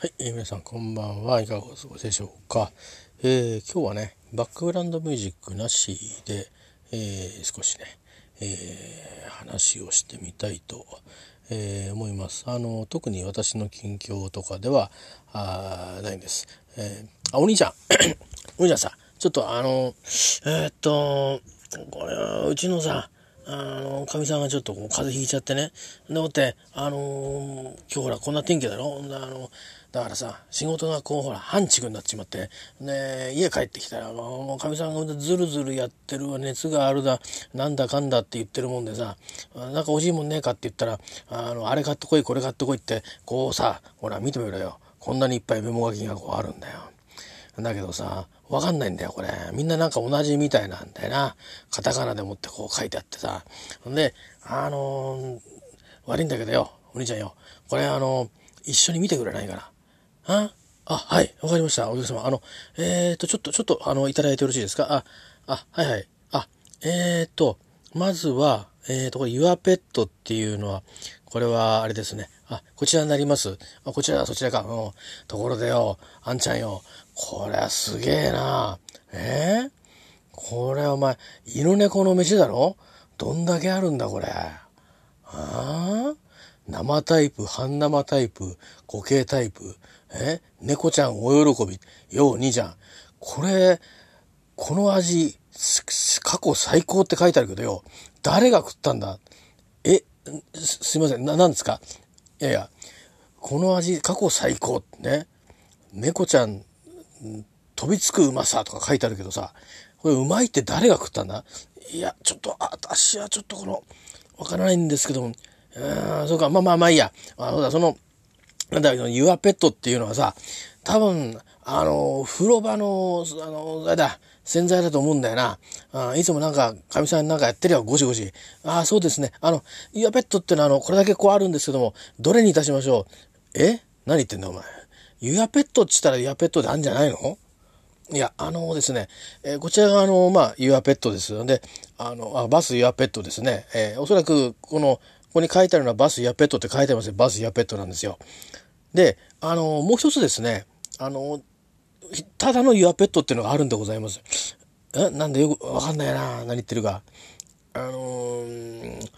はい、えー皆さんこんばんは。いかがお過ごしでしょうか、えー今日はねバックグラウンドミュージックなしで、えー少しね、え話をしてみたいと、え思います。あの特に私の近況とかではあないんです、えあお兄ちゃん。お兄ちゃんさちょっとあのえっとこれはうちのさあの、かみさんがちょっとこう風邪ひいちゃってね。でもって、あのー今日ほらこんな天気だろあの、だからさ、仕事がこうほら、半畜になっちまって、で、家帰ってきたら、もうかみさんがずるずるやってるわ、熱があるだ、なんだかんだって言ってるもんでさ、なんか欲しいもんねえかって言ったら、あの、あれ買ってこい、これ買ってこいって、こうさ、ほら見てみろよ。こんなにいっぱいメモ書きがこうあるんだよ。だけどさ、わかんないんだよ、これ。みんななんか同じみたいなんだよな。カタカナでもってこう書いてあってさ。んで、あのー悪いんだけどよ、お兄ちゃんよ。これあの一緒に見てくれないかな。あ？あ、はい、わかりました。お客様。あの、えーと、ちょっと、ちょっと、あの、いただいてよろしいですか？あ、あ、はいはい。あ、えーと、まずは、えーと、これ、ユアペットっていうのは、これは、あれですね。あ、こちらになります。あ、こちら、そちらか。うん。ところでよ、あんちゃんよ、これはすげえな。え？ーこれお前、犬猫の飯だろ？どんだけあるんだ、これ。あ？あ生タイプ、半生タイプ、固形タイプ。え？猫ちゃんお喜び。よう、兄ちゃん。これ、この味、す過去最高って書いてあるけどよ。誰が食ったんだ？え、すすいません。な、なんですか？いやいや、この味、過去最高ってね。猫ちゃ、ん飛びつくうまさとか書いてあるけどさ、これうまいって誰が食ったんだ？いや、ちょっと、私はちょっとこの、わからないんですけども、うん、そうか、まあまあまあいいや。あそうだ、その、なんだ、ユアペットっていうのはさ、多分、あの、風呂場の、あの、あれだ、洗剤だと思うんだよな。あいつもなんか、かみさんなんかやってるよ、ゴシゴシ。ああ、そうですね。あの、ユアペットってのは、あの、これだけこうあるんですけども、どれにいたしましょう？え？何言ってんだ、お前。ユアペットって言ったらユアペットであるんじゃないの？いや、あのですね、えーこちらがあの、まあ、ユアペットですので、あの、あバスユアペットですね。えーおそらく、この、ここに書いてあるのはバスユアペットって書いてますね。バスユアペットなんですよ。で、あの、もう一つですね、あの、ただのユアペットっていうのがあるんでございます。えなんでよくわかんないな。何言ってるか。あのー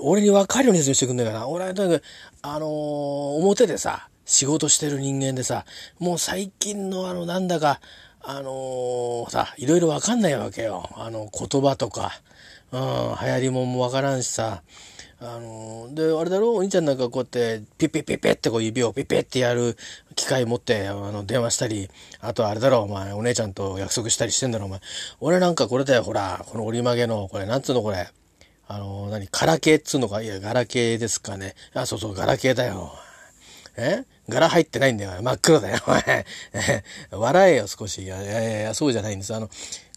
俺に分かるように説明してくんないかな。俺はとにかく、あのー表でさ、仕事してる人間でさ、もう最近のあの、なんだか、あのーさ、いろいろ分かんないわけよ。あの、言葉とか、うん、流行りもんも分からんしさ、あのーで、あれだろ？うお兄ちゃんなんかこうやって、ピッピッピッピッってこう指をピッピッってやる機械持って、あの、電話したり、あとあれだろ？う、お前、お姉ちゃんと約束したりしてんだろ、お前。俺なんかこれだよ、ほら、この折り曲げの、これ、なんつうのこれ？あの、何、カラケーっつうのか、いや、ガラケーですかね。あ、そうそう、ガラケーだよ。え？柄入ってないんだよ。真っ黒だよ。お前笑えよ、少し。いやいやいや、そうじゃないんです。あの、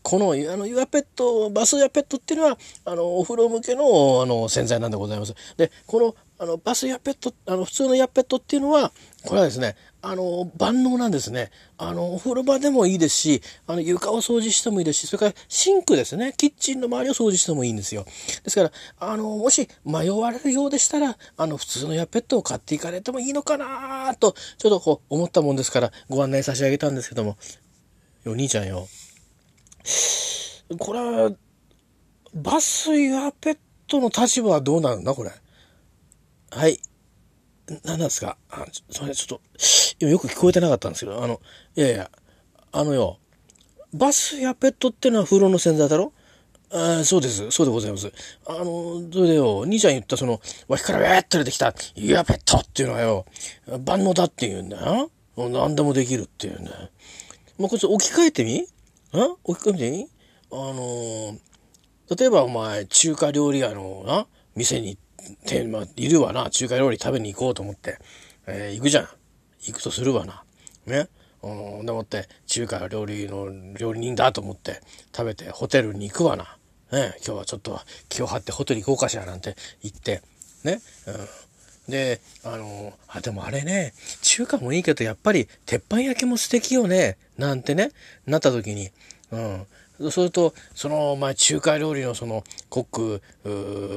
この、あの、ユアペット、バスユアペットっていうのは、あの、お風呂向けの、あの、洗剤なんでございます。で、この、あの、バスユアペット、あの、普通のユアペットっていうのは、これはですね、あの、万能なんですね。あの、お風呂場でもいいですし、あの、床を掃除してもいいですし、それからシンクですね。キッチンの周りを掃除してもいいんですよ。ですから、あの、もし迷われるようでしたら、あの、普通のヤペットを買っていかれてもいいのかなと、ちょっとこう、思ったもんですから、ご案内差し上げたんですけども。お兄ちゃんよ。これは、バスヤペットの立場はどうなるんだこれ。はい。何なんですか？あちょそれちょっと、今よく聞こえてなかったんですけど、あの、いやいや、あのよ、バスやペットってのは風呂の洗剤だろ？あそうです。そうでございます。あの、それでよ、兄ちゃん言ったその、脇からウェーって出てきた、ユアペットっていうのはよ、万能だって言うんだよ。何でもできるっていうんだよ。もうこいつ置き換えてみ？ん置き換えてみ？あの例えばお前、中華料理屋のな、店に行って、まあ、いるわな、中華料理食べに行こうと思って、えー行くじゃん。行くとするわな。ね。うん、でもって、中華料理の料理人だと思って、食べてホテルに行くわな。ね。今日はちょっと気を張ってホテル行こうかしらなんて言って、ね。うん。で、あのあ、でもあれね、中華もいいけど、やっぱり鉄板焼きも素敵よね、なんてね、なった時に、うん。そうするとそのお前中華料理のそのコッ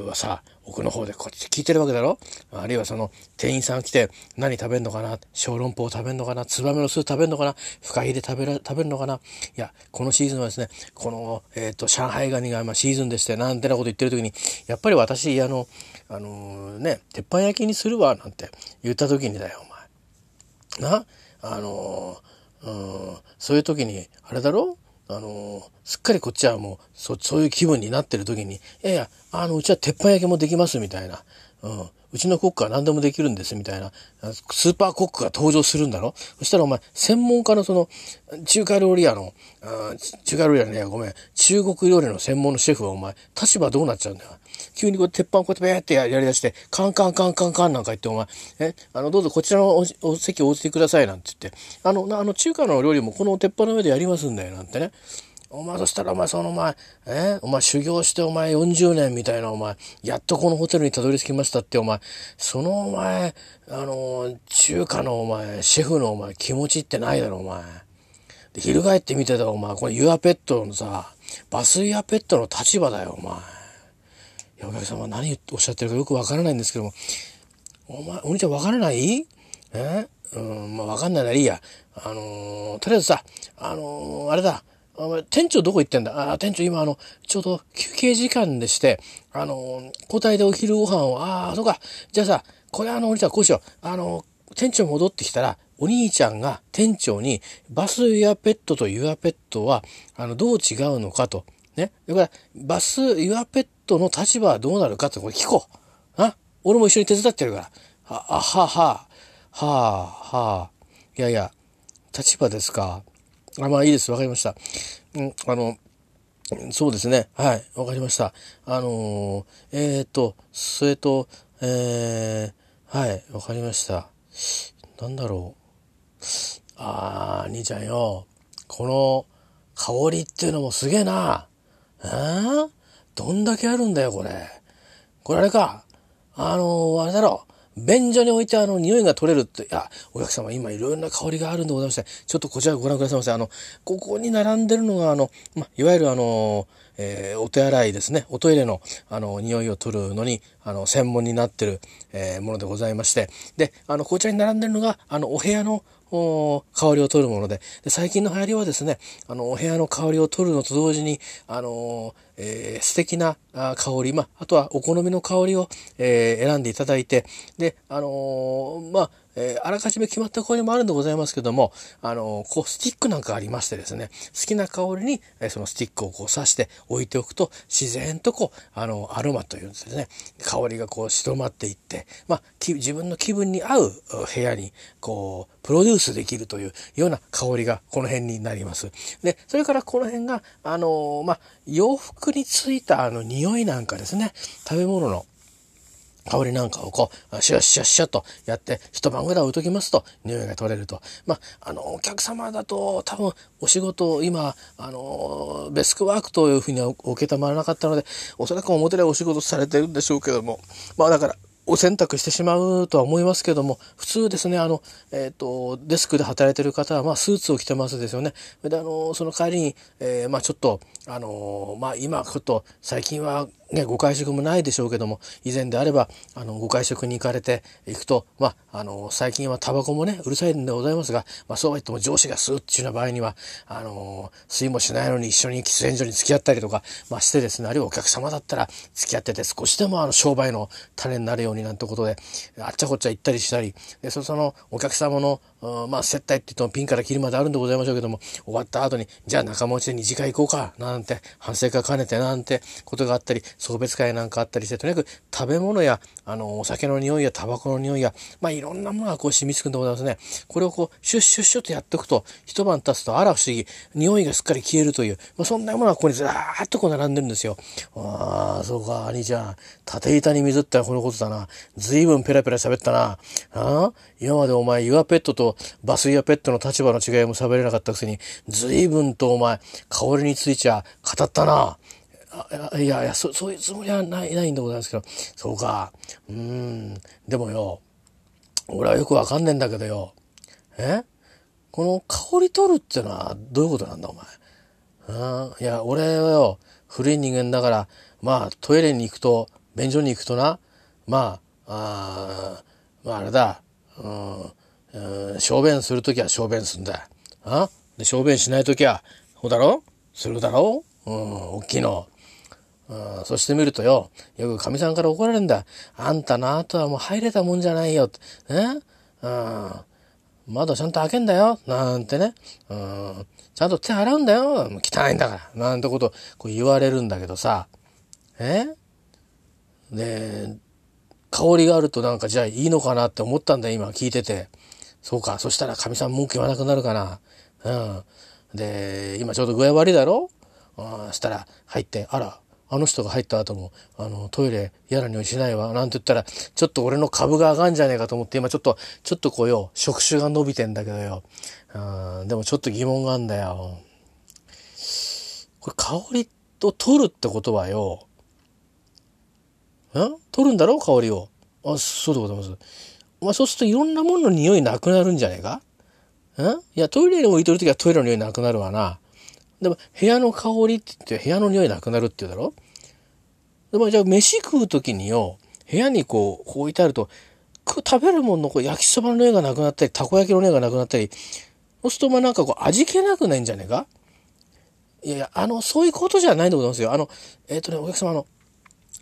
クはさ奥の方でこっち聞いてるわけだろ？あるいはその店員さん来て何食べんのかな？小籠包食べんのかな？ツバメの巣食べんのかな？フカヒレ食べる食べるのかな？いやこのシーズンはですねこの、えーと、上海ガニがまあシーズンでしてなんてなこと言ってる時にやっぱり私あのあのー、ね鉄板焼きにするわなんて言った時にだよお前。な？あのー、うんそういう時にあれだろ？あのすっかりこっちはもうそそういう気分になってる時に「いやいやあのうちは鉄板焼きもできます」みたいな、うん、うちのコックは何でもできるんですみたいな。スーパーコックが登場するんだろ？そしたらお前専門家のその中華料理屋のあ中華料理屋のねごめん中国料理の専門のシェフはお前立場どうなっちゃうんだよ？急にこう鉄板こうやってベーってやり出して、カンカンカンカンカンなんか言って、お前、え、あの、どうぞこちらのお席をおてくださいなんて言って、あの、なあの、中華の料理もこの鉄板の上でやりますんだよなんてね。お前そしたらお前その前、えお前修行してお前40年みたいなお前、やっとこのホテルにたどり着きましたってお前、そのお前、あの、中華のお前、シェフのお前気持ちってないだろお前。で、翻ってみてたらお前、このユアペットのさ、バスイヤペットの立場だよお前。いや、お客様何言っておっしゃってるかよくわからないんですけども、お前、お兄ちゃんわからない？え？うん、まあわかんないならいいや。あのー、とりあえずさ、あのー、あれだ、お前、店長どこ行ってんだ？あ、店長今あの、ちょうど休憩時間でして、あのー、交代でお昼ご飯を、ああ、そうか。じゃあさ、これあの、お兄ちゃんこうしよう。あの、店長戻ってきたら、お兄ちゃんが店長に、バスユアペットとユアペットは、あの、どう違うのかと。ね？だから、バスユアペットの立場はどうなるかってこれ聞こう。あ俺も一緒に手伝ってるから。は、あ、は、は、はあ、はあ。いやいや、立場ですか。あ、まあいいです。わかりました。うん、あの、そうですね。はい。わかりました。あのー、えっ、ー、と、それと、えー、はい。わかりました。なんだろう。あー、兄ちゃんよ。この香りっていうのもすげえな。えー、どんだけあるんだよ、これ。これあれか。あのー、あれだろ。便所に置いてあの匂いが取れるって、いや、お客様今いろんな香りがあるんでございまして、ちょっとこちらご覧くださいませ。あの、ここに並んでるのがあの、ま、いわゆるあの、えー、お手洗いですね、おトイレのあの、匂いを取るのに、あの、専門になってる、えー、ものでございまして、で、あの、こちらに並んでるのが、あの、お部屋のお香りを取るもので。で、最近の流行りはですね、あの、お部屋の香りを取るのと同時に、あの、えー、素敵な香り、まあ、あとはお好みの香りを、えー、選んでいただいて、で、あのー、まあ、えー、あらかじめ決まった香りもあるんでございますけども、あのこう、スティックなんかありましてですね、好きな香りに、えー、そのスティックをこう刺して置いておくと、自然とこう、あの、アロマというんですね、香りがこう、白まっていって、まあ、自分の気分に合う部屋に、こう、プロデュースできるというような香りがこの辺になります。で、それからこの辺が、あのまあ、洋服についたあの匂いなんかですね、食べ物の香りなんかをこう、シュッシュッシュッとやって、一晩ぐらい置いときますと、匂いが取れると。まあ、あの、お客様だと、多分、お仕事、今、あの、デスクワークというふうには受けたまらなかったので、おそらく表でお仕事されてるんでしょうけども、まあだから、お選択してしまうとは思いますけども、普通ですね、あの、えっ、ー、と、デスクで働いてる方は、まあ、スーツを着てますですよね。で、あの、その帰りに、えー、まあ、ちょっと、あの、まあ、今、ちょっと、最近は、ね、ご会食もないでしょうけども、以前であれば、あの、ご会食に行かれて行くと、まあ、あの、最近はタバコもね、うるさいんでございますが、まあ、そうは言っても上司が吸うっていうような場合には、あの、吸いもしないのに一緒に喫煙所に付き合ったりとか、まあ、してですね、あるいはお客様だったら付き合ってて少しでもあの、商売の種になるようになんてことで、あっちゃこっちゃ行ったりしたり、で、その、お客様の、まあ、接待って言ってもピンから切るまであるんでございましょうけども、終わった後に、じゃあ仲間内で二次会行こうか、なんて、反省会兼ねてなんてことがあったり、送別会なんかあったりして、とにかく食べ物や、あの、お酒の匂いやタバコの匂いや、まあ、いろんなものがこう染みつくんでございますね。これをこう、シュッシュッシュッとやっておくと、一晩経つとあら不思議、匂いがすっかり消えるという、まあ、そんなものがここにずらーっとこう並んでるんですよ。ああ、そうか、兄ちゃん。縦板に水ってこのことだな。随分ペラペラ喋ったな。ああ今までお前、ユアペットとバスイヤペットの立場の違いも喋れなかったくせに、随分とお前、香りについちゃ語ったな。いやいや、そ、そういうつもりはない、ないんでございますけど、そうか。うん。でもよ、俺はよくわかんねえんだけどよ。え？この香り取るってのはどういうことなんだお前？うん。いや、俺はよ、古い人間だから、まあ、トイレに行くと、便所に行くとな、まあ、ああまあ、あれだ、うん、小便するときは小便するんだ。あ？で、小便しないときは、そうだろ？するだろ？うん、大きいの。うん、そして見るとよ、よく神さんから怒られるんだ。あんたの後はもう入れたもんじゃないよ。え？うん。窓ちゃんと開けんだよ。なんてね。うん。ちゃんと手洗うんだよ。汚いんだから。なんてこと、こう言われるんだけどさ。え？で、香りがあるとなんかじゃあいいのかなって思ったんだよ、今聞いてて。そうか。そしたら神さん文句言わなくなるかな。うん。で、今ちょうど具合悪いだろ？うん。したら入って、あら、あの人が入った後も、あの、トイレ嫌な匂いしないわ、なんて言ったら、ちょっと俺の株が上がんじゃねえかと思って、今ちょっと、ちょっとこうよ、触手が伸びてんだけどよ。うん、でもちょっと疑問があんだよ。これ香りを取るってことはよ、ん？取るんだろ？香りを。あ、そうでございます。まあそうするといろんなものの匂いなくなるんじゃねえか？ん？いや、トイレに置いとるときはトイレの匂いなくなるわな。でも、部屋の香りって言って、部屋の匂いなくなるって言うだろ？でも、じゃあ、飯食うときによ、部屋にこう、置いてあると、食べるもののこう焼きそばの匂いがなくなったり、たこ焼きの匂いがなくなったり、そうすると、まあなんかこう、味気なくないんじゃねえか？いやいや、あの、そういうことじゃないんでございますよ。あの、えっ、ー、とね、お客様、の、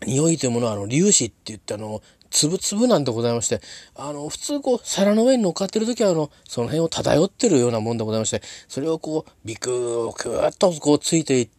匂いというものは、あの、粒子って言って、あの、つぶつぶなんでございまして、あの、普通こう、皿の上に乗っかってる時は、あの、その辺を漂ってるようなもんでございまして、それをこう、ビクー、クーっとこう、ついていく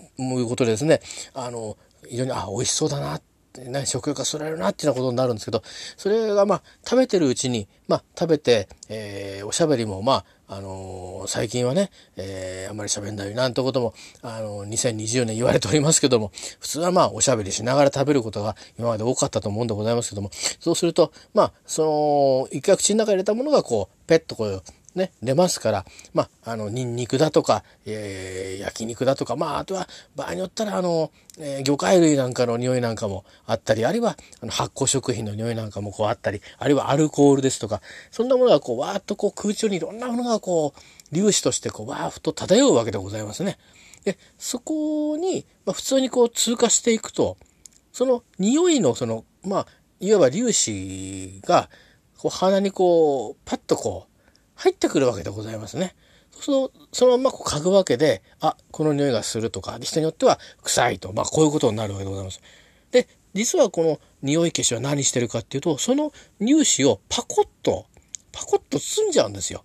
ことでですね、あの、非常に、あ、美味しそうだなね、食欲がそられるなっていうようなことになるんですけど、それがまあ、食べてるうちに、まあ、食べて、えー、おしゃべりもまあ、あのー、最近はね、えー、あんまり喋んないなんてことも、あのー、2020年言われておりますけども、普通はまあ、おしゃべりしながら食べることが今まで多かったと思うんでございますけども、そうすると、まあ、その、一回口の中に入れたものがこう、ペッとこう、ね、出ますから、まあ、あの、ニンニクだとか、えー、焼肉だとか、まあ、あとは、場合によったら、あの、えー、魚介類なんかの匂いなんかもあったり、あるいは、あの、発酵食品の匂いなんかもこうあったり、あるいはアルコールですとか、そんなものがこう、わーっとこう、空中にいろんなものがこう、粒子としてこう、わーっと漂うわけでございますね。で、そこに、まあ、普通にこう、通過していくと、その匂いの、その、まあ、いわば粒子が、こう、鼻にこう、パッとこう、入ってくるわけでございますね。そうするとそのままこう嗅ぐわけで、あ、この匂いがするとか、人によっては臭いと、まあこういうことになるわけでございます。で、実はこの匂い消しは何してるかっていうと、その乳歯をパコッと、パコッと包んじゃうんですよ。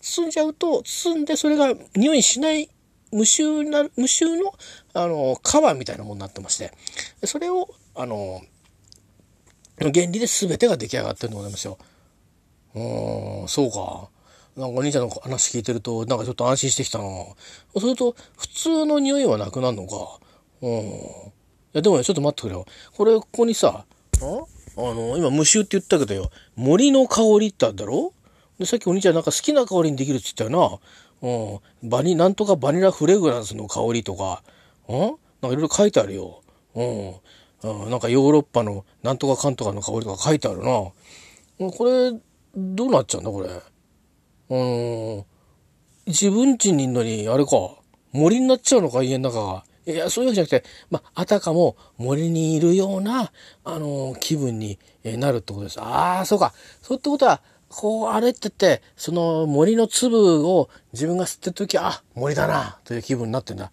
包んじゃうと、包んでそれが匂いしない無臭な、無臭の、あの、皮みたいなものになってまして、それを、あの、原理で全てが出来上がってるんでございますよ。うん、そうか。なんかお兄ちゃんの話聞いてると、なんかちょっと安心してきたな。そうすると、普通の匂いはなくなるのか。うん。いや、でもね、ちょっと待ってくれよ。これ、ここにさ、あの、今、無臭って言ったけどよ、森の香りってあるだろ？で、さっきお兄ちゃんなんか好きな香りにできるって言ったよな。うん。バニ、なんとかバニラフレグランスの香りとか、うん？なんかいろいろ書いてあるよ。うん。うん、なんかヨーロッパのなんとかかんとかの香りとか書いてあるな。これ、どうなっちゃうんだ、これ？うん。自分家にいるのに、あれか、森になっちゃうのか、家の中が。いや、そういうわけじゃなくて、まあ、あたかも森にいるような、あのー、気分になるってことです。ああ、そうか。そうってことは、こう、あれって言って、その森の粒を自分が吸ってるとき、あ、森だな、という気分になってんだ。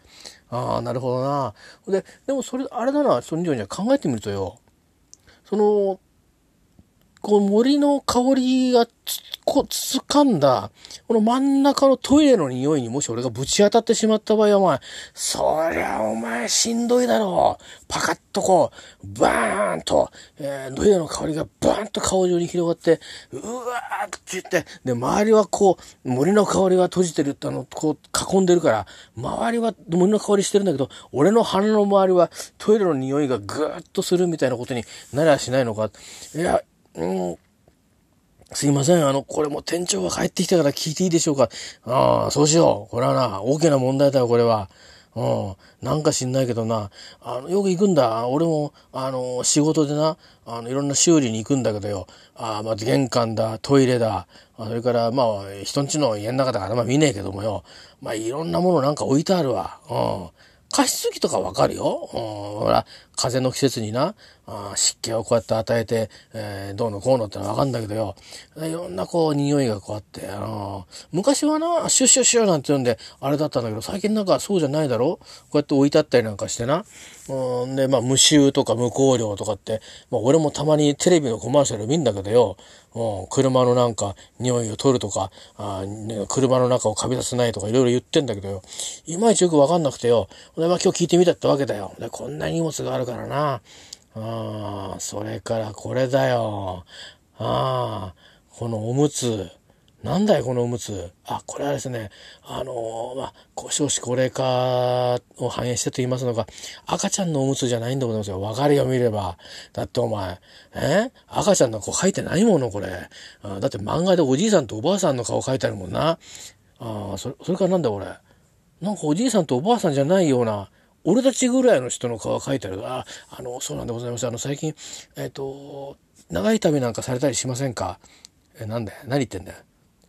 ああ、なるほどな。で、でもそれ、あれだな、そのようには考えてみるとよ、その、こう森の香りがつ、こ、つかんだ、この真ん中のトイレの匂いにもし俺がぶち当たってしまった場合はお前、そりゃお前しんどいだろう。パカッとこう、バーンと、えー、トイレの香りがバーンと顔中に広がって、うわーって言って、で、周りはこう、森の香りが閉じてるってあの、こう、囲んでるから、周りは森の香りしてるんだけど、俺の鼻の周りはトイレの匂いがぐーっとするみたいなことになりゃしないのか。いや、うん、すいません。あの、これも店長が帰ってきたから聞いていいでしょうか？ああ、そうしよう。これはな、大きな問題だよ、これは。うん。なんか知んないけどな、あの、よく行くんだ。俺も、あの、仕事でな、あの、いろんな修理に行くんだけどよ。あまず玄関だ、トイレだ。それから、まあ、人んちの家の中だから、まあ見ねえけどもよ。まあ、いろんなものなんか置いてあるわ。うん。加湿器とかわかるよ。ほら、風の季節にな、あ湿気をこうやって与えて、えー、どうのこうのってのはわかんだけどよ。いろんなこう匂いがこうあって、あのー、昔はな、シュッシュッシュなんて言うんで、あれだったんだけど、最近なんかそうじゃないだろ？こうやって置いてあったりなんかしてな。うん、で、まあ、無臭とか無香料とかって、まあ、俺もたまにテレビのコマーシャル見んだけどよ、うん、車のなんか匂いを取るとか、あね、車の中をカビ出せないとかいろいろ言ってんだけどよ、いまいちよくわかんなくてよ。で、まあ、今日聞いてみたってわけだよ。で、こんな荷物があるからな。ああ、それからこれだよ。ああ、このおむつ。なんだよ、このおむつ。あ、これはですね、あのー、まあ、少子高齢化を反映してと言いますのか、赤ちゃんのおむつじゃないんでございますよ。わかるよ、見れば。だってお前、え？赤ちゃんの子書いてないもの、これ。だって漫画でおじいさんとおばあさんの顔書いてあるもんな。あそれ、それからなんだ、俺。なんかおじいさんとおばあさんじゃないような、俺たちぐらいの人の顔書いてある。あ、あの、そうなんでございます。あの、最近、えっ、ー、と、長い旅なんかされたりしませんか？え、なんだよ。何言ってんだよ。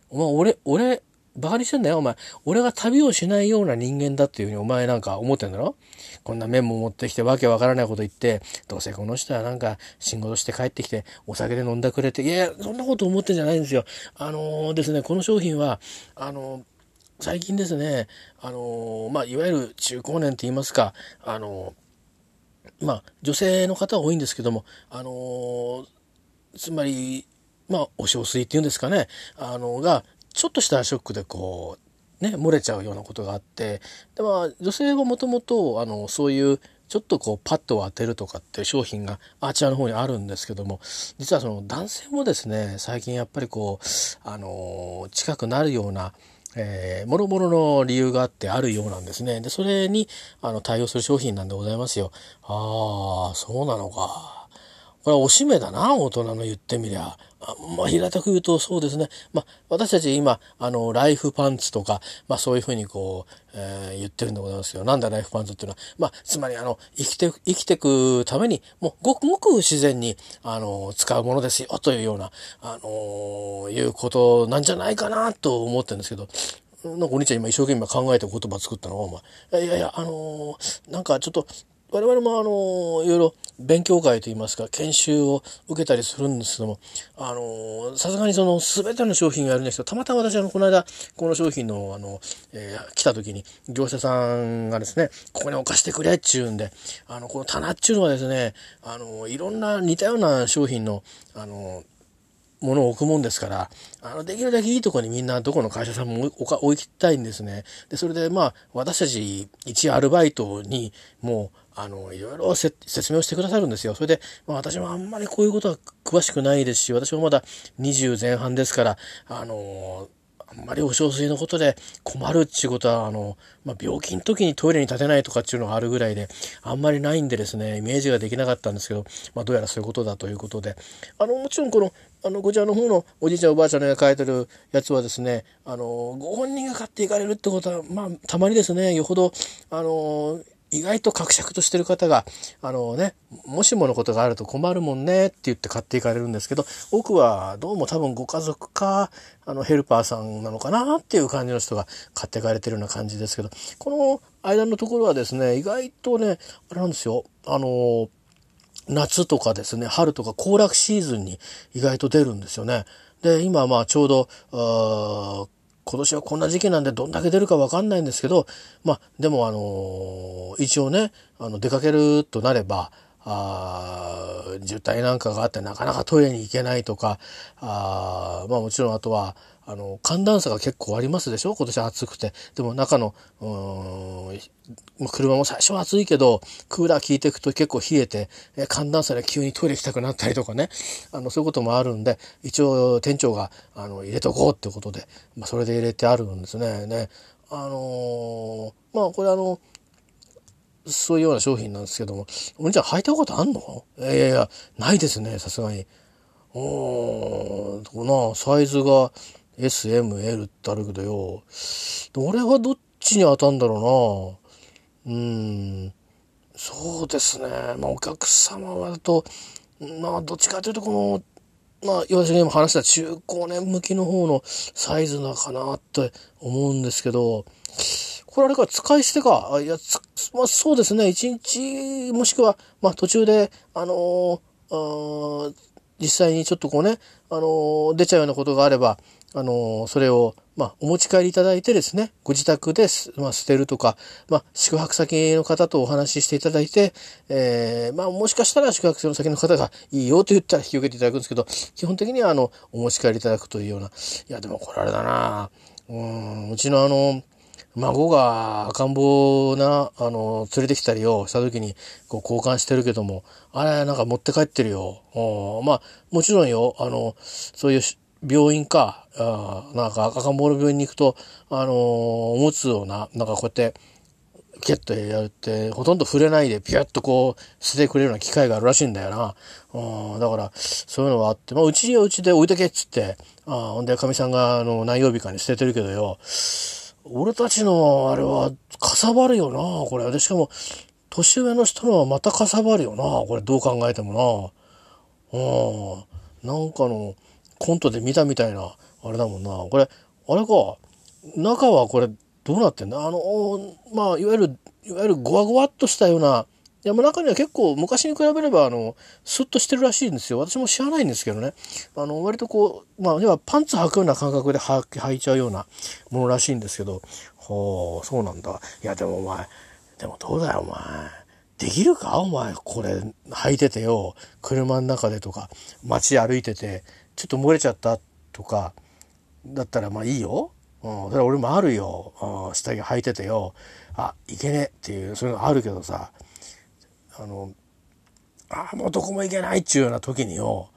お前、俺、俺、バカにしてんだよ、お前。俺が旅をしないような人間だっていうふうにお前なんか思ってんだろ？こんなメモ持ってきてわけわからないこと言って、どうせこの人はなんか仕事して帰ってきてお酒で飲んだくれて、いやいや、そんなこと思ってんじゃないんですよ。あのー、ですね、この商品は、あのー最近ですね、あのまあ、いわゆる中高年と言いますか、あのまあ、女性の方は多いんですけども、あのつまり、まあ、お小水っていうんですかね、あの、が、ちょっとしたショックでこう、ね、漏れちゃうようなことがあって、で、まあ、女性はもともと、あの、そういう、ちょっとこうパッドを当てるとかっていう商品があちらの方にあるんですけども実はその男性もですね最近やっぱりこうあの近くなるようなえー、もろもろの理由があってあるようなんですね。で、それに、あの、対応する商品なんでございますよ。ああ、そうなのか。これはおしめだな、大人の言ってみりゃ。まあ、平たく言うとそうですね。まあ、私たち今、あの、ライフパンツとか、まあ、そういうふうにこう、えー、言ってるんでございますよ。なんだライフパンツっていうのは。まあ、つまりあの、生きて、生きてくために、もう、ごくごく自然に、あの、使うものですよ、というような、あのいうことなんじゃないかな、と思ってるんですけど、なんかお兄ちゃん今一生懸命考えて言葉作ったのお前。いやいや、あのー、なんかちょっと、我々もあの、いろいろ勉強会といいますか、研修を受けたりするんですけども、あの、さすがにその全ての商品をやるんですけど、たまたま私あの、この間、この商品のあの、えー、来た時に、業者さんがですね、ここに置かしてくれっちゅうんで、あの、この棚っちゅうのはですね、あの、いろんな似たような商品の、あの、ものを置くもんですから、あの、できるだけいいとこにみんなどこの会社さんも置きたいんですね。で、それでまあ、私たち一アルバイトにもう、あの、いろいろ説明をしてくださるんですよ。それで、まあ私もあんまりこういうことは詳しくないですし、私もまだ20前半ですから、あの、あんまりお小水のことで困るっていうことは、あの、まあ、病気の時にトイレに立てないとかっていうのがあるぐらいで、あんまりないんでですね、イメージができなかったんですけど、まあ、どうやらそういうことだということで、あの、もちろんこの、あの、こちらの方のおじいちゃんおばあちゃんが書いてるやつはですね、あの、ご本人が買っていかれるってことは、まあ、たまにですね、よほど、あの、意外と格尺としてる方が、あのね、もしものことがあると困るもんねって言って買っていかれるんですけど、僕はどうも多分ご家族か、あの、ヘルパーさんなのかなっていう感じの人が買っていかれてるような感じですけど、この間のところはですね、意外とね、あれなんですよ、あの、夏とかですね、春とか行楽シーズンに意外と出るんですよね。で、今まあちょうど、今年はこんな時期なんでどんだけ出るかわかんないんですけど、まあ、でもあのー、一応ね、あの、出かけるとなれば、あ渋滞なんかがあってなかなかトイレに行けないとか、あまあもちろんあとは、あの、寒暖差が結構ありますでしょ？今年暑くて。でも中の、うん、車も最初は暑いけど、クーラー効いていくと結構冷えて、え寒暖差で急にトイレ行きたくなったりとかね。あの、そういうこともあるんで、一応店長が、あの、入れとこうってことで、まあ、それで入れてあるんですね。ね。あのー、まあ、これあの、そういうような商品なんですけども、お兄ちゃん履いたことあんの？いやいやいや、ないですね、さすがに。おー、な、サイズが S、M、L ってあるけどよ。俺はどっちに当たんだろうな。うん、そうですね。まあ、お客様はだと、まあ、どっちかというと、この、まあ、私が今話した中高年向きの方のサイズなのかなって思うんですけど、これあれか、使い捨てか。いや、まあ、そうですね。一日、もしくは、まあ、途中で、あのー、実際にちょっとこうね、あのー、出ちゃうようなことがあれば、あの、それを、まあ、お持ち帰りいただいてですね、ご自宅で、まあ、捨てるとか、まあ、宿泊先の方とお話ししていただいて、えー、まあ、もしかしたら宿泊先の方がいいよと言ったら引き受けていただくんですけど、基本的には、あの、お持ち帰りいただくというような、いや、でもこれあれだなうん、うちのあの、孫が赤ん坊な、あの、連れてきたりをした時に、こう、交換してるけども、あれ、なんか持って帰ってるよ。まあ、もちろんよ、あの、そういう病院か、あなんか赤かん坊の病院に行くと、あのー、おむつをな、なんかこうやって、キュッとやるって、ほとんど触れないでピュッとこう、捨ててくれるような機械があるらしいんだよな。うん、だから、そういうのがあって、まあ、うちにはうちで置いとけっつって、あほんで、かみさんが、あの、何曜日かに捨ててるけどよ、俺たちの、あれは、かさばるよな、これ。で、しかも、年上の人のはまたかさばるよな、これ、どう考えてもな。うん、なんかの、コントで見たみたいな、あれだもんな。これ、あれか、中はこれ、どうなってんだあの、まあ、いわゆる、いわゆるゴワゴワっとしたような、いや、中には結構昔に比べれば、あの、スッとしてるらしいんですよ。私も知らないんですけどね。あの、割とこう、まあ、要はパンツ履くような感覚で履いちゃうようなものらしいんですけど、ほう、そうなんだ。いや、でもお前、でもどうだよ、お前。できるか？お前、これ、履いててよ。車の中でとか、街歩いてて、ちょっと漏れちゃったとか、だったらまあいいよ。うん、それ俺もあるよ。うん、下着履いててよ。あ、いけねえっていう、そういうのあるけどさ、あの、あ、もうどこも行けないっちゅうような時によ、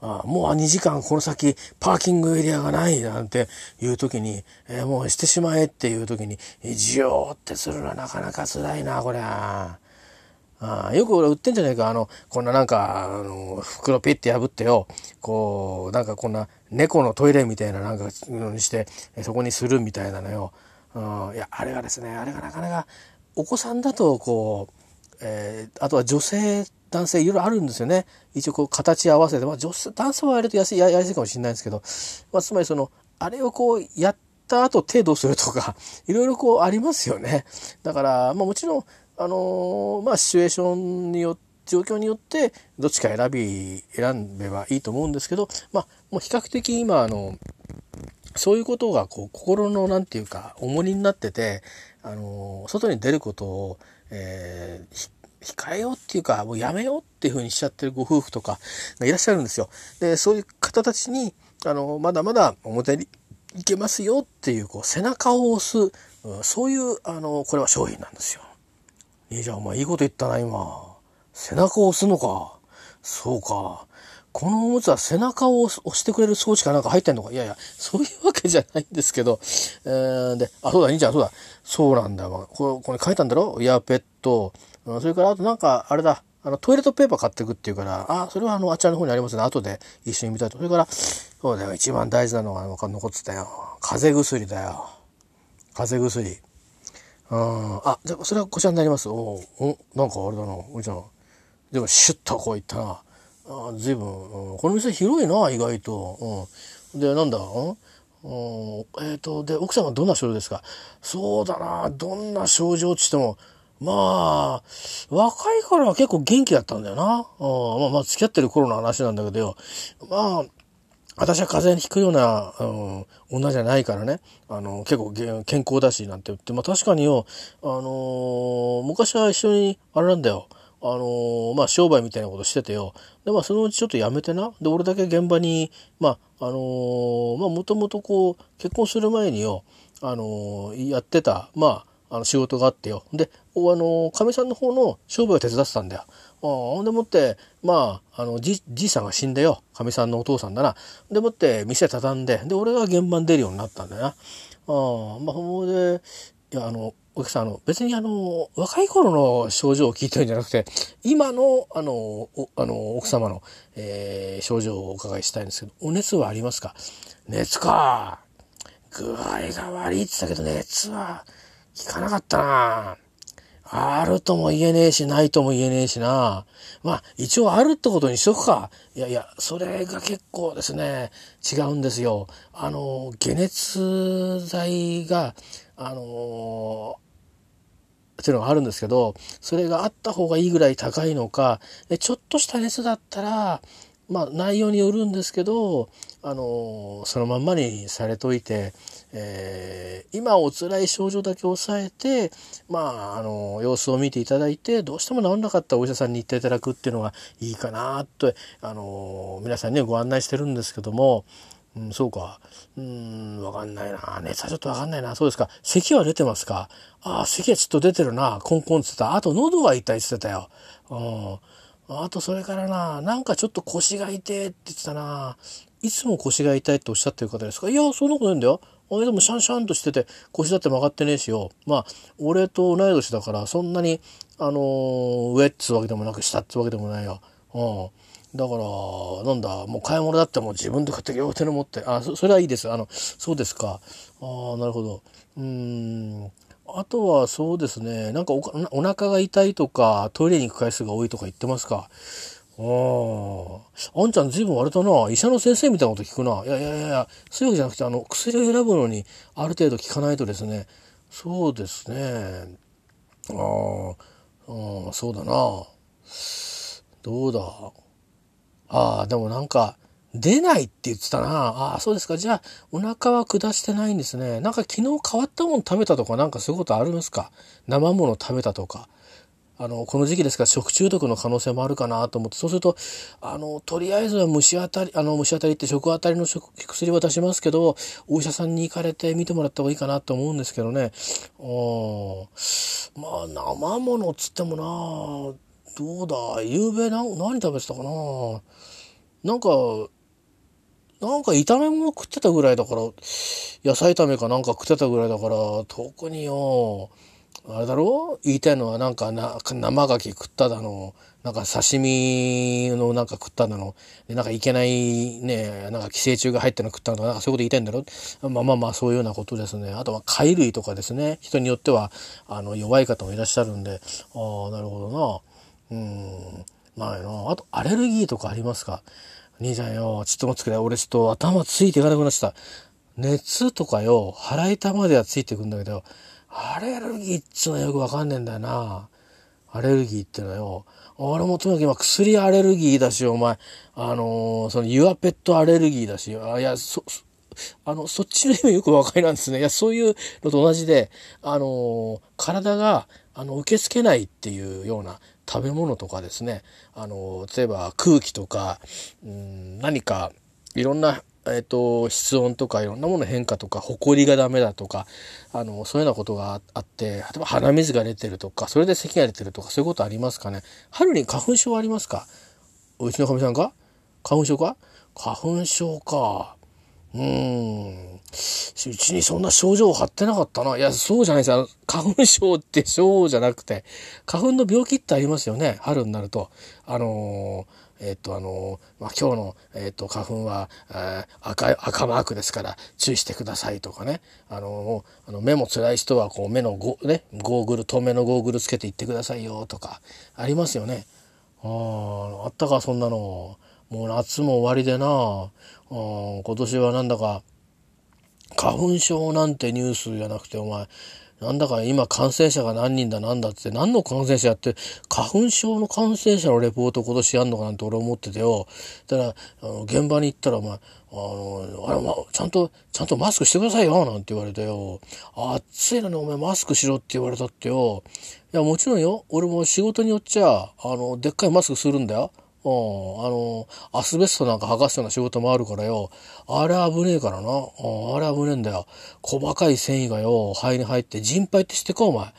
あもう2時間この先パーキングエリアがないなんていう時に、えー、もうしてしまえっていう時に、ジヨーってするのはなかなか辛いな、こりゃ。あよく俺売ってんじゃないか。あの、こんななんか、あの、袋ピッて破ってよ、こう、なんかこんな猫のトイレみたいななんかのにして、そこにするみたいなのよ。うん、いや、あれがですね、あれがなかなか、お子さんだと、こう、えー、あとは女性、男性いろいろあるんですよね。一応こう形合わせて、まあ女性、男性はやるとやすい、やりやすいかもしれないんですけど、まあつまりその、あれをこうやった後手どうするとか、いろいろこうありますよね。だから、まあもちろん、あのー、まあ、シチュエーションによって、状況によってどっちか選び選べばいいと思うんですけど、まあ、もう比較的今あのそういうことがこう心のなんていうか重荷になっててあの外に出ることを、えー、控えようっていうかもうやめようっていうふうにしちゃってるご夫婦とかがいらっしゃるんですよ。でそういう方たちにあのまだまだ表に行けますよっていうこう背中を押す、うん、そういうあのこれは商品なんですよ。いいじゃん、お前いいこと言ったな、今。背中を押すのか。そうか。このおむつは背中を押してくれる装置かなんか入ってんのかいやいや、そういうわけじゃないんですけど。えー、で、あ、そうだ、兄ちゃん、そうだ。そうなんだよ。これ、これ書いたんだろ？イヤーペット。それから、あとなんか、あれだ。あの、トイレットペーパー買ってくっていうから、あ、それはあの、あちらの方にありますね。後で一緒に見たいと。それから、そうだよ。一番大事なのが残ってたよ。風邪薬だよ。風邪薬。ああ、じゃあ、それはこちらになります。おお、なんかあれだな、おじちゃん。でも、シュッとこういったな。ああ随分、うん、この店広いな、意外と。うん。で、なんだ、うん、えっ、ー、と、で、奥さんはどんな症状ですか？そうだな、どんな症状って言っても、まあ、若い頃は結構元気だったんだよな。うん、まあ、まあ、付き合ってる頃の話なんだけどよ。まあ、私は風邪にひくような、うん、女じゃないからね、あの、結構健康だし、なんて言って、まあ確かによ、あのー、昔は一緒に、あれなんだよ、あのー、まあ商売みたいなことしててよ。で、まあそのうちちょっとやめてな。で、俺だけ現場に、まあ、あのー、まあもともとこう、結婚する前によ、あのやってた、まあ、あの仕事があってよ。で、あの、かみさんの方の商売を手伝ってたんだよ。ほんでもって、まあ、あの、じ、じいさんが死んでよ。かみさんのお父さんだな。でもって、店畳んで、で、俺が現場に出るようになったんだよな。ああまあ、ほんで、いや、あの、お客さん、あの、別にあの、若い頃の症状を聞いてるんじゃなくて、今の、あの、おあの、奥様の、えー、症状をお伺いしたいんですけど、お熱はありますか？熱か。具合が悪いって言ったけど、熱は効かなかったな。あるとも言えねえし、ないとも言えねえしな。まあ、一応あるってことにしとくか。いやいや、それが結構ですね、違うんですよ。あの、解熱剤が、あのっていうのがあるんですけど、それがあった方がいいぐらい高いのか、ちょっとした熱だったら、まあ内容によるんですけど、あのそのまんまにされといて、えー、今お辛い症状だけ抑えて、まあ、あの様子を見ていただいて、どうしても治んなかったお医者さんに行っていただくっていうのがいいかなと、あの皆さんにご案内してるんですけども、うん、そうか。うん、わかんないな。熱はちょっとわかんないな。そうですか。咳は出てますか？ああ、咳はちょっと出てるな。コンコンって言ってた。あと喉が痛いって言ってたよ。うん。あとそれからな、なんかちょっと腰が痛いって言ってたな。いつも腰が痛いっておっしゃってる方ですか？いや、そんなことないんだよ。俺でもシャンシャンとしてて腰だって曲がってねえしよ。まあ、俺と同い年だからそんなに、あのー、上っつうわけでもなく下っつうわけでもないよ。うん。だから、なんだ、もう買い物だってもう自分で買って両手に持って、あ、そそれはいいです。あの、そうですか。ああ、なるほど。うん。あとはそうですね、なんかおお腹が痛いとか、トイレに行く回数が多いとか言ってますか。ああ。あんちゃん随分あれだな。医者の先生みたいなこと聞くな。いやいやいや、そういうわけじゃなくて、あの、薬を選ぶのにある程度効かないとですね。そうですね。ああ、そうだな。どうだ。ああ、でもなんか、出ないって言ってたな。ああ、そうですか。じゃあ、お腹は下してないんですね。なんか昨日変わったもの食べたとか、なんかそういうことあるんですか？生もの食べたとか。あの、この時期ですから食中毒の可能性もあるかなと思って、そうすると、あの、とりあえずは虫当たり、あの、虫当たりって食当たりの食薬は出しますけど、お医者さんに行かれて見てもらった方がいいかなと思うんですけどね。うんまあ、生ものっつってもな、どうだ、夕べな何食べてたかな？なんか、なんか炒め物食ってたぐらいだから、野菜炒めかなんか食ってたぐらいだから、特によ、あれだろ？う言いたいのはなんかな生牡蠣食っただの、なんか刺身のなんか食っただの、でなんかいけないね、なんか寄生虫が入ったの食ったの、なんかそういうこと言いたいんだろ？まあまあまあそういうようなことですね。あとは貝類とかですね。人によっては、あの、弱い方もいらっしゃるんで、ああ、なるほどな。うん。まあな。あと、アレルギーとかありますか？兄ちゃんよ、ちょっと待ってくれ。俺ちょっと頭ついていかなくなっちゃった。熱とかよ、腹痛まではついてくんだけど、アレルギーっつうのはよくわかんねえんだよな。アレルギーってのはよ。俺もとにかく今薬アレルギーだし、お前、あのー、そのユアペットアレルギーだし、あいや、そ、あの、そっちの意味よくわかりなんですね。いや、そういうのと同じで、あのー、体が、あの、受け付けないっていうような食べ物とかですね、あのー、例えば空気とか、うん、何か、いろんなえっ、ー、と、室温とかいろんなもの変化とか、埃がダメだとか、あの、そういうようなことがあって、例えば鼻水が出てるとか、それで咳が出てるとか、そういうことありますかね？春に花粉症はありますか？うちのかみさんか花粉症か？花粉症か。うーん。うちにそんな症状を張ってなかったな。いや、そうじゃないですよ。花粉症って症じゃなくて、花粉の病気ってありますよね？春になると。あのーえっ、と、あの、まあ、今日の、えっ、と、花粉は、えー、赤、赤マークですから注意してくださいとかね。あの、あの目も辛い人は、こう、目のゴ、ね、ゴーグル、透明のゴーグルつけて行ってくださいよとか、ありますよね。ああ、あったか、そんなの。もう夏も終わりでな。あ今年はなんだか、花粉症なんてニュースじゃなくて、お前、なんだか今感染者が何人だなんだって何の感染者やって花粉症の感染者のレポート今年やんのかなんて俺思っててよ。だから、あの、現場に行ったらお前、あの、あれ、ま、ちゃんと、ちゃんとマスクしてくださいよなんて言われてよ。暑いのにお前マスクしろって言われたってよ。いや、もちろんよ。俺も仕事によっちゃ、あの、でっかいマスクするんだよ。うん、あの、アスベストなんか剥がすような仕事もあるからよ。あれ危ねえからな。うん、あれ危ねえんだよ。細かい繊維がよ、肺に入って、人肺って知ってか、お前。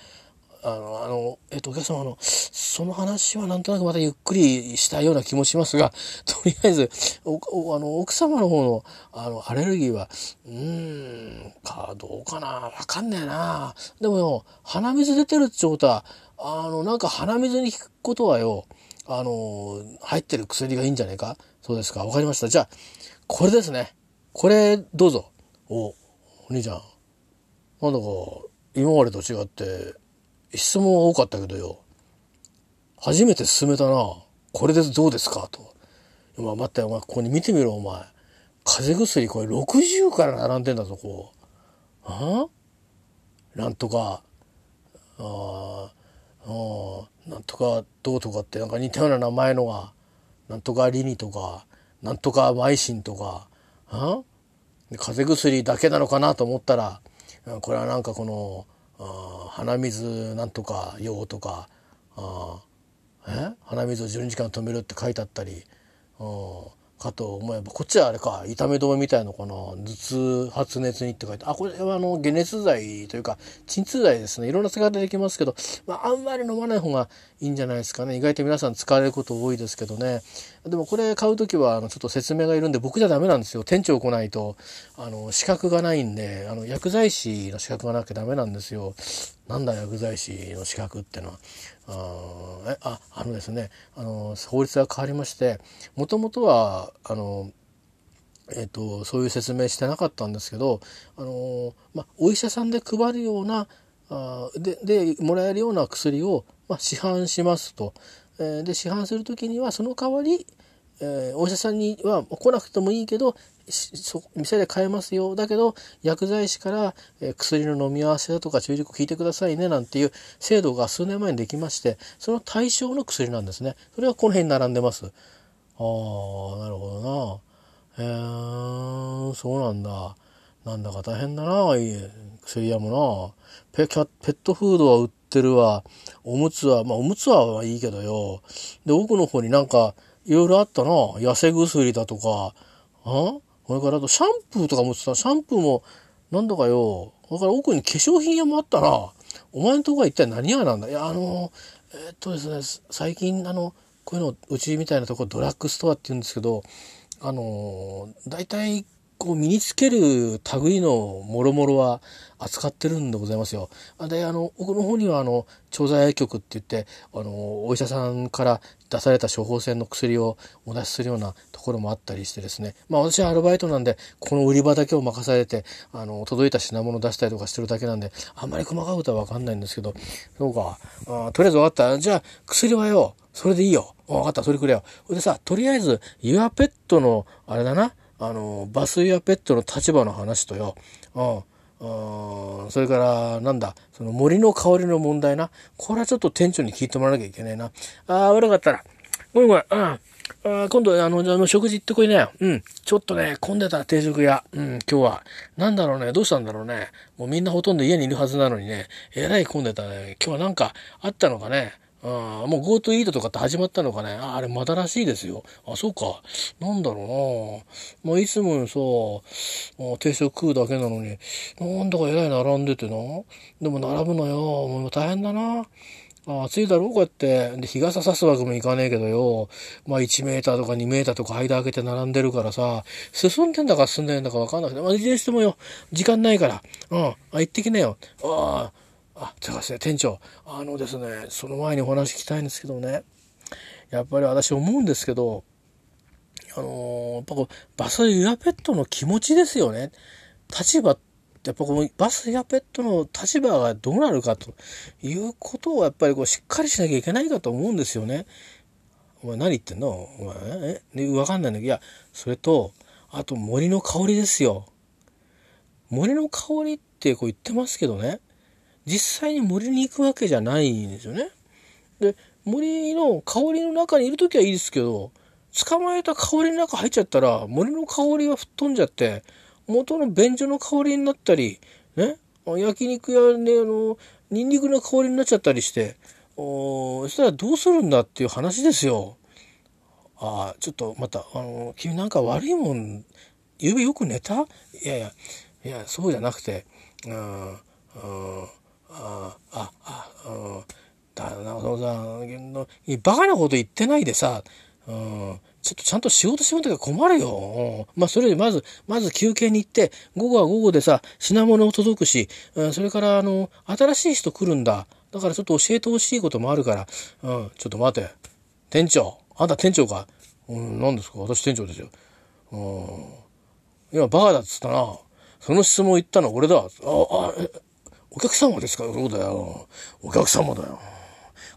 あの、あの、えっと、お客様、あの、その話はなんとなくまたゆっくりしたような気もしますが、とりあえず、お、あの、奥様の方の、あの、アレルギーは、うーん、か、どうかな、わかんねえな。でもよ、鼻水出てるってことは、あの、なんか鼻水に効くことはよ、あの、入ってる薬がいいんじゃないか？そうですか。わかりました。じゃあ、これですね。これ、どうぞ。お、お兄ちゃん。なんだか、今までと違って、質問は多かったけどよ。初めて進めたな。これでどうですか？と。お前待って、お前ここに見てみろ、お前。風邪薬これ60から並んでんだぞ、こう。あなんとか、あ、なんとかどうとかってなんか似たような名前のが、なんとかリニとか、なんとかマイシンとか、あ？風邪薬だけなのかなと思ったら、これはなんかこの、鼻水なんとか用とか、え？鼻水を12時間止めるって書いてあったり、かと思えばこっちはあれか痛め止めみたいのかな。頭痛発熱にって書いて。あこれはあの解熱剤というか鎮痛剤ですね。いろんな使い方できますけど、まあ、あんまり飲まない方がいいんじゃないですかね。意外と皆さん使われること多いですけどね。でもこれ買う時はあのちょっと説明がいるんで僕じゃダメなんですよ。店長来ないとあの資格がないんであの薬剤師の資格がなきゃダメなんですよ。なんだ薬剤師の資格ってのは。あああのですねあの法律が変わりましてもともとはあのえーと、そういう説明してなかったんですけど、あのまあ、お医者さんで配るようなあででもらえるような薬を、まあ、市販しますと、えー、で市販する時にはその代わり、えー、お医者さんには来なくてもいいけど店で買えますよだけど薬剤師から、えー、薬の飲み合わせだとか注意力聞いてくださいねなんていう制度が数年前にできましてその対象の薬なんですねそれはこの辺に並んでますああなるほどなへえー、そうなんだ。なんだか大変だな、いい薬屋もな。ペペットフードは売ってるわ。おむつは、まあおむつはいいけどよ。で、奥の方になんか、いろいろあったな。痩せ薬だとか。あ？これからあとシャンプーとかもさ、シャンプーも、なんだかよ。これから奥に化粧品屋もあったな。お前のとこは一体何屋なんだ？いや、あの、えー、っとですね、最近あの、こういうの、うちみたいなとこドラッグストアって言うんですけど、あの大体こう身につける類のもろもろは扱ってるんでございますよ。で、あの、奥の方にはあの、調剤薬局って言って、あの、お医者さんから出された処方箋の薬をお出しするようなところもあったりしてですね。まあ私はアルバイトなんで、この売り場だけを任されて、あの、届いた品物出したりとかしてるだけなんで、あんまり細かいことはわかんないんですけど、そうか、あとりあえず分かった。じゃあ、薬はよ、それでいいよ。分かった、それくれよ。でさ、とりあえず、ユアペットの、あれだな、あの、バスユアペットの立場の話とよ、うん、うんそれから、なんだ、その森の香りの問題な。これはちょっと店長に聞いてもらわなきゃいけないな。ああ、悪かったら。ごめんごめん。うん。あ今度、あの、じゃあの、食事行ってこいなよ。うん。ちょっとね、混んでた定食屋。うん、今日は。なんだろうね、どうしたんだろうね。もうみんなほとんど家にいるはずなのにね、えらい混んでたね。今日はなんかあったのかね。ああもう GoTo イートとかって始まったのかね。あ、あれまだらしいですよ。あ、そうか。なんだろうな。まあ、いつもさあ、定食食うだけなのに、なんだかえらい並んでてな。でも並ぶのよ。もう大変だな。あ暑いだろ？うこうやって。で、日傘差すわけもいかねえけどよ。まあ1メーターとか2メーターとか間開けて並んでるからさ、進んでんだか進んでんだかわかんなくて。まあ、いずれにしてもよ、時間ないから。うん。あ、行ってきなよ。ああ。あ、じゃあ、店長、あのですね、その前にお話聞きたいんですけどね、やっぱり私思うんですけど、あのー、やっぱこう、バスユアペットの気持ちですよね。立場って、やっぱこのバスユアペットの立場がどうなるかということをやっぱりこうしっかりしなきゃいけないかと思うんですよね。お前何言ってんの？お前え？わかんないんだけど、いや、それと、あと森の香りですよ。森の香りってこう言ってますけどね。実際に森に行くわけじゃないんですよね。で、森の香りの中にいる時はいいですけど、捕まえた香りの中入っちゃったら、森の香りは吹っ飛んじゃって、元の便所の香りになったり、ね、焼肉屋ね、あの、ニンニクの香りになっちゃったりして、おそしたらどうするんだっていう話ですよ。ああ、ちょっとまた、あの、君なんか悪いもん、ゆうべよく寝た？いやいや、いや、そうじゃなくて、うん、うん、ああ、ああ、うん。だ、なそのさ、バカなこと言ってないでさ、うん、ちょっとちゃんと仕事しもとき困るよ。うん、まあ、それでまず、まず休憩に行って、午後は午後でさ、品物を届くし、うん、それから、あの、新しい人来るんだ。だからちょっと教えてほしいこともあるから、うん、ちょっと待て。店長。あんた店長か？うん、何ですか？私店長ですよ。うん。今バカだっつったな。その質問言ったの俺だ。あ、あ、え、お客様ですかそうだよ。お客様だよ。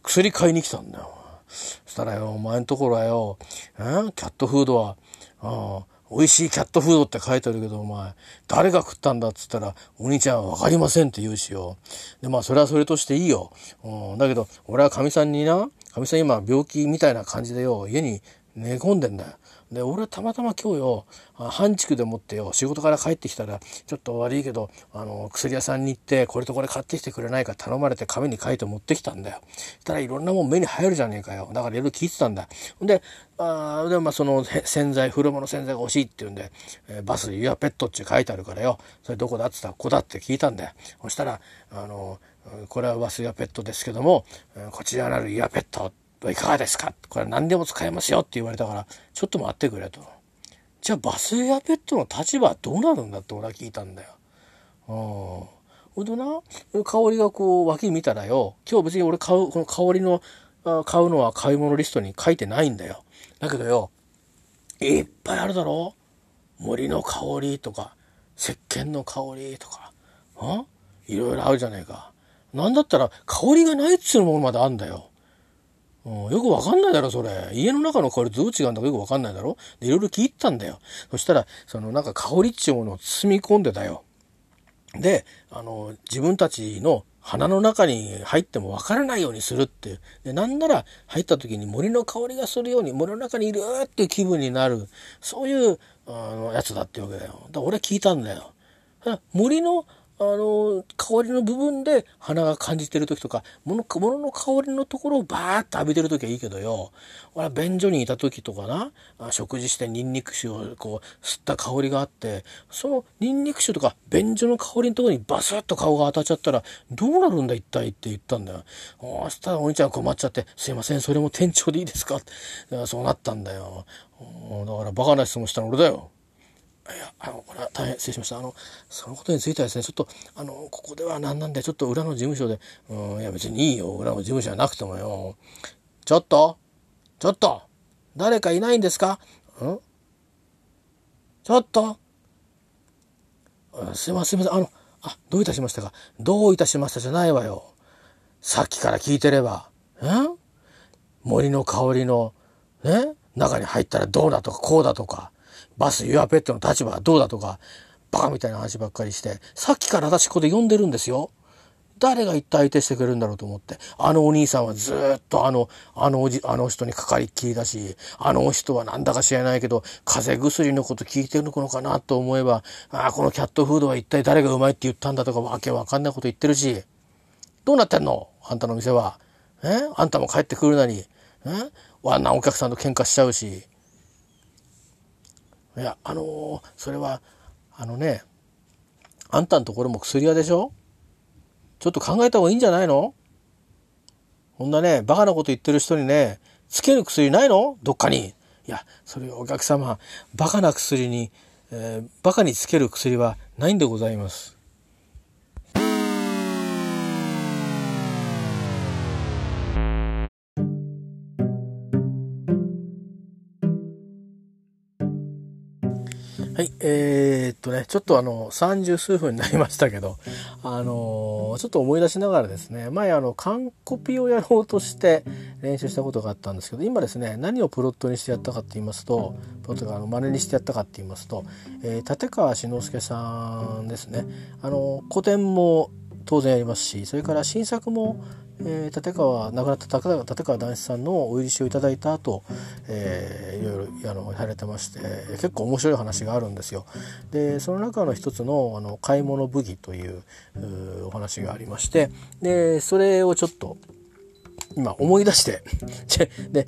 薬買いに来たんだよ。そしたらよ、お前んところはよ、えキャットフードは、あ美味しいキャットフードって書いてあるけど、お前、誰が食ったんだっつったら、お兄ちゃんはわかりませんって言うしよ。で、まあ、それはそれとしていいよ。うん、だけど、俺はかみさんにな、かみさん今病気みたいな感じでよ、家に寝込んでんだよ。で俺たまたま今日よ半畜でもってよ仕事から帰ってきたらちょっと悪いけどあの薬屋さんに行ってこれとこれ買ってきてくれないか頼まれて紙に書いて持ってきたんだよ。そしたらいろんなもん目に入るじゃねえかよ。だからいろいろ聞いてたんだ。であでまあその洗剤風呂物洗剤が欲しいって言うんで、えー、バスユアペットって書いてあるからよそれどこだっつったらここだって聞いたんだよ。そしたらあのこれはバスユアペットですけどもこちらなるユアペットっていかがですか？これ何でも使えますよって言われたから、ちょっと待ってくれと。じゃあバスエアペットの立場はどうなるんだって俺は聞いたんだよ。うん。ほんとな、香りがこう脇見たらよ、今日別に俺買う、この香りの、買うのは買い物リストに書いてないんだよ。だけどよ、いっぱいあるだろ？森の香りとか、石鹸の香りとか、ん？いろいろあるじゃねえか。なんだったら香りがないっつうものまであんだよ。うん、よくわかんないだろ、それ。家の中の香りどう違うんだかよくわかんないだろで、いろいろ聞いたんだよ。そしたら、そのなんか香りっちゅうものを包み込んでたよ。で、あの、自分たちの鼻の中に入ってもわからないようにするっていう。で、なんなら入った時に森の香りがするように、森の中にいるっていう気分になる。そういう、あの、やつだってわけだよ。だから俺聞いたんだよ。森のあの、香りの部分で鼻が感じてる時とか、物物の香りのところをバーッと浴びてる時はいいけどよ、俺は便所にいた時とかな、食事してニンニク酒をこう吸った香りがあって、そのニンニク酒とか便所の香りのところにバスッと顔が当たっちゃったら、どうなるんだ一体って言ったんだよ。そしたらお兄ちゃん困っちゃって、すいません、それも店長でいいですか？ってそうなったんだよ。だからバカな質問したの俺だよ。いや、あの、これは大変失礼しました。あの、そのことについてはですね、ちょっと、あの、ここでは何なんで、ちょっと裏の事務所で、うん、いや別にいいよ、裏の事務所じゃなくてもよ。ちょっとちょっと誰かいないんですか？ん？ちょっとすいません、すいません。あの、あ、どういたしましたか？どういたしましたじゃないわよ。さっきから聞いてれば。ん？森の香りの、ね？中に入ったらどうだとかこうだとか。バス、ユアペットの立場はどうだとか、バカみたいな話ばっかりして、さっきから私ここで呼んでるんですよ。誰が一体相手してくれるんだろうと思って。あのお兄さんはずっとあの、あのおじ、あの人にかかりっきりだし、あの人はなんだか知らないけど、風邪薬のこと聞いてるのかなと思えば、ああ、このキャットフードは一体誰がうまいって言ったんだとかわけわかんないこと言ってるし、どうなってんの？あんたの店は。え？あんたも帰ってくるなり、え？あんなお客さんと喧嘩しちゃうし。いや、あのー、それは、あのね、あんたのところも薬屋でしょ？ちょっと考えた方がいいんじゃないの？こんなね、バカなこと言ってる人にね、つける薬ないの？どっかに。いや、それお客様、バカな薬に、えー、バカにつける薬はないんでございます。はい、えー、っとね、ちょっとあの、30数分になりましたけど、あのー、ちょっと思い出しながらですね、前あの、完コピをやろうとして練習したことがあったんですけど、今ですね、何をプロットにしてやったかって言いますと、プロットがあの、真似にしてやったかって言いますと、えー、立川志の輔さんですね、あの、古典も当然やりますし、それから新作も、えー、立川亡くなった立川談志さんのお許しをいただいた後、えー、いろいろあのされてまして結構面白い話があるんですよ。でその中の一つの「あの買い物武器」というお話がありましてでそれをちょっと今思い出して で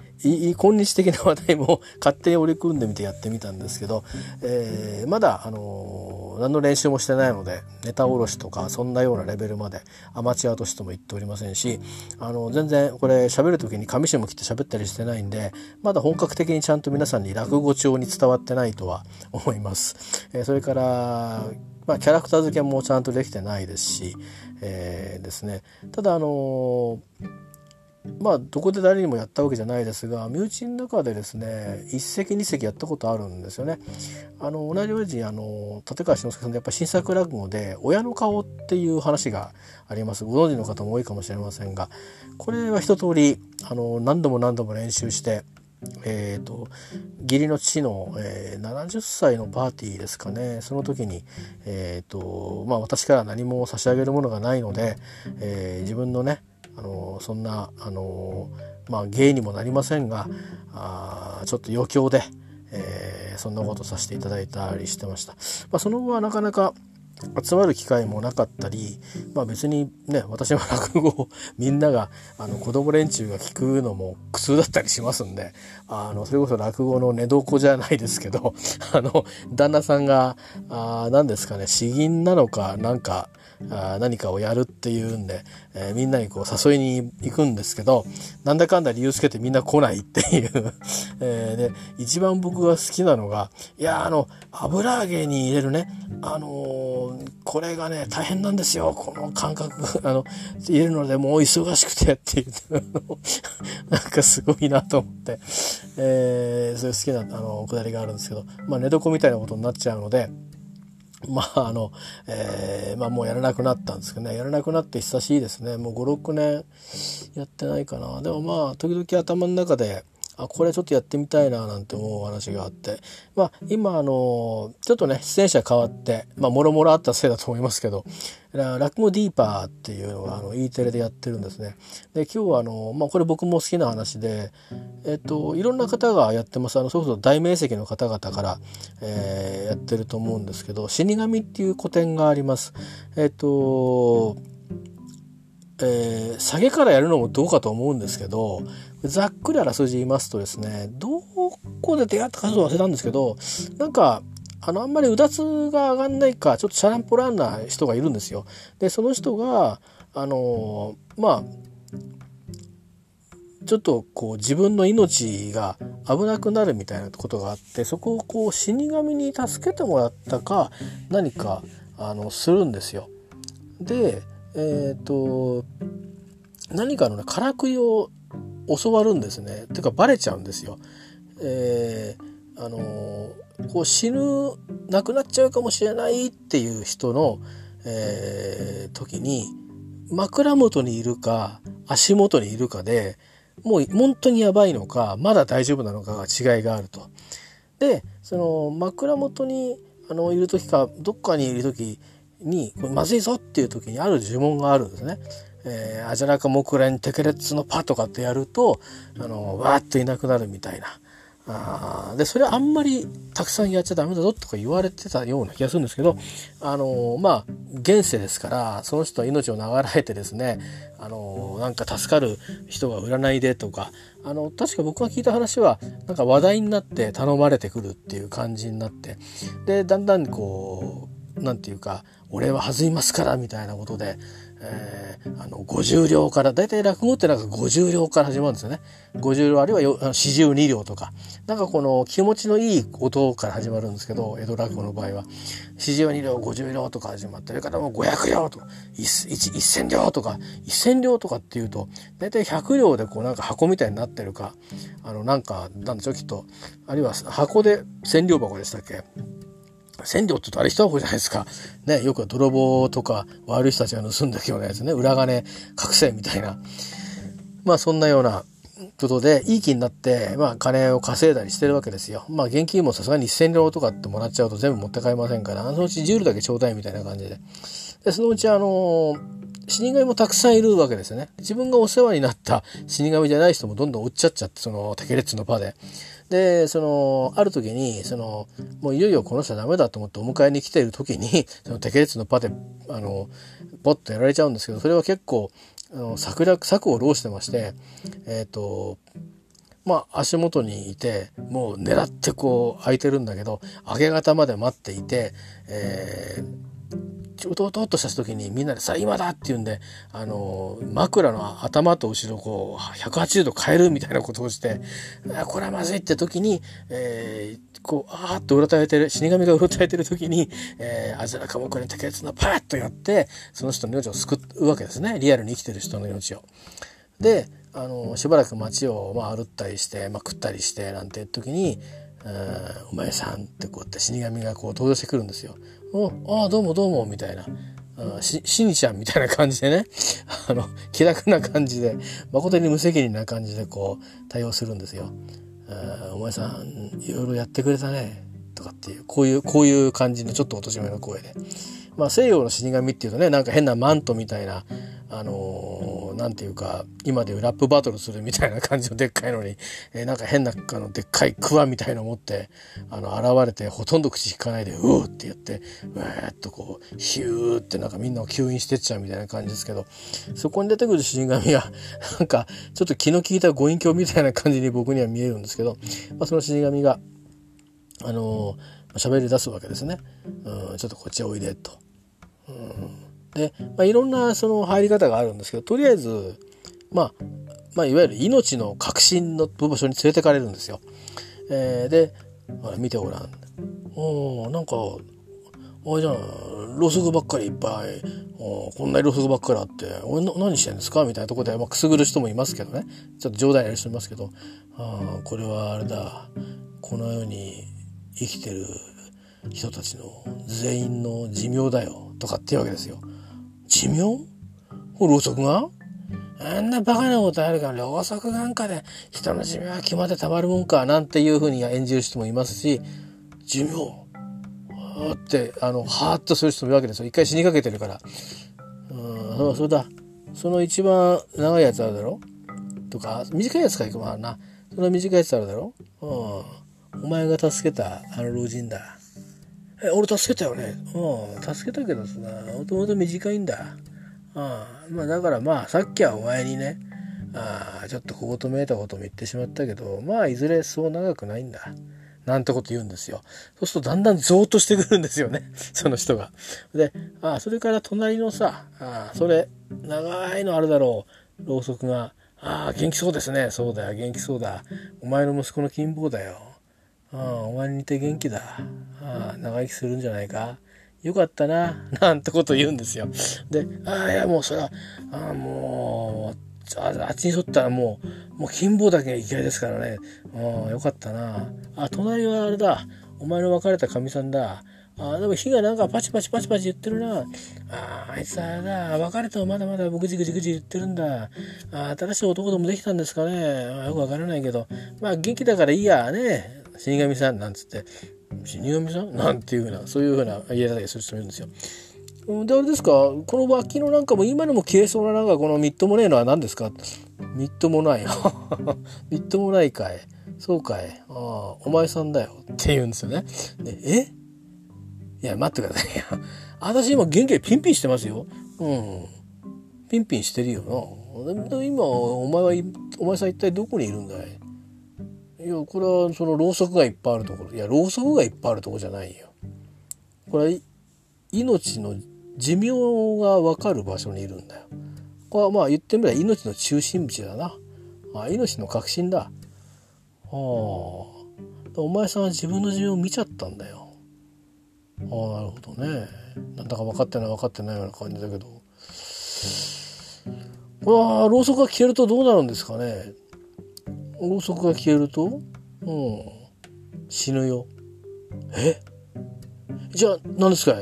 今日的な話題も勝手に織り込んでみてやってみたんですけど、えー、まだ、あのー、何の練習もしてないのでネタおろしとかそんなようなレベルまでアマチュアとしても言っておりませんし、あの全然これ喋る時に紙紙も切って喋ったりしてないんでまだ本格的にちゃんと皆さんに落語調に伝わってないとは 思います。えー、それからまあ、キャラクター付けもちゃんとできてないですし、えー、ですねただあのーまあどこで誰にもやったわけじゃないですが身内の中でですね一席二席やったことあるんですよね。あの同じようにあの立川志の輔さんでやっぱ新作落語で「親の顔」っていう話がありますご存知の方も多いかもしれませんがこれは一通りあの何度も何度も練習してえーと、義理の父の、えー、70歳のパーティーですかねその時に、えーとまあ、私から何も差し上げるものがないので、えー、自分のねあのそんなあの、まあ、芸にもなりませんがあちょっと余興で、えー、そんなことさせていただいたりしてました。まあ、その後はなかなか集まる機会もなかったり、まあ、別にね私の落語をみんながあの子供連中が聞くのも苦痛だったりしますんであのそれこそ落語の寝床じゃないですけどあの旦那さんがあ何ですかね詩吟なのかなんかあ何かをやるっていうんで、えー、みんなにこう誘いに行くんですけどなんだかんだ理由つけてみんな来ないっていう。え、で一番僕が好きなのがいやあの油揚げに入れるね。あのー、これがね大変なんですよ。この感覚。あの入れるのでもう忙しくてっていう。なんかすごいなと思って、えー、そういう好きなあのくだりがあるんですけどまあ寝床みたいなことになっちゃうので。まああの、えー、まあもうやらなくなったんですけどね、やらなくなって久しいですね。もう5、6年やってないかな。でもまあ、時々頭の中で、あこれちょっとやってみたいななんて思う話があってまあ今あのちょっとね出演者変わってまあもろもろあったせいだと思いますけど落語ディーパーっていうのがあの E テレでやってるんですね。で今日はあの、まあ、これ僕も好きな話で、えっと、いろんな方がやってますあのそれこそ大名跡の方々から、えー、やってると思うんですけど死神っていう古典があります。えっとえー、下げからやるのもどうかと思うんですけどざっくりあらすじ言いますとですねどこで出会ったかちょっと忘れたんですけどなんかあのあんまりうだつが上がんないかちょっとシャランポランな人がいるんですよ。でその人があのまあちょっとこう自分の命が危なくなるみたいなことがあってそこをこう死神に助けてもらったか何かあのするんですよ。でえっ、ー、と何かのねからくりを教わるんですね。ていうかバレちゃうんですよ。えー、あの、こう死ぬ亡くなっちゃうかもしれないっていう人の、えー、時に枕元にいるか足元にいるかでもう本当にやばいのかまだ大丈夫なのかが違いがあると。でその枕元にあのいる時かどっかにいる時にまずいぞっていう時にある呪文があるんですね。えー、アジャラカ木蓮テケレッツのパとかってやるとあのわーっといなくなるみたいな。あでそれあんまりたくさんやっちゃダメだぞとか言われてたような気がするんですけどあのまあ現世ですからその人は命を長らえてですねあのなんか助かる人が占いでとかあの確か僕が聞いた話はなんか話題になって頼まれてくるっていう感じになってでだんだんこう何て言うか俺は弾みますからみたいなことでえー、あの50両から大体落語ってなんか50両から始まるんですよね。50両あるいは四十二両とか。なんかこの気持ちのいい音から始まるんですけど江戸落語の場合は。四十二両50両とか始まってそれからもう500両とか1000両とか。1000両とかっていうと大体100両でこうなんか箱みたいになってるか。あのなんかなんでしょうきっと。あるいは箱で千両箱でしたっけ。千両って言うとあれ一箱じゃないですか。ね、よく泥棒とか悪い人たちが盗んでるようなやつね、裏金隠せみたいな。まあそんなようなことで、いい気になって、まあ金を稼いだりしてるわけですよ。まあ現金もさすがに1000両とかってもらっちゃうと全部持って帰りませんから、そのうち10両だけちょうだいみたいな感じで。で、そのうちあの死神もたくさんいるわけですよね。自分がお世話になった死神じゃない人もどんどん売っちゃっちゃって、そのテケレッツの場で。で、その、ある時に、その、もういよいよこの人はダメだと思ってお迎えに来ている時に、そのテケレツのパで、あの、ポッとやられちゃうんですけど、それは結構、あの策略、策を浪してまして、えっ、ー、と、まあ足元にいてもう狙ってこう空いてるんだけど明け方まで待っていて、えーうとした時にみんなでさあ今だって言うんであの枕の頭と後ろこう180度変えるみたいなことをしてこれはまずいって時に、えー、こうあーっとうろたえてる死神がうろたえてる時に、えー、あずらかもこれに竹つのパーッとやってその人の命を救うわけですねリアルに生きてる人の命を。であのしばらく街を、まあ、歩ったりして、まあ、食ったりしてなんて時に「お前さん」ってこうやって死神がこう登場してくるんですよ。おああどうもどうもみたいな。し、しにちゃんみたいな感じでね、あの、気楽な感じで、誠に無責任な感じでこう、対応するんですよ。お前さん、いろいろやってくれたね。とかっていう、こういう、こういう感じのちょっとお年めの声で。まあ西洋の死神っていうとね、なんか変なマントみたいな、あのー、なんていうか、今でいうラップバトルするみたいな感じのでっかいのに、えー、なんか変な、あの、でっかいクワみたいの持って、あの、現れて、ほとんど口引かないで、うーって言って、うーっとこう、ヒューってなんかみんなを吸引してっちゃうみたいな感じですけど、そこに出てくる死神は、なんか、ちょっと気の利いたご隠居みたいな感じに僕には見えるんですけど、まあ、その死神が、あのー、喋り出すわけですね。うん、ちょっとこっちおいで、と。うんで、まあ、いろんなその入り方があるんですけどとりあえず、まあ、まあいわゆる命の核心の部所に連れてかれるんですよ。えー、で見てごらん。おなんかあれじゃあろうそくばっかりいっぱいおこんなにろうそくばっかりあって「俺何してんですか?」みたいなとこで、まあ、くすぐる人もいますけどねちょっと冗談やる人いますけど「あこれはあれだこの世に生きてる人たちの全員の寿命だよ」とかっていうわけですよ。寿命？ろうそくが？あんなバカなことあるから、ろうそくなんかで人の寿命は決まってたまるもんか、なんていうふうに演じる人もいますし、寿命？って、あの、はーっとする人もいるわけですよ。一回死にかけてるから。うん、そう、だ。その一番長いやつあるだろ？とか、短いやつかいくもあるな。その短いやつあるだろ？うん。お前が助けたあの老人だ。え、俺助けたよね。うん、助けたけどさ、もともと短いんだ。うん、まあだからまあ、さっきはお前にね、あ、ちょっとこことめいたことも言ってしまったけど、まあいずれそう長くないんだ。なんてこと言うんですよ。そうするとだんだんゾーッとしてくるんですよね。その人が。で、あ、それから隣のさ、あ、それ、長いのあるだろう。ろうそくが。ああ、元気そうですね。そうだよ、元気そうだ。お前の息子の金坊だよ。ああ、お前に似て元気だ。ああ、長生きするんじゃないか。よかったな。なんてこと言うんですよ。で、ああ、いや、もうそれは、ああ、もう、あっちにとったらもう、もう金棒だけが生きがいですからね。ああ、よかったな。あ、隣はあれだ。お前の別れたかみさんだ。あでも火がなんかパチパチパチパチ言ってるな。ああいつあれだ。別れてもまだまだぐじぐじぐじ言ってるんだ。あ新しい男でもできたんですかね。よくわからないけど。まあ元気だからいいやね。死神さんなんつって死神さん？なんていうふうなそういうふうな言い方する人もいるんですよ。であれですか？この脇のなんかも今でも消えそうななんかこのみっともねえのは何ですか？みっともない みっともないかいそうかいああお前さんだよって言うんですよね。でえ？いや待ってくださいよ。私今元気でピンピンしてますよ。うん。ピンピンしてるよな。今お前はお前さん一体どこにいるんだい？いやこれはそのろうそくがいっぱいあるところ。いやろうそくがいっぱいあるとこじゃないよ。これは命の寿命が分かる場所にいるんだよ。これはまあ言ってみれば命の中心地だな。あ命の核心だ。ああ。お前さんは自分の寿命を見ちゃったんだよ。ああなるほどね。なんだか分かってない分かってないような感じだけど。これはろうそくが消えるとどうなるんですかね。ろうそくが消えると、うん、死ぬよ。え？じゃあ、何ですか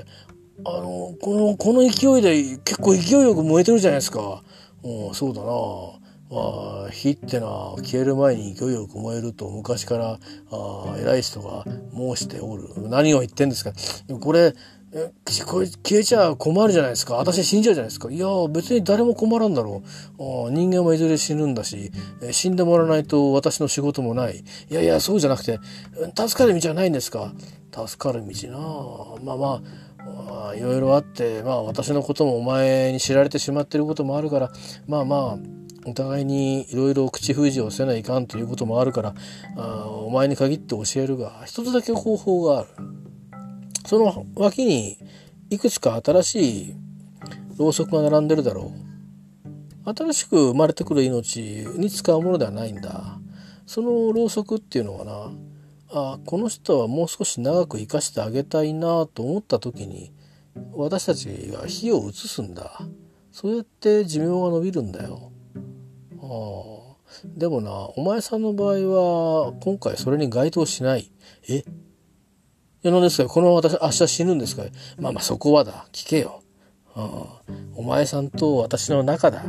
あの、この、この勢いで結構勢いよく燃えてるじゃないですか。うん、そうだな。まあ、火ってのは消える前に勢いよく燃えると昔からあ偉い人が申しておる。何を言ってんですかこれ、え、これ消えちゃ困るじゃないですか。私死んじゃうじゃないですか。いや、別に誰も困らんだろう。人間はいずれ死ぬんだし、死んでもらわないと私の仕事もない。いやいや、そうじゃなくて、助かる道はないんですか。助かる道なまあまあ、いろいろあって、まあ私のこともお前に知られてしまってることもあるから、まあまあ、お互いにいろいろ口封じをせないかんということもあるからあお前に限って教えるが一つだけ方法がある。その脇にいくつか新しいろうそくが並んでるだろう。新しく生まれてくる命に使うものではないんだ。そのろうそくっていうのはなあこの人はもう少し長く生かしてあげたいなと思った時に私たちが火を移すんだ。そうやって寿命が伸びるんだよ。ああ。でもなお前さんの場合は今回それに該当しない。え？いや何ですかこの私明日死ぬんですか？まあまあそこはだ。聞けよ、うん、お前さんと私の中だ。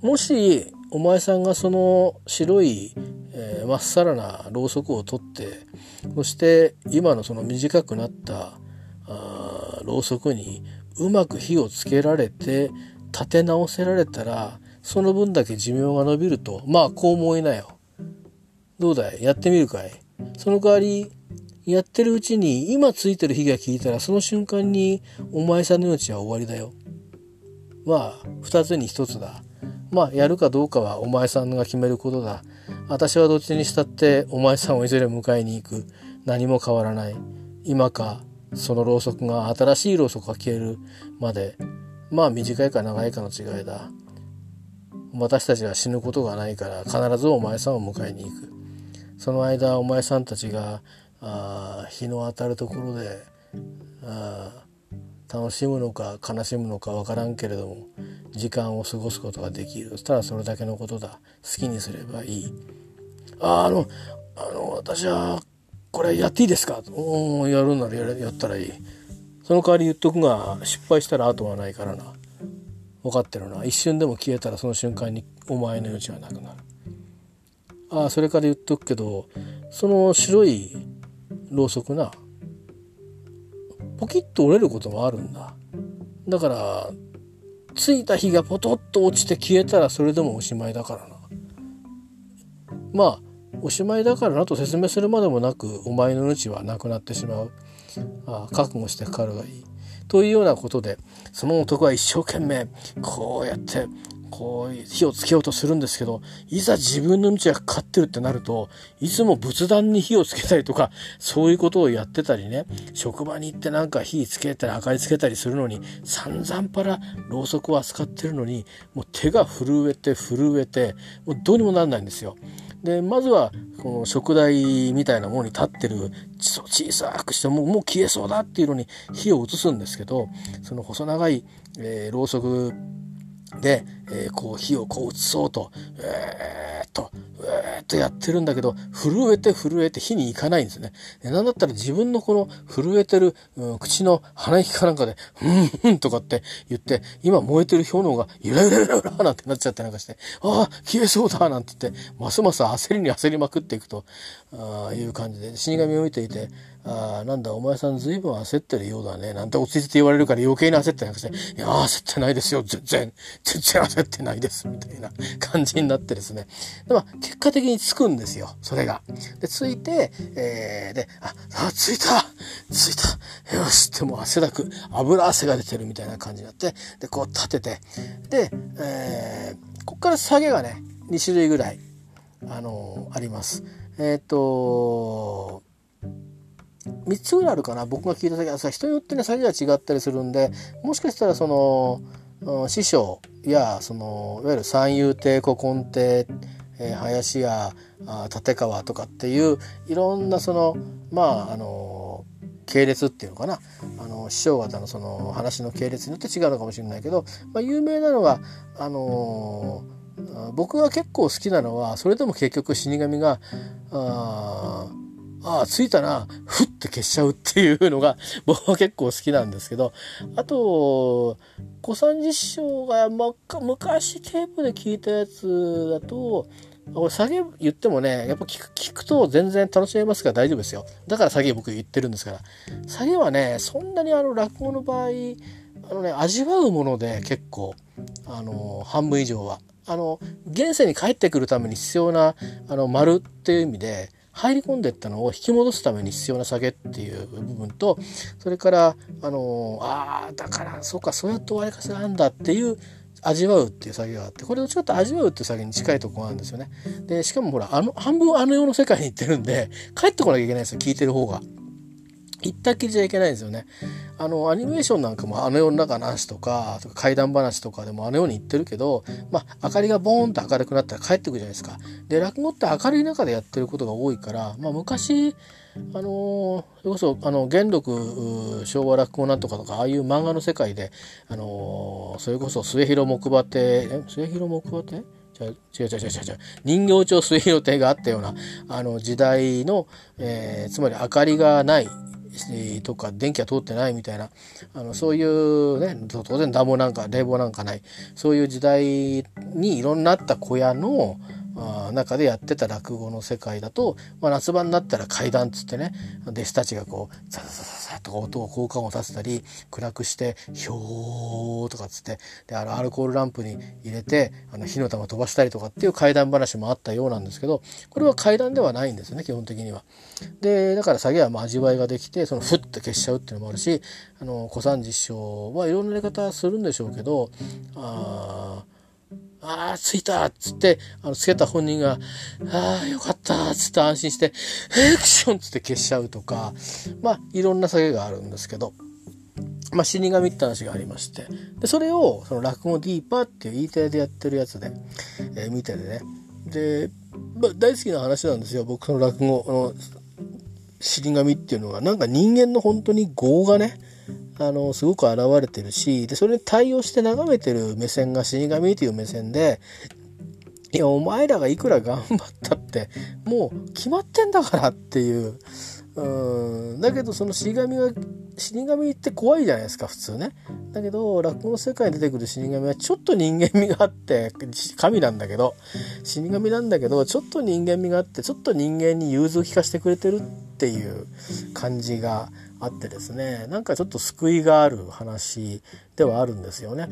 もしお前さんがその白いえー、まっさらなろうそくを取ってそして今のその短くなったあろうそくにうまく火をつけられて立て直せられたらその分だけ寿命が伸びるとまあこう思いなよ。どうだい？やってみるかい？その代わりやってるうちに今ついてる火が効いたらその瞬間にお前さんの命は終わりだよ。まあ二つに一つだ。まあやるかどうかはお前さんが決めることだ。私はどっちにしたってお前さんをいずれ迎えに行く。何も変わらない。今か、そのろうそくが新しいろうそくが消えるまで。まあ短いか長いかの違いだ。私たちは死ぬことがないから必ずお前さんを迎えに行く。その間お前さんたちがあ日の当たるところであ楽しむのか悲しむのか分からんけれども時間を過ごすことができる。そしたらそれだけのことだ。好きにすればいい。ああのあの私はこれやっていいですか？うんやるならややったらいい。その代わり言っとくが失敗したら後はないからな。分かってるな。一瞬でも消えたらその瞬間にお前の命はなくなる。ああそれから言っとくけどその白いろうそくなポキッと折れることもあるんだだからついた火がポトッと落ちて消えたらそれでもおしまいだからな。まあおしまいだからなと説明するまでもなくお前の命はなくなってしまう。ああ覚悟してかかるがいい。というようなことでその男は一生懸命こうやってこう火をつけようとするんですけどいざ自分の道がかかってるってなるといつも仏壇に火をつけたりとかそういうことをやってたりね職場に行ってなんか火つけたり明かりつけたりするのに散々パラろうそくを扱ってるのにもう手が震えて震えてもうどうにもなんないんですよ。でまずはこの食台みたいなものに立ってる小さくしてもうもう消えそうだっていうのに火を移すんですけどその細長い、えー、ろうそくで、えー、こう火をこう移そうと、えー、っと、えー、っとやってるんだけど、震えて震えて火に行かないんですね。なんだったら自分のこの震えてる、うん、口の鼻息かなんかで、うんうんとかって言って、今燃えてる炎がゆらゆらゆらゆらなんてなっちゃってなんかして、ああ、消えそうだなんて言って、ますます焦りに焦りまくっていくとあいう感じで、死神を見ていて、あなんだ、お前さん随分焦ってるようだね。なんて落ち着いて言われるから余計に焦ってなくて、いや、焦ってないですよ。全然、全然焦ってないです。みたいな感じになってですね。でまあ、結果的につくんですよ。それが。で、ついて、えー、で、あ、あ、ついたついたよしってもう汗だく、油汗が出てるみたいな感じになって、で、こう立てて、で、えー、こっから下げがね、2種類ぐらい、あのー、あります。えっ、ー、と3つぐらいあるかな？僕が聞いた時はさ人によってね詐欺が違ったりするんでもしかしたらその師匠やそのいわゆる三遊亭古今亭、えー、林家立川とかっていういろんなそのまああの系列っていうのかな？あの師匠方のその話の系列によって違うのかもしれないけど、まあ、有名なのがあのー、僕が結構好きなのはそれでも結局死神があああ、着いたな、ふって消しちゃうっていうのが僕は結構好きなんですけど、あと、小三治師匠が、ま、昔テープで聞いたやつだと、これ下げ言ってもね、やっぱ聞く聞くと全然楽しめますから大丈夫ですよ。だから下げ僕言ってるんですから。下げはね、そんなにあの落語の場合、あのね、味わうもので結構、あの、半分以上は。あの、現世に帰ってくるために必要な、あの、丸っていう意味で、入り込んでったのを引き戻すために必要な酒っていう部分とそれからあのあだからそうかそうやって終わりかせなんだっていう味わうっていう作業があってこれどっちかって味わうっていう作業に近いところなんですよね。でしかもほらあの半分あの世の世界に行ってるんで帰ってこなきゃいけないんですよ聞いてる方が。行ったっきりじゃいけないんですよね。あの、アニメーションなんかもあの世の中の話とか、とか怪談話とかでもあのように言ってるけど、まあ、明かりがボーンと明るくなったら帰ってくるじゃないですか。で、落語って明るい中でやってることが多いから、まあ、昔、あのそれこそ、あの、元禄、昭和落語なんとかとか、ああいう漫画の世界で、あのそれこそ末広木馬亭、末広木馬亭違う違う違う違う違う人形町水路亭があったようなあの時代の、えー、つまり明かりがないとか電気が通ってないみたいなあのそういうね当然暖房なんか冷房なんかない。そういう時代にいろんなあった小屋の中でやってた落語の世界だと、まあ、夏場になったら階段っつってね弟子たちがこうザザザザザとか音を効果音を立てたり暗くして「ひょー」とかっつってであのアルコールランプに入れてあの火の玉飛ばしたりとかっていう怪談話もあったようなんですけどこれは怪談ではないんですね基本的には。でだから下げはまあ味わいができてそのふって消しちゃうっていうのもあるしあの小三治師匠はいろんなやり方するんでしょうけどああああ、着いたっつって、あの、つけた本人が、ああ、よかったっつって安心して、エクションっつって消しちゃうとか、まあ、いろんな作業があるんですけど、まあ、死神って話がありまして、で、それを、その落語ディーパーっていう E テレでやってるやつで、えー、見ててね。で、まあ、大好きな話なんですよ。僕の落語の死神っていうのは、なんか人間の本当に業がね、あの、すごく現れてるし、で、それに対応して眺めてる目線が死神という目線で、いや、お前らがいくら頑張ったって、もう決まってんだからっていう。うんだけどその死神が死神って怖いじゃないですか普通ね。だけど落語の世界に出てくる死神はちょっと人間味があって神なんだけど死神なんだけどちょっと人間味があってちょっと人間に融通を聞かせてくれてるっていう感じがあってですねなんかちょっと救いがある話ではあるんですよね。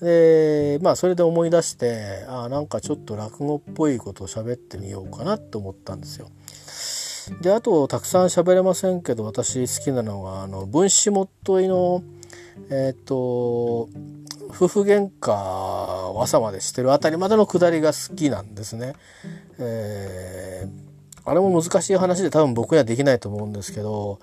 でまあそれで思い出してあなんかちょっと落語っぽいことを喋ってみようかなと思ったんですよ。であとたくさん喋れませんけど私好きなのがあの分子もっといのえっ、ー、と夫婦喧嘩を朝までしてるあたりまでのくだりが好きなんですね。えー、あれも難しい話で多分僕にはできないと思うんですけど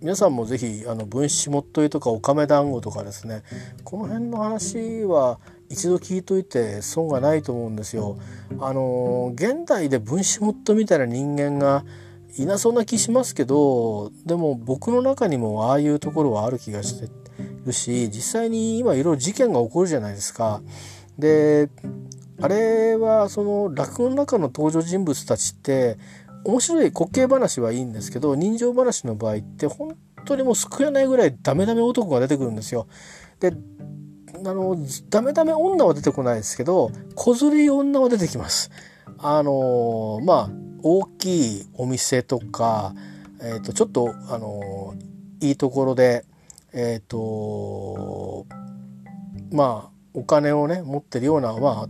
皆さんも是非あの分子もっといとかおかめ団子とかですねこの辺の話は一度聞いといて損がないと思うんですよ。あの現代で分子もっとみたいな人間がいなそうな気しますけどでも僕の中にもああいうところはある気がしてるし実際に今いろいろ事件が起こるじゃないですか。であれはその落語の中の登場人物たちって面白い滑稽話はいいんですけど人情話の場合って本当にもう救えないぐらいダメダメ男が出てくるんですよ。であのダメダメ女は出てこないですけど小釣り女は出てきます。あのまあ大きいお店とか、えーと、ちょっとあのいいところでえっ、ー、とまあお金をね持ってるようなま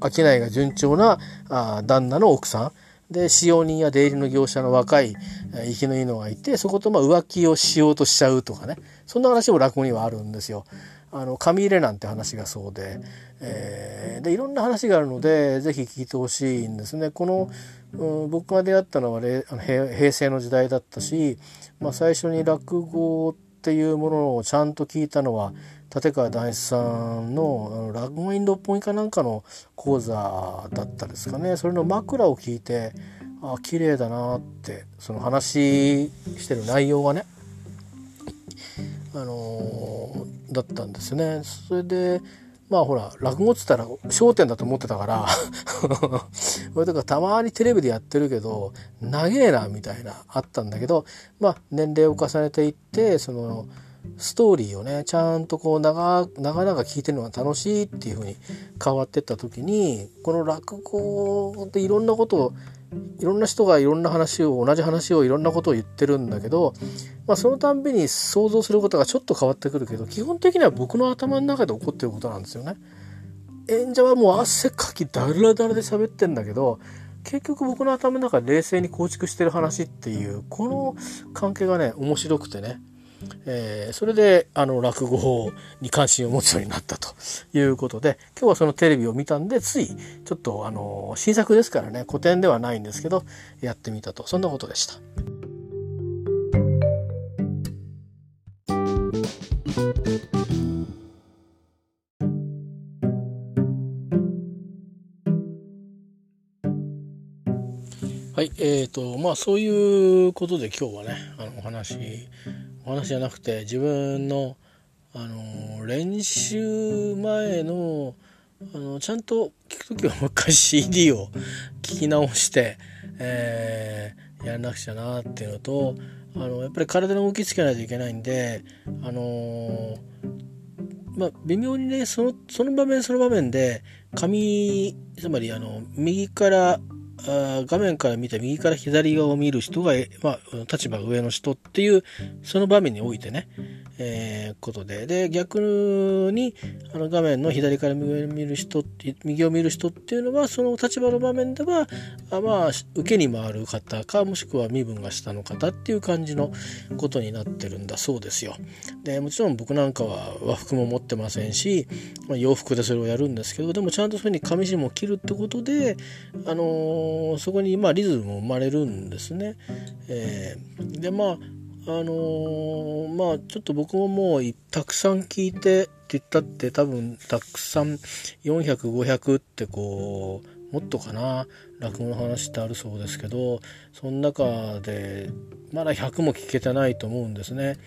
あ商いが順調なあ旦那の奥さんで使用人や出入りの業者の若い生きのいいのがいてそことま浮気をしようとしちゃうとかねそんな話も落語にはあるんですよ。あの紙入れなんて話がそうで,、えー、でいろんな話があるので是非聞いてほしいんですね。この、うん、僕が出会ったのはあの平成の時代だったし、まあ、最初に落語っていうものをちゃんと聞いたのは立川談志さんの落語院六本木かなんかの講座だったですかねそれの枕を聞いてあ綺麗だなってその話してる内容がねあのー、だったんですね。それでまあほら落語っつったら『笑点』だと思ってたから 俺とかたまにテレビでやってるけど長えなみたいなあったんだけどまあ年齢を重ねていってその。ストーリーをねちゃんとこう長長々聞いてるのが楽しいっていう風に変わってった時にこの落語っていろんなことをいろんな人がいろんな話を同じ話をいろんなことを言ってるんだけど、まあ、そのたんびに想像することがちょっと変わってくるけど基本的には僕の頭の中で起こってることなんですよね。演者はもう汗かきだらだらで喋ってんだけど結局僕の頭の中で冷静に構築してる話っていうこの関係がね面白くてねえー、それであの落語法に関心を持つようになったということで今日はそのテレビを見たんでついちょっとあの新作ですからね古典ではないんですけどやってみたとそんなことでした。はい、えーとまあそういうことで今日はねあのお話お話じゃなくて自分のあの練習前のあのちゃんと聞く時はもう一回 CD を聞き直して、えー、やらなくちゃなっていうのとあのやっぱり体の動きつけないといけないんであの、まあ微妙にねそのその場面その場面で髪つまりあの右から画面から見て右から左側を見る人が、まあ、立場上の人っていうその場面においてねえー、ことでで逆にあの画面の左から右を見る人右を見る人っていうのはその立場の場面ではあまあ受けに回る方かもしくは身分が下の方っていう感じのことになってるんだそうですよ。でもちろん僕なんかは和服も持ってませんし、まあ、洋服でそれをやるんですけどでもちゃんとそういうふうに上地も切るってことで、あのー、そこにまあリズムも生まれるんですね。えー、でまああのー、まあちょっと僕ももうたくさん聞いてって言ったって多分たくさん400500ってこうもっとかな落語の話ってあるそうですけどその中でまだ100も聞けてないと思うんですね。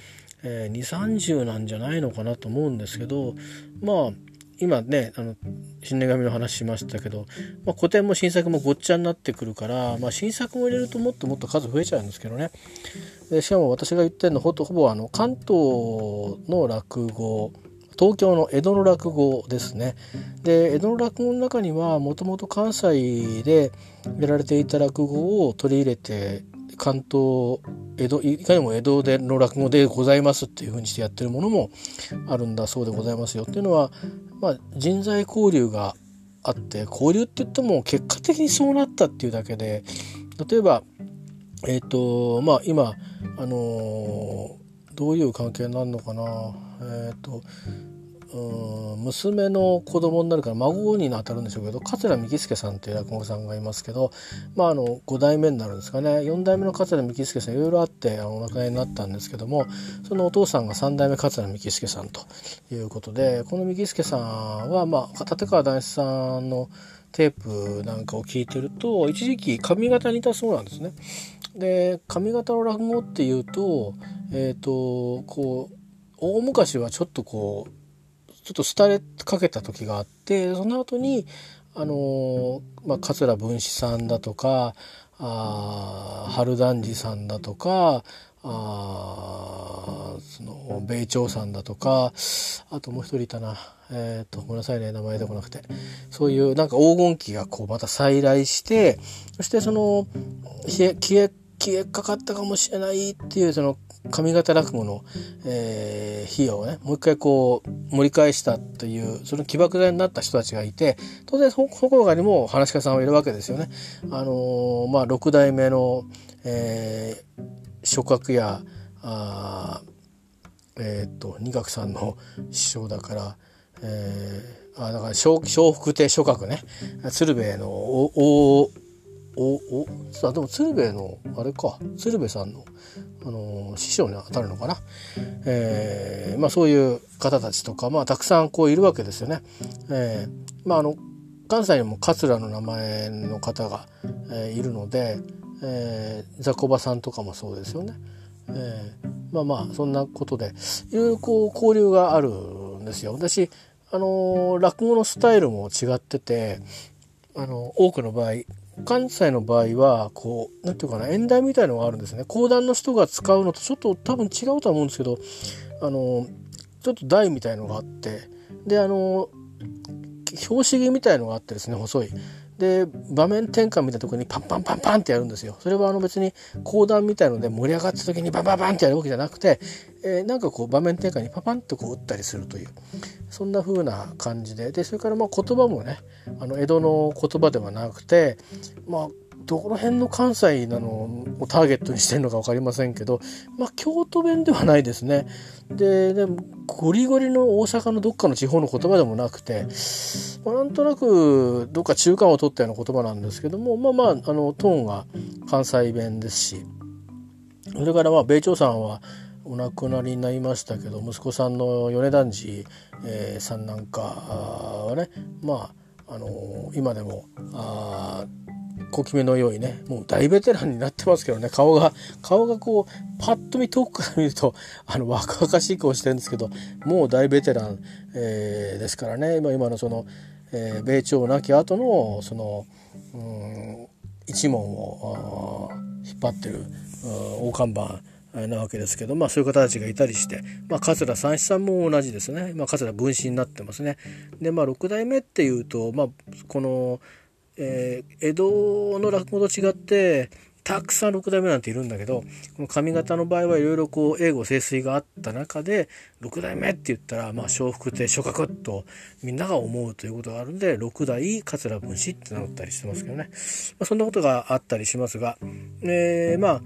えー、230なんじゃないのかなと思うんですけどまあ今ねあの新年紙の話しましたけど、まあ、古典も新作もごっちゃになってくるから、まあ、新作も入れるともっともっと数増えちゃうんですけどね。でしかも私が言ってるのほほぼあの関東の落語東京の江戸の落語ですね。で江戸の落語の中にはもともと関西でやられていた落語を取り入れて関東江戸いかにも江戸での落語でございますっていうふうにしてやってるものもあるんだそうでございますよ。っていうのは、まあ、人材交流があって交流って言っても結果的にそうなったっていうだけで例えばえっ、ー、とまあ今あのー、どういう関係になるのかな。えっ、ー、と娘の子供になるから孫に当たるんでしょうけど桂幹助さんという落語さんがいますけど、まあ、あの5代目になるんですかね4代目の桂幹助さんいろいろあってあのお亡くなりになったんですけどもそのお父さんが3代目桂幹助さんということでこの幹助さんは、まあ、立川談志さんのテープなんかを聞いてると一時期髪型にいたそうなんですね。で髪型の落語っていうとえっ、ー、とこう大昔はちょっとこうちょっと廃れかけた時があってその後にあのまあ、桂文枝さんだとかあ春団治さんだとかあその米朝さんだとかあともう一人いたな。えっ、ー、とごめんなさいね名前でこなくて。そういうなんか黄金期がこうまた再来してそしてその消え消え消えかかったかもしれないっていうその上方落語の、えー、費用をねもう一回こう盛り返したというその起爆剤になった人たちがいて当然そこ他にも話し家さんはいるわけですよね。あのー、まあ6代目の、えー、諸角やあえっ、と二学さんの師匠だから、えー、あだから笑福亭諸角ね鶴瓶のおおおあでも鶴瓶のあれか鶴瓶さんの、あの師匠に当たるのかな、えーまあ、そういう方たちとか、まあ、たくさんこういるわけですよね。えーまあ、あの関西にも桂の名前の方が、えー、いるので、えー、ザコバさんとかもそうですよね。えー、まあまあそんなことでいろいろこう交流があるんですよ。私あの落語のスタイルも違っててあの多くの場合関西の場合はこう何て言うかな演題みたいのがあるんですね。講談の人が使うのとちょっと多分違うとは思うんですけどあのちょっと台みたいのがあってであの標識みたいのがあってですね細い。で場面転換みたいなところにパンパンパンパンってやるんですよ。それはあの別に講談みたいので盛り上がった時にバンバンバンってやるわけじゃなくて、えー、なんかこう場面転換にパパンとこう打ったりするというそんな風な感じででそれからまあ言葉もねあの江戸の言葉ではなくてまあどこの辺の関西なのをターゲットにしてるのか分かりませんけど、まあ、京都弁ではないですね。で、でも、ゴリゴリの大阪のどっかの地方の言葉でもなくて、まあ、なんとなくどっか中間を取ったような言葉なんですけども、まあまあ、あの、トーンが関西弁ですし、それからまあ、米朝さんは、お亡くなりになりましたけど息子さんの米團次、えー、さんなんかはねまああの、今でもああ小きめの良いねもう大ベテランになってますけどね顔が顔がこうパッと見遠くから見るとあの若々しい顔してるんですけどもう大ベテラン、えー、ですからね今今のその、えー、米朝亡き後のその、うん、一門を引っ張ってる大看板なわけですけど、まあ、そういう方たちがいたりして、まあ、桂三枝さんも同じですね、まあ、桂分子になってますね。でまあ6代目っていうと、まあ、この、えー、江戸の落語と違ってたくさん6代目なんているんだけどこの上方の場合はいろいろこう英語清水があった中で6代目って言ったらまあ笑福亭諸角とみんなが思うということがあるんで6代桂文枝って名乗ったりしてますけどね、まあ、そんなことがあったりしますが、えー、まあ、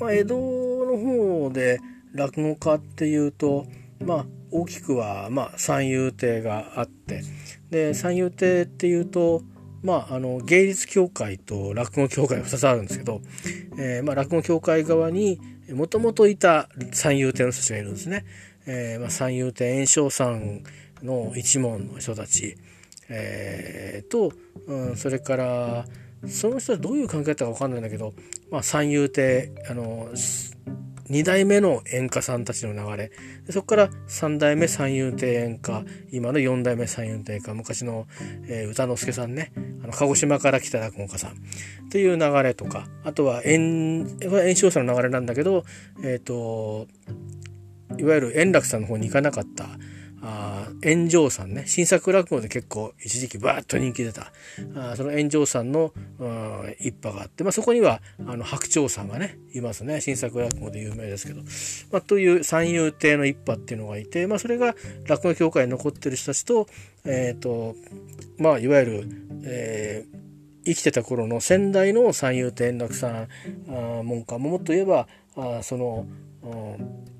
まあ、江戸の方で落語家っていうとまあ大きくはまあ三遊亭があってで三遊亭っていうとまあ、あの芸術協会と落語協会が2つあるんですけど、えーまあ、落語協会側にもともといた三遊亭の人たちがいるんですね。えーまあ、三遊亭圓生さんの一門の人たち、えー、と、うん、それからその人はどういう関係だったか分かんないんだけど、まあ、三遊亭あの2代目の演歌さんたちの流れ。そこから3代目三遊亭演歌。今の4代目三遊亭演歌。昔の、えー、歌之助さんね。あの鹿児島から来た落語家さん。っていう流れとか。あとは演唱者の流れなんだけど、えーといわゆる円楽さんの方に行かなかったあ炎上さんね。新作落語で結構一時期バーッと人気出た。あその炎上さんの一派があって、まあ、そこにはあの白鳥さんがねいますね。新作落語で有名ですけど、まあ、という三遊亭の一派っていうのがいて、まあ、それが落語協会に残ってる人たちと,、えーとまあ、いわゆる、えー生きてた頃の先代の三遊亭円楽さん門下ももっと言えばあその、うん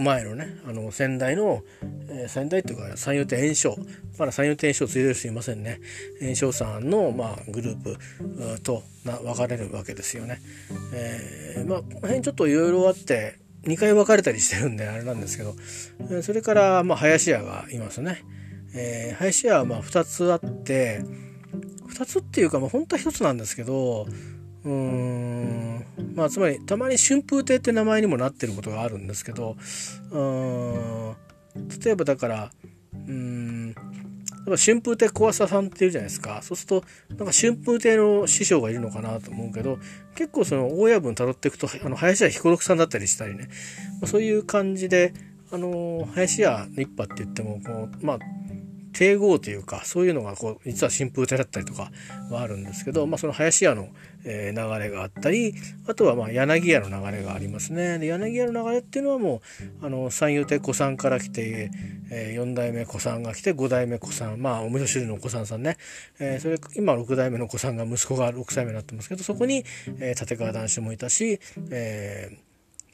前のねあの先代の、えー、先代っていうか三遊亭炎章まだ三遊亭炎章ついてる人いませんね炎章さんの、まあ、グループとな分かれるわけですよね。えー、まあこの辺ちょっといろいろあって2回分かれたりしてるんであれなんですけど、え、それから、まあ、林家がいますね。えー、林家はまあ2つあって2つっていうか、まあ、本当は1つなんですけどうーん。まあつまりたまに春風亭って名前にもなってることがあるんですけどうん。例えばだからうん。春風亭小朝さんっていうじゃないですか。そうするとなんか春風亭の師匠がいるのかなと思うけど結構その大家分辿っていくとあの林家彦六さんだったりしたりね、まあ、そういう感じであの林家の一派って言ってもこうまあ帝号というかそういうのがこう実は新風亭だったりとかはあるん。ですけど、まあ、その林家の、えー、流れがあったりあとはまあ柳家の流れがありますね。で柳家の流れっていうのはもうあの三遊亭小さんから来て、えー、4代目小さんが来て5代目小さんまあお味噌汁の小さんさんね、えー、それ今6代目の小さんが息子が6歳目になってますけどそこに、えー、立川談志もいたし、え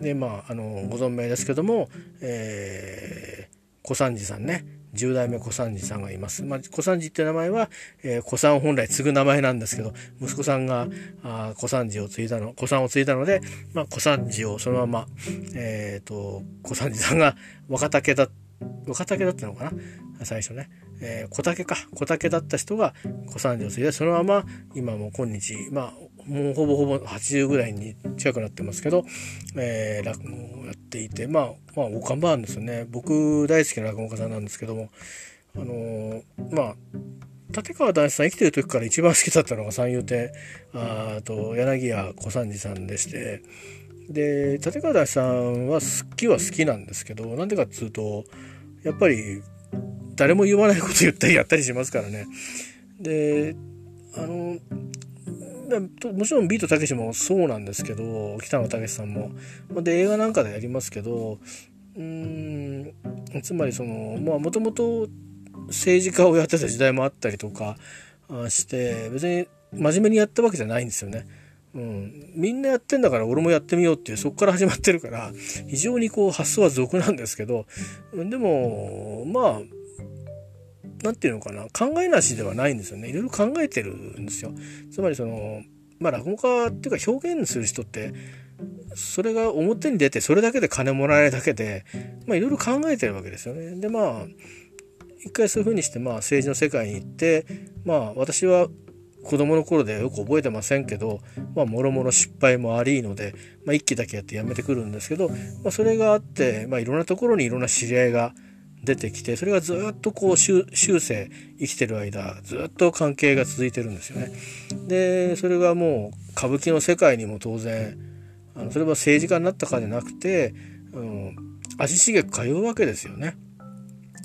ー、でまああのご存命ですけども、えー、小三治さんね。10代目小三治さんがいます。まあ、小三治って名前は、えー、小三本来継ぐ名前なんですけど、息子さんがあ小三治を継いだの、小三を継いだので、まあ、小三治をそのまま、えっ、ー、と、小三治さんが若竹だ、若竹だったのかな？最初ね。えー、小竹か。小竹だった人が小三治を継いで、そのまま今も今日、まあ、もうほぼほぼ80ぐらいに近くなってますけど、えー、落語をやっていて、まあ、まあ、お看板ですよね。僕大好きな落語家さんなんですけども、あのー、まあ、立川談志さん生きてる時から一番好きだったのが三遊亭あと柳家小三治さんでしてで立川談志さんは好きは好きなんですけどなんでかっつうとやっぱり誰も言わないこと言ったりやったりしますからね。であのもちろんビートたけしもそうなんですけど北野武さんも。で映画なんかでやりますけどうんつまりそのまあもともと政治家をやってた時代もあったりとかして別に真面目にやったわけじゃないんですよね。うん、みんなやってんだから俺もやってみようっていうそこから始まってるから非常にこう発想は俗なんですけどでもまあ何て言うのかな考えなしではないんですよねいろいろ考えてるんですよ。つまりそのまあ落語家っていうか表現する人ってそれが表に出てそれだけで金もらえるだけでまあいろいろ考えてるわけですよね。でまあ一回そういうふうにしてまあ政治の世界に行ってまあ私は子供の頃でよく覚えてませんけど、まあ、もろもろ失敗もありので、まあ、1期だけやってやめてくるんですけど、まあ、それがあって、まあ、いろんなところにいろんな知り合いが出てきてそれがずっとこう終生生きてる間ずっと関係が続いてるんですよね。でそれがもう歌舞伎の世界にも当然あのそれは政治家になったかじゃなくて、うん、足しげく通うわけですよね。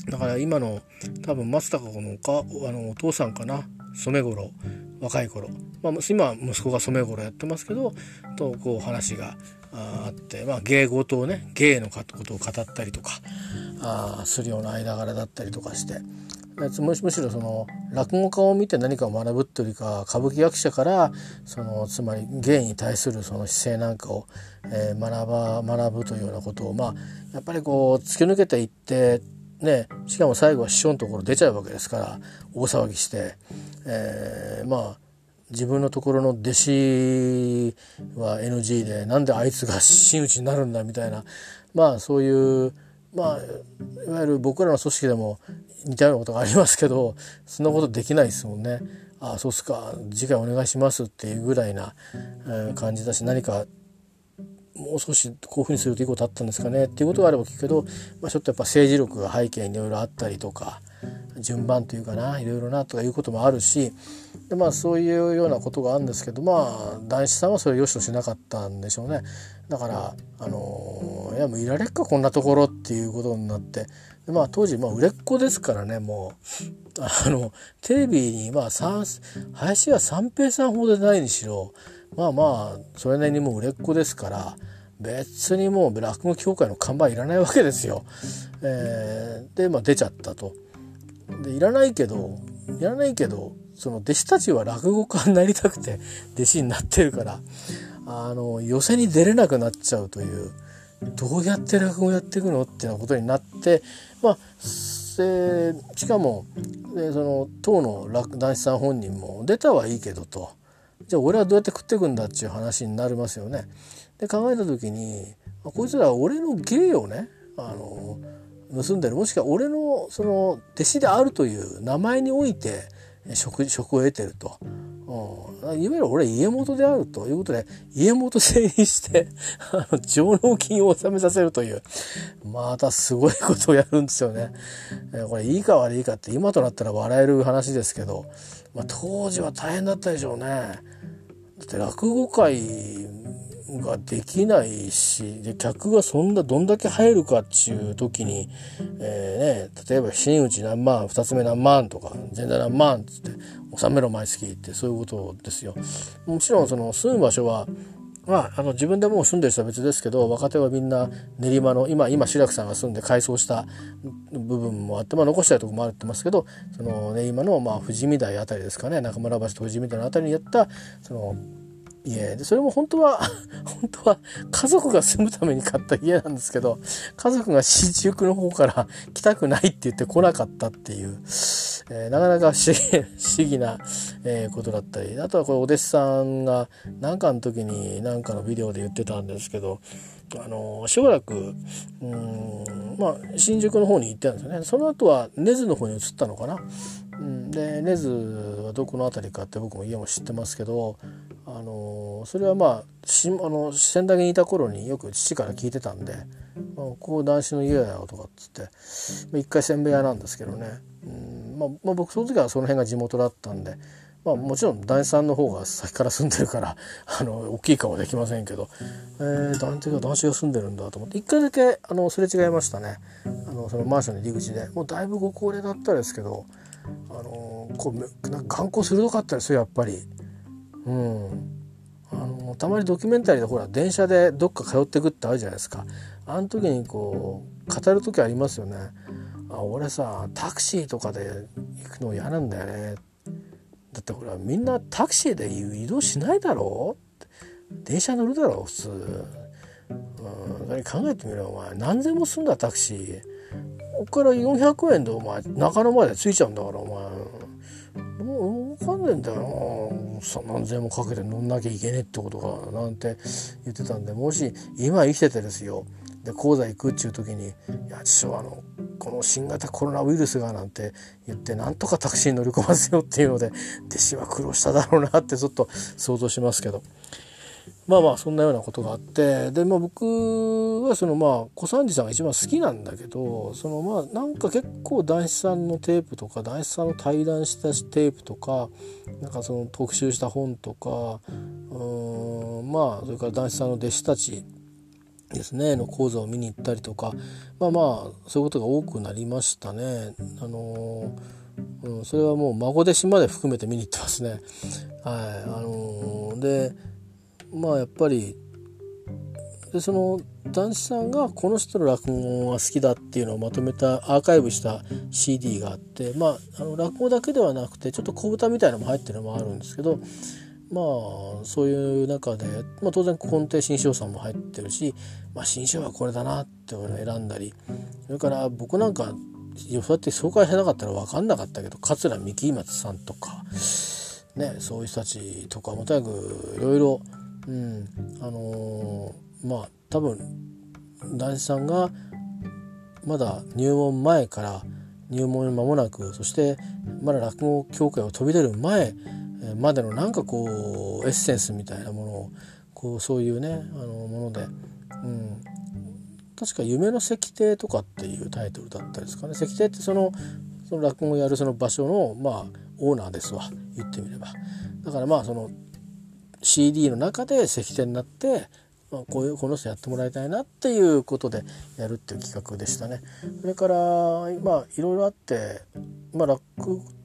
だから今の多分松たか子のかあのお父さんかな染五郎若い頃、まあ、今息子が染五郎やってますけどとこう話があって、まあ、芸事をね芸のことを語ったりとかあするような間柄だったりとかしてむしろその落語家を見て何かを学ぶというか歌舞伎役者からそのつまり芸に対するその姿勢なんかを、えー、学ば学ぶというようなことをまあやっぱりこう突き抜けていってねしかも最後は師匠のところ出ちゃうわけですから大騒ぎして、えー、まあ自分のところの弟子は NG でなんであいつが真打ちになるんだみたいなまあそういうまあいわゆる僕らの組織でも似たようなことがありますけどそんなことできないですもんね。ああそうっすか次回お願いしますっていうぐらいな、え感じだし何かもう少しこういうふうにするといいことあったんですかねっていうことがあれば聞くけど、まあ、ちょっとやっぱ政治力が背景にいろいろあったりとか順番というかないろいろなとかいうこともあるしでまあそういうようなことがあるんですけどまあ男子さんはそれを良しとしなかったんでしょうねだからあのいやもういられっかこんなところっていうことになってでまあ当時まあ売れっ子ですからねもうあのテレビにまあ林家三平さんほどでないにしろまあまあそれなりにもう売れっ子ですから別にもう落語協会の看板いらないわけですよ。えー、でまあ出ちゃったと。でいらないけどいらないけどその弟子たちは落語家になりたくて弟子になってるからあの寄席に出れなくなっちゃうというどうやって落語やっていくのっていうことになってまあしかもでその当の男子さん本人も出たはいいけどと。じゃあ俺はどうやって食っていくんだっていう話になりますよね。で考えた時にこいつらは俺の芸をねあの盗んでる。もしくは俺のその弟子であるという名前において職職を得てると。うん、いわゆる俺家元であるということで家元制にして あの上納金を納めさせるというまたすごいことをやるんですよね。えこれいいか悪いかって今となったら笑える話ですけど、まあ、当時は大変だったでしょうね。だって落語界ができないしで客がそんなどんだけ入るかっちゅう時に、えーね、例えば真打ち何万2つ目何万とか全体何万っつって納めろ毎月ってそういうことですよ。もちろんその住む場所はまあ、あの自分でもう住んでる人は別ですけど若手はみんな練馬の今今志らくさんが住んで改装した部分もあって、まあ、残したいとこもあるってますけどその練馬のまあ富士見台あたりですかね中村橋と富士見台のあたりにやったその家でそれも本当は 本当は家族が住むために買った家なんですけど家族が新宿の方から来たくないって言って来なかったっていう、えー、なかなか不思議 な、えー、ことだったりあとはこれお弟子さんが何かの時に何かのビデオで言ってたんですけどあのしばらくうんまあ新宿の方に行ってたんですよねその後は根津の方に移ったのかな。うん、で根津はどこの辺りかって僕も家も知ってますけどあのそれはまあしあの仙台にいた頃によく父から聞いてたんで「まあここ男子の家だよ」とかっつって一回せんべい屋なんですけどね、うん。まあ、まあ、僕その時はその辺が地元だったんで。まあ、もちろん男子さんの方が先から住んでるから あの大きい顔はできませんけど、えー、男性が男子が住んでるんだと思って一回だけあのすれ違いましたね。あのそのマンションの入り口で。もうだいぶご高齢だったですけどあのこうなんか眼光鋭かったですよやっぱり。うん、あのたまにドキュメンタリーでほら電車でどっか通っていくってあるじゃないですか。あの時にこう語る時ありますよね。あ俺さタクシーとかで行くの嫌なんだよね。だってほらみんなタクシーで移動しないだろ？電車乗るだろ普通。うん。考えてみろお前。何千もすんだタクシー。こっから400円でお前中野まで着いちゃうんだからお前。もう分かんねえんだよな。何千円もかけて乗んなきゃいけねえってことかなんて言ってたんで。もし今生きててですよ。で講座行くっちゅう時に「いや師匠あのこの新型コロナウイルスが」なんて言ってなんとかタクシーに乗り込ませようっていうので弟子は苦労しただろうなってちょっと想像しますけど。まあまあそんなようなことがあってで、まあ、僕はそのまあ小三治さんが一番好きなんだけどそのまあなんか結構男子さんのテープとか男子さんの対談したテープとかなんかその特集した本とかうんまあそれから男子さんの弟子たちですねの講座を見に行ったりとかまあまあそういうことが多くなりましたね。あのー、うん、それはもう孫弟子まで含めて見に行ってますね。はいあのー、でまあやっぱりでその男子さんがこの人の落語が好きだっていうのをまとめたアーカイブした CD があってまああの落語だけではなくてちょっと小唄みたいなのも入ってるのもあるんですけどまあそういう中で、まあ、当然根底新章さんも入ってるし、まあ、新章はこれだなっていうのを選んだりそれから僕なんかそうやって紹介しなかったら分かんなかったけど桂三木松さんとか、ね、そういう人たちとかもとにかくいろいろうん。あのー、まあ多分男子さんがまだ入門前から入門に間もなくそしてまだ落語協会を飛び出る前までのなんかこうエッセンスみたいなものをこうそういうねあのもので、うん、確か「夢の石庭」とかっていうタイトルだったですかね。石庭ってそのその落語をやるその場所のまあオーナーですわ。言ってみれば。だからまあその CD の中で石点になって、まあ、こういうこの人やってもらいたいなっていうことでやるっていう企画でしたね。それからまあいろいろあって、まあ、落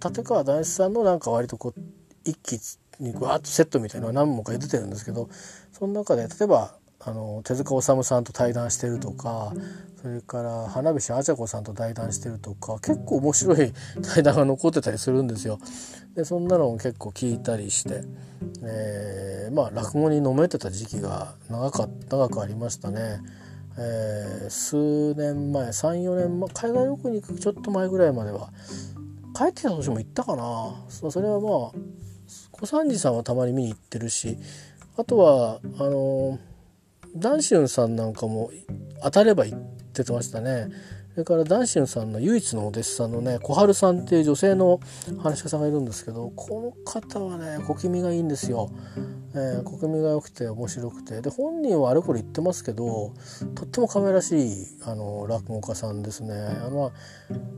立川談志さんのなんか割とこう一気にわっとセットみたいなのは何本か出てるんですけどその中で例えばあの手塚治虫さんと対談してるとかそれから花火師あちゃこさんと対談してるとか結構面白い対談が残ってたりするんですよ。でそんなのを結構聞いたりして、えー、まあ落語にのめてた時期が長か長くありましたね。えー、数年前34年前海外旅行に行くちょっと前ぐらいまでは帰ってきた年も行ったかなそれはまあ小三治さんはたまに見に行ってるしあとはあのダンシュンさんなんかも当たれば行ってましたね。それからダンシュンさんの唯一のお弟子さんのね小春さんっていう女性の話し家さんがいるんですけどこの方はね小気味がいいんですよ。えー、小気味が良くて面白くてで本人はあれこれ言ってますけどとっても可愛らしいあの落語家さんですね。あの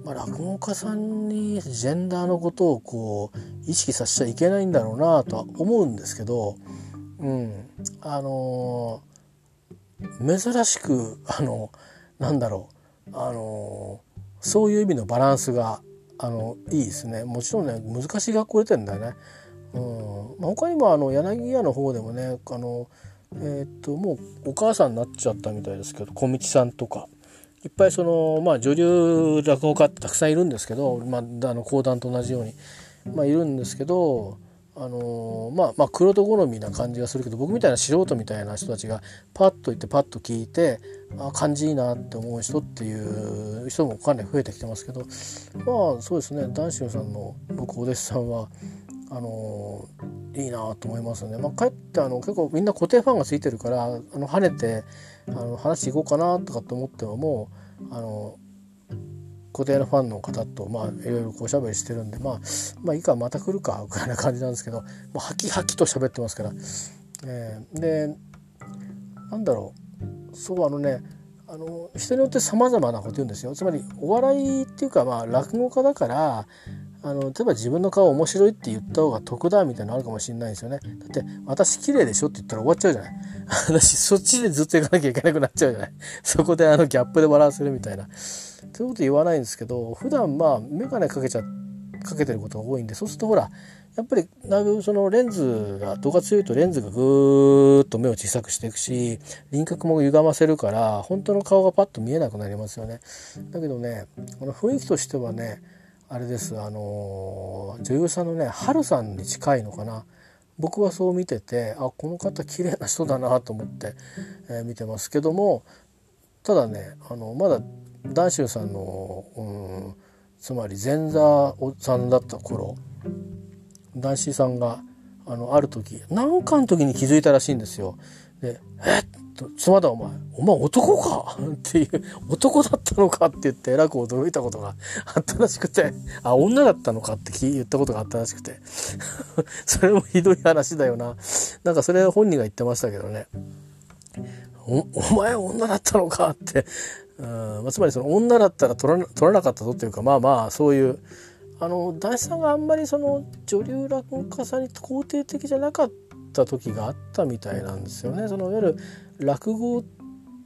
まあ、落語家さんにジェンダーのことをこう意識させちゃいけないんだろうなとは思うんですけど、うん、あの珍しくあのなんだろう。あのそういう意味のバランスがあのいいですね。もちろんね難しい学校出てんだよね。うん。まあ、他にもあの柳家の方でもねあの、えー、っともうお母さんになっちゃったみたいですけど小道さんとか。いっぱいその、まあ、女流落語家ってたくさんいるんですけど、まあ、あの講談と同じように、まあ、いるんですけどあのまあまあ黒と好みな感じがするけど僕みたいな素人みたいな人たちがパッと言ってパッと聞いてあ感じいいなって思う人っていう人もかなり増えてきてますけどまあそうですね男子さんの僕お弟子さんはあのいいなと思いますね。まあ、かえってあの結構みんな固定ファンがついてるからあの跳ねてあの話していこうかなとかって思ってももうあの固定のファンの方とまあいろいろこう喋りしてるんでまあまあいいかまた来るかぐらいな感じなんですけどもうハキハキと喋ってますから、えー、でなんだろうそうあのねあの人によってさまざまなこと言うんですよつまりお笑いっていうかまあ落語家だからあの例えば自分の顔面白いって言った方が得だみたいなのあるかもしれないですよね。だって私綺麗でしょって言ったら終わっちゃうじゃない。私そっちでずっと行かなきゃいけなくなっちゃうじゃない。そこであのギャップで笑わせるみたいな。ということ言わないんですけど普段まあ眼鏡かけちゃかけてることが多いんでそうするとほらやっぱりだいぶそのレンズが度が強いとレンズがぐーっと目を小さくしていくし輪郭も歪ませるから本当の顔がパッと見えなくなりますよね。だけどねこの雰囲気としてはねあれですあの女優さんのね春さんに近いのかな僕はそう見ててあこの方綺麗な人だなと思って、えー、見てますけどもただねあのまだ談春さんの、うん、つまり前座さんだった頃談志さんがあのある時何かの時に気づいたらしいんですよ。で「えっ!」と、ちょっとまだお前、お前男か？っていう、男だったのかって言ってえらく驚いたことが あったらしくて、あ、女だったのかって言ったことがあったらしくて、それもひどい話だよな。なんかそれ本人が言ってましたけどね。お、お前女だったのかって、うんまあ、つまりその女だったら取ら取らなかったぞっていうか、まあまあ、そういう、あの、男子さんがあんまりその女流落語家さんに肯定的じゃなかった時があったみたいなんですよね。そのいわゆる落語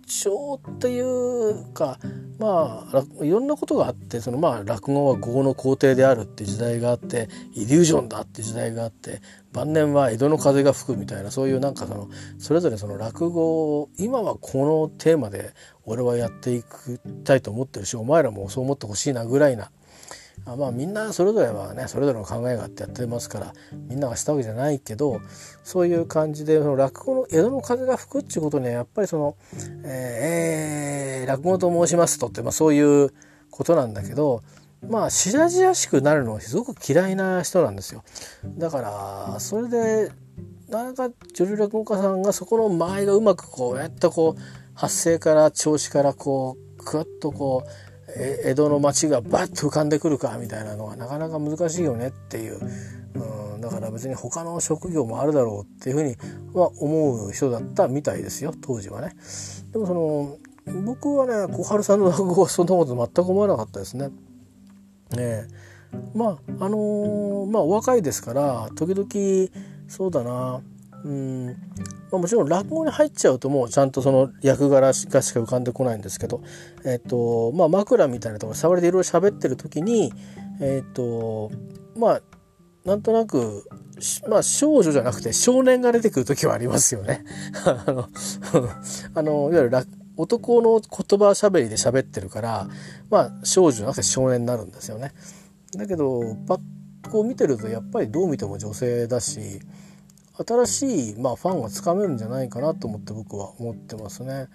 調っていうかまあいろんなことがあってそのまあ落語は語の皇帝であるって時代があってイリュージョンだって時代があって晩年は江戸の風が吹くみたいなそういうなんかそのそれぞれその落語を今はこのテーマで俺はやっていきたいと思ってるしお前らもそう思ってほしいなぐらいな。あまあみんなそれぞれはねそれぞれの考えがあってやってますからみんながしたわけじゃないけどそういう感じでその落語の江戸の風が吹くっていうことにはやっぱりその「えー、落語と申しますと」って、まあ、そういうことなんだけどまあ白々しくなるのはすごく嫌いな人なんですよ。だからそれでなかなか女流落語家さんがそこの間合いがうまくこうやってこう発声から調子からこうクワッとこう江戸の町がバッと浮かんでくるかみたいなのはなかなか難しいよねっていう、うん、だから別に他の職業もあるだろうっていうふうには思う人だったみたいですよ当時はね。でもその僕はね小春さんの落語はそんなこと全く思わなかったですね。ね。まああのー、まあお若いですから時々そうだな。うん。まあ、もちろん落語に入っちゃうともうちゃんとその役柄がしか浮かんでこないんですけど、えっとまあ、枕みたいなところ触りでいろいろ喋ってる時にえっとまあなんとなくまあ少女じゃなくて少年が出てくる時はありますよね。あの あのいわゆる男の言葉喋りで喋ってるからまあ少女じゃなくて少年になるんですよね。だけどパッとこう見てるとやっぱりどう見ても女性だし新しい、まあ、ファンがつかめるんじゃないかなと思って僕は思ってますね。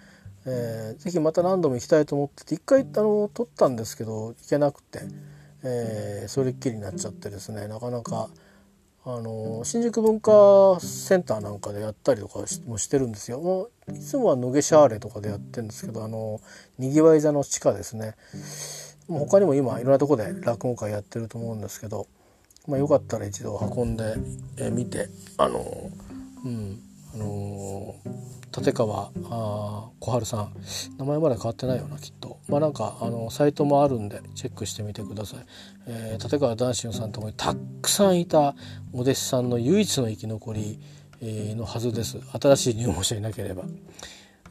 えー、ぜひまた何度も行きたいと思ってて一回あの撮ったんですけど行けなくて、えー、それっきりになっちゃってですねなかなかあの新宿文化センターなんかでやったりとかもしてるんですよ。いつもは野毛シャーレとかでやってるんですけどあのにぎわい座の地下ですね。他にも今いろんなとこで落語会やってると思うんですけどまあ、よかったら一度運んでみ、てあのうんあの立川あ小春さん。名前まだ変わってないよなきっと。まあなんかあのサイトもあるんでチェックしてみてください、えー、立川談春さんとこにたくさんいたお弟子さんの唯一の生き残り、えー、のはずです。新しい入門者いなければ。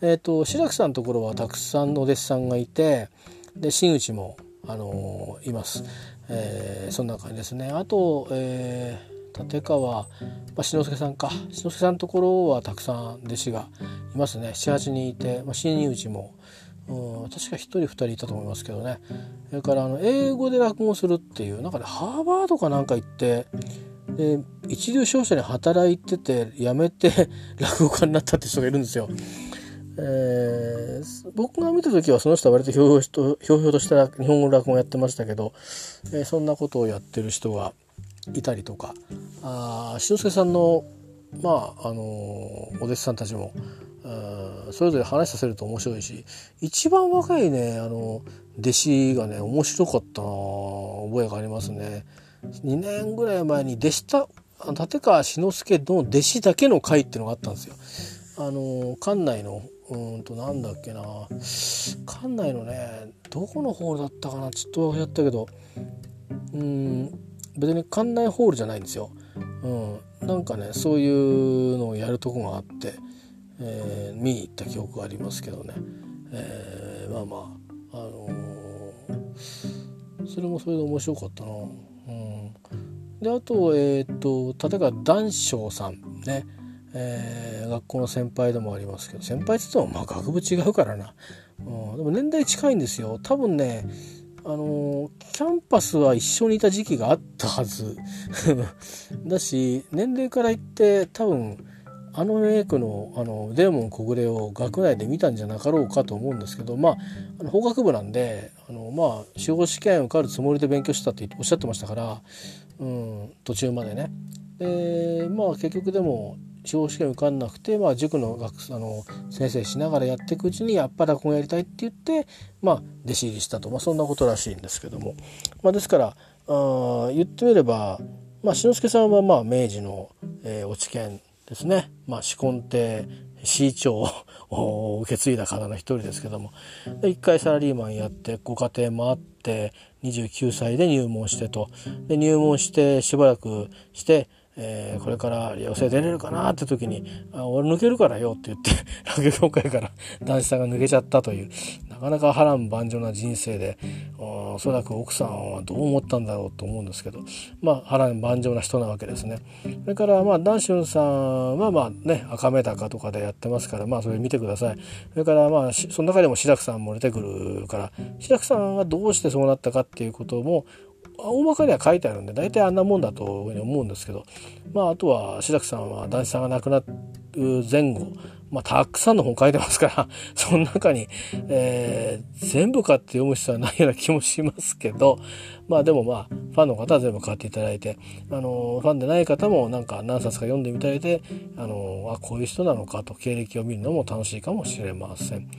えっ、ー、と白木さんのところはたくさんのお弟子さんがいてで真打ちもあのいます。えー、そんな感じですね。あと、えー、立川、まあ、篠介さんか。篠介さんのところはたくさん弟子がいますね。78人いて、まあ、新入ちも、うん、確か1人2人いたと思いますけどね。それからあの英語で落語するっていうなんかねハーバードかなんか行ってで一流商社に働いてて辞めて 落語家になったって人がいるんですよ。えー、僕が見た時はその人は割とひょうひょうとひょうひょうとした日本語の落語をやってましたけど、えー、そんなことをやってる人がいたりとかあ篠介さんのまああの、お弟子さんたちもそれぞれ話させると面白いし一番若いねあの弟子がね面白かったな覚えがありますね。2年ぐらい前に弟子た立川志の輔の弟子だけの会っていうのがあったんですよ。あの館内のうんとなんだっけな館内のねどこのホールだったかなちょっとやったけどうん別に館内ホールじゃないんですよ。うん、なんかねそういうのをやるとこがあって、えー、見に行った記憶がありますけどね、えー、まあまああのー、それもそれで面白かったな。うん、であとえっ、ー、と例えば談笑さんね。えー、学校の先輩でもありますけど先輩って言ってもまあ学部違うからな、うん、でも年代近いんですよ。多分ねあのキャンパスは一緒にいた時期があったはず だし年齢から言って多分あのメイクのあのデーモン小暮を学内で見たんじゃなかろうかと思うんですけどまああの法学部なんであのまあ司法試験受かるつもりで勉強してたっておっしゃってましたから、うん、途中までね。でまあ結局でも司法試験受かんなくて、まあ、塾の学あの先生しながらやっていくうちにやっぱ落語やりたいって言って、まあ、弟子入りしたと、まあ、そんなことらしいんですけども、まあ、ですからあ言ってみれば、まあ、志の輔さんはまあ明治の、えー、落研ですね、まあ、紫根亭市長を 受け継いだ方の一人ですけども。一回サラリーマンやってご家庭もあって29歳で入門してと。で入門してしばらくしてえー、これから寄席出れるかなって時に「あ俺抜けるからよ」って言って 落語協会から男子さんが抜けちゃったというなかなか波乱万丈な人生でおそらく奥さんはどう思ったんだろうと思うんですけどまあ波乱万丈な人なわけですね。それからまあ男春さんはまあね赤目高とかでやってますからまあそれ見てください。それからまあその中でも志らくさんも出てくるから志らくさんはどうしてそうなったかっていうことも大まかには書いてあるんで大体あんなもんだと思うんですけど、まあ、あとは志らくさんは男子さんが亡くなる前後、まあ、たくさんの本書いてますから その中に、えー、全部買って読む必要はないような気もしますけどまあでもまあファンの方は全部買っていただいて、あのファンでない方もなんか何冊か読んでみただいで、あのあこういう人なのかと経歴を見るのも楽しいかもしれません。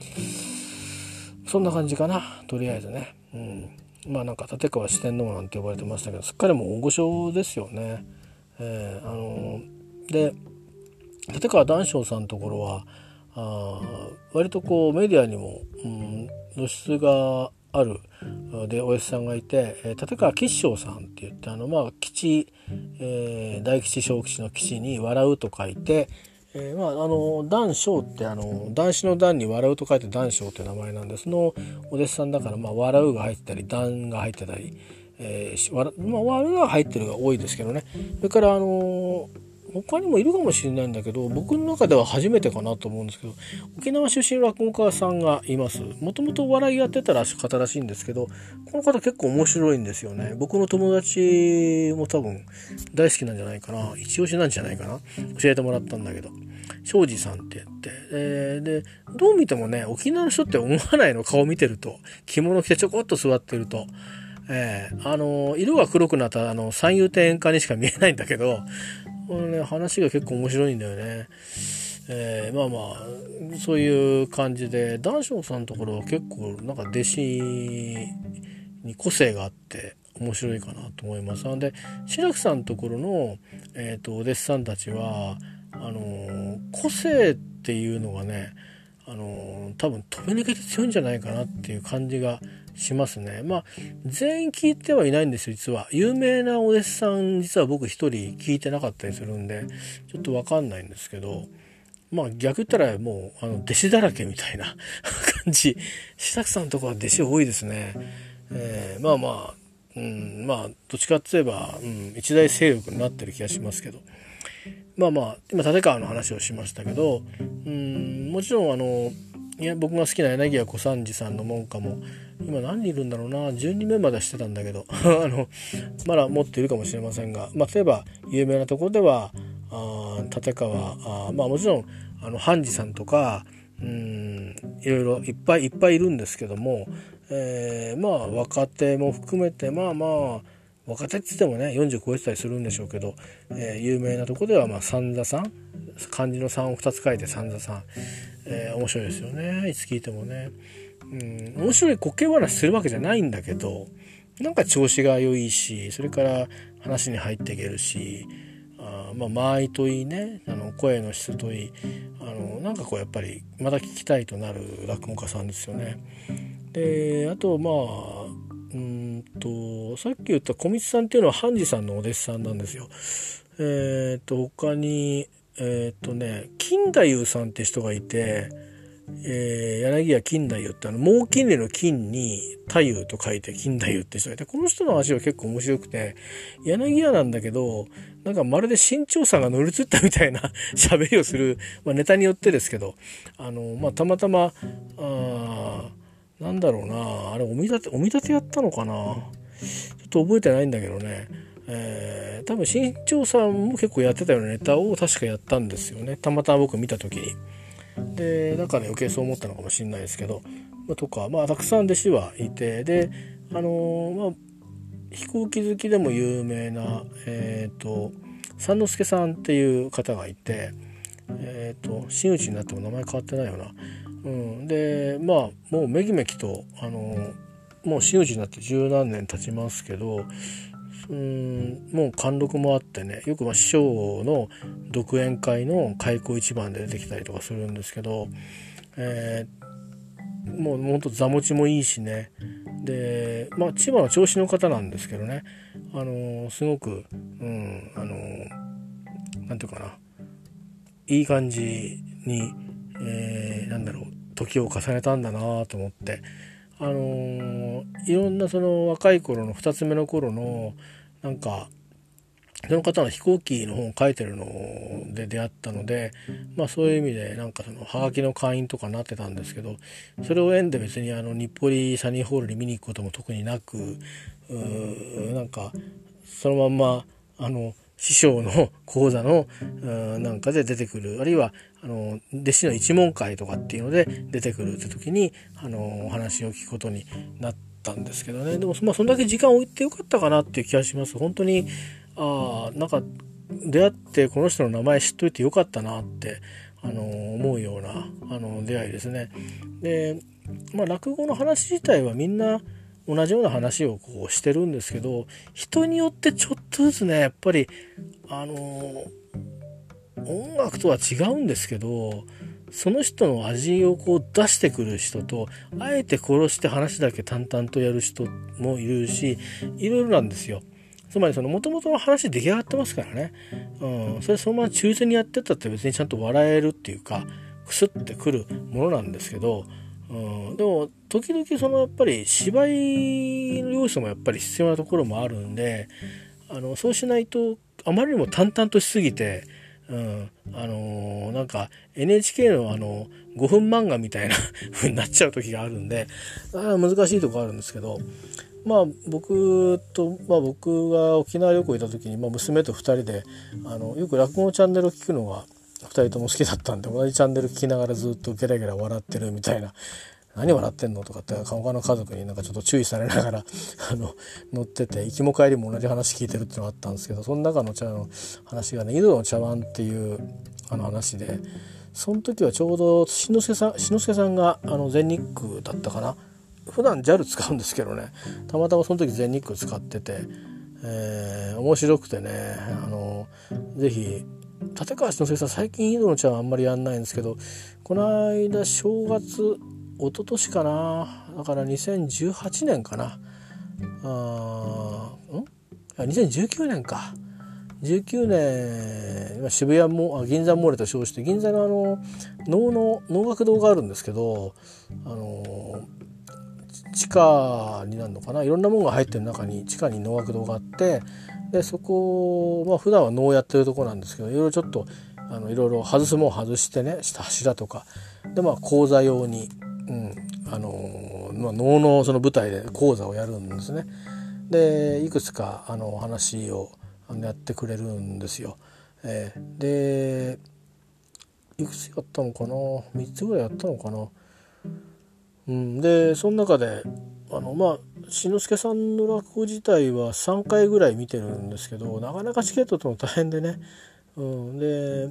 そんな感じかなとりあえずね。うんまあなんか立川四天王なんて呼ばれてましたけどすっかりもう大御所ですよね。えー、あので立川談笑さんのところはあ割とこうメディアにも、うん、露出があるでおやじさんがいて、えー、立川吉祥さんって言ってあのまあ吉、えー、大吉小吉の吉に笑うと書いて、えー、まああの談笑ってあの男子の段に笑うと書いて談笑って名前なんでそのお弟子さんだからまあ笑うが入ってたり段が入ってたり、えー、笑まあ笑うが入ってるが多いですけどね。それからあの他にもいるかもしれないんだけど僕の中では初めてかなと思うんですけど沖縄出身落語家さんがいます。もともとお笑いやってたら方らしいんですけどこの方結構面白いんですよね。僕の友達も多分大好きなんじゃないかな。一押しなんじゃないかな。教えてもらったんだけど。庄司さんって言って、えー、でどう見てもね沖縄の人って思わないの顔見てると。着物着てちょこっと座ってると。えー、あの色が黒くなったあの三遊亭演歌にしか見えないんだけどこのね話が結構面白いんだよね。えー、まあまあそういう感じで談笑さんのところは結構なんか弟子に個性があって面白いかなと思います。なので志くさんのところの、えーと、お弟子さんたちはあの、個性っていうのがねあの、多分飛び抜けて強いんじゃないかなっていう感じがしますね。まあ、全員聞いてはいないんですよ、実は。有名なお弟子さん、実は僕一人聞いてなかったりするんで、ちょっとわかんないんですけど、まあ逆言ったらもう、あの、弟子だらけみたいな 感じ。志くさんとこは弟子多いですね。えー、まあまあ、うん、まあ、どっちかって言えば、うん、一大勢力になってる気がしますけど。まあまあ、今、立川の話をしましたけど、うん、もちろんあの、いや僕が好きな柳家小三治さんの門下も今何人いるんだろうな。12人目までしてたんだけど。あのまだ持っているかもしれませんが、まあ、例えば有名なところではあ立川あまあもちろんあの判事さんとかうんいろいろいっぱいいっぱいいるんですけども、えー、まあ若手も含めてまあまあ若手って言ってもね40超えてたりするんでしょうけど、えー、有名なとこではまあ三座さん。漢字の3を2つ書いて三座さん。えー、面白いですよねいつ聞いてもね。うん、面白い滑稽話するわけじゃないんだけどなんか調子が良いしそれから話に入っていけるしあまあ間合いといいねあの声の質といいあのなんかこうやっぱりまた聞きたいとなる落語家さんですよね。であとまあうんとさっき言った小道さんっていうのは半次さんのお弟子さんなんですよ。えっ、ー、と他にえっ、とね金太夫さんって人がいて、えー、柳家金太夫ってあの猛金利の金に太夫と書いて金太夫って人がいてこの人の話は結構面白くて柳家なんだけどなんかまるで身長差が乗り移ったみたいな 喋りをする、まあ、ネタによってですけどあの、まあ、たまたまあなんだろうなあれお見立てお見立てやったのかなちょっと覚えてないんだけどね。えー、多分新潮さんも結構やってたようなネタを確かやったんですよね。たまたま僕見た時に。でだから余計そう思ったのかもしれないですけど、ま、とかまあたくさん弟子はいて。であのー、まあ飛行機好きでも有名なえっ、ー、と三之助さんっていう方がいて。えっ、ー、と真打ちになっても名前変わってないよな。うん、でまあもうめきめきとあのもう真打ちになって十何年経ちますけど。うんもう貫禄もあってねよくま師匠の独演会の開口一番で出てきたりとかするんですけど、えー、もうほんと座持ちもいいしね。でまあ千葉の調子の方なんですけどね。あの、すごくうんあのー、ていうかな。いい感じに、えー、なんだろう時を重ねたんだなと思って。あの、いろんなその若い頃の2つ目の頃のなんかその方の飛行機の本を書いてるので出会ったので、まあそういう意味でなんかそのハガキの会員とかなってたんですけど、それを縁で別にあの日暮里サニーホールに見に行くことも特になく、うなんかそのまんまあの師匠の講座のなんかで出てくる。あるいはあの弟子の一門会とかっていうので出てくるって時にあのお話を聞くことになったんですけどねでもまあそんだけ時間置いてよかったかなっていう気がします本当にあなんか出会ってこの人の名前知っといてよかったなってあの思うようなあの出会いですね。でまあ落語の話自体はみんな同じような話をこうしてるんですけど人によってちょっとずつねやっぱりあの音楽とは違うんですけどその人の味をこう出してくる人とあえて殺して話だけ淡々とやる人もいるしいろいろなんですよ。つまりその元々の話出来上がってますからね、うん、それそのまま忠誠にやってったって別にちゃんと笑えるっていうかクスってくるものなんですけどうん、でも時々そのやっぱり芝居の要素もやっぱり必要なところもあるんであのそうしないとあまりにも淡々としすぎて、うん、あのー、なんか NHK のあの5分漫画みたいな 風になっちゃう時があるんであ難しいとこあるんですけどまあ僕と、まあ、僕が沖縄旅行行った時に、まあ、娘と2人であのよく落語チャンネルを聞くのが2人とも好きだったんで同じチャンネル聞きながらずっとゲラゲラ笑ってるみたいな何笑ってんの？とかって他の家族になんかちょっと注意されながら あの乗ってて行きも帰りも同じ話聞いてるっていうのがあったんですけどその中の茶の話がね井戸の茶碗っていうあの話でその時はちょうど志の輔さん志の輔さんがあの全日空だったかな？普段 JAL 使うんですけどね。たまたまその時全日空使ってて、えー、面白くてねあのぜひ立川志の輔さん最近井戸の茶はあんまりやんないんですけどこの間正月一昨年かな。だから2018年かな。あん？2019年か。19年渋谷も銀座モーレと称して銀座のあの能の能楽堂があるんですけどあの地下になるのかな。いろんなものが入ってる中に地下に能楽堂があってでそこまあ普段は能やってるとこなんですけどいろいろちょっとあのいろいろ外すもん外してね下柱とか。でまあ講座用に、うんあのまあ、能のその舞台で講座をやるんですね。でいくつかあの話をやってくれるんですよ。えー、でいくつやったのかな？3つぐらいやったのかな？うん、でその中であのまあ志の輔さんの落語自体は3回ぐらい見てるんですけどなかなかチケットとの大変でね、うん、で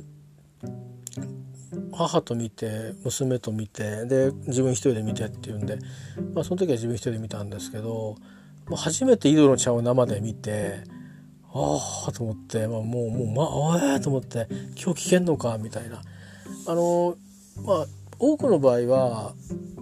母と見て娘と見てで自分一人で見てっていうんで、まあ、その時は自分一人で見たんですけど、まあ、初めて井戸の茶を生で見てああと思って、まあ、もうもうまあええと思って今日聞けんのかみたいな。あのまあ多くの場合は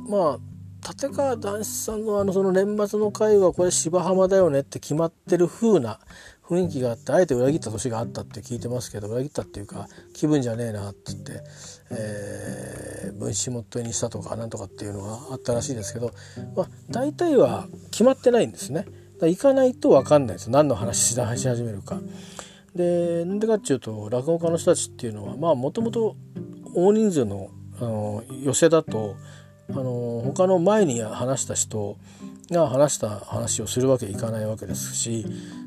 まあ立川談志さんのあのその年末の会はこれ芝浜だよねって決まってる風な雰囲気があってあえて裏切った年があったって聞いてますけど裏切ったっていうか気分じゃねえなって言って、えー、分子モットにしたとかなんとかっていうのがあったらしいですけど、まあ、大体は決まってないんですね。行かないと分かんないです何の話し始めるか。でなんでかっていうと落語家の人たちっていうのはまあもともと大人数のあの寄せだとあの他の前に話した人が話した話をするわけいかないわけですし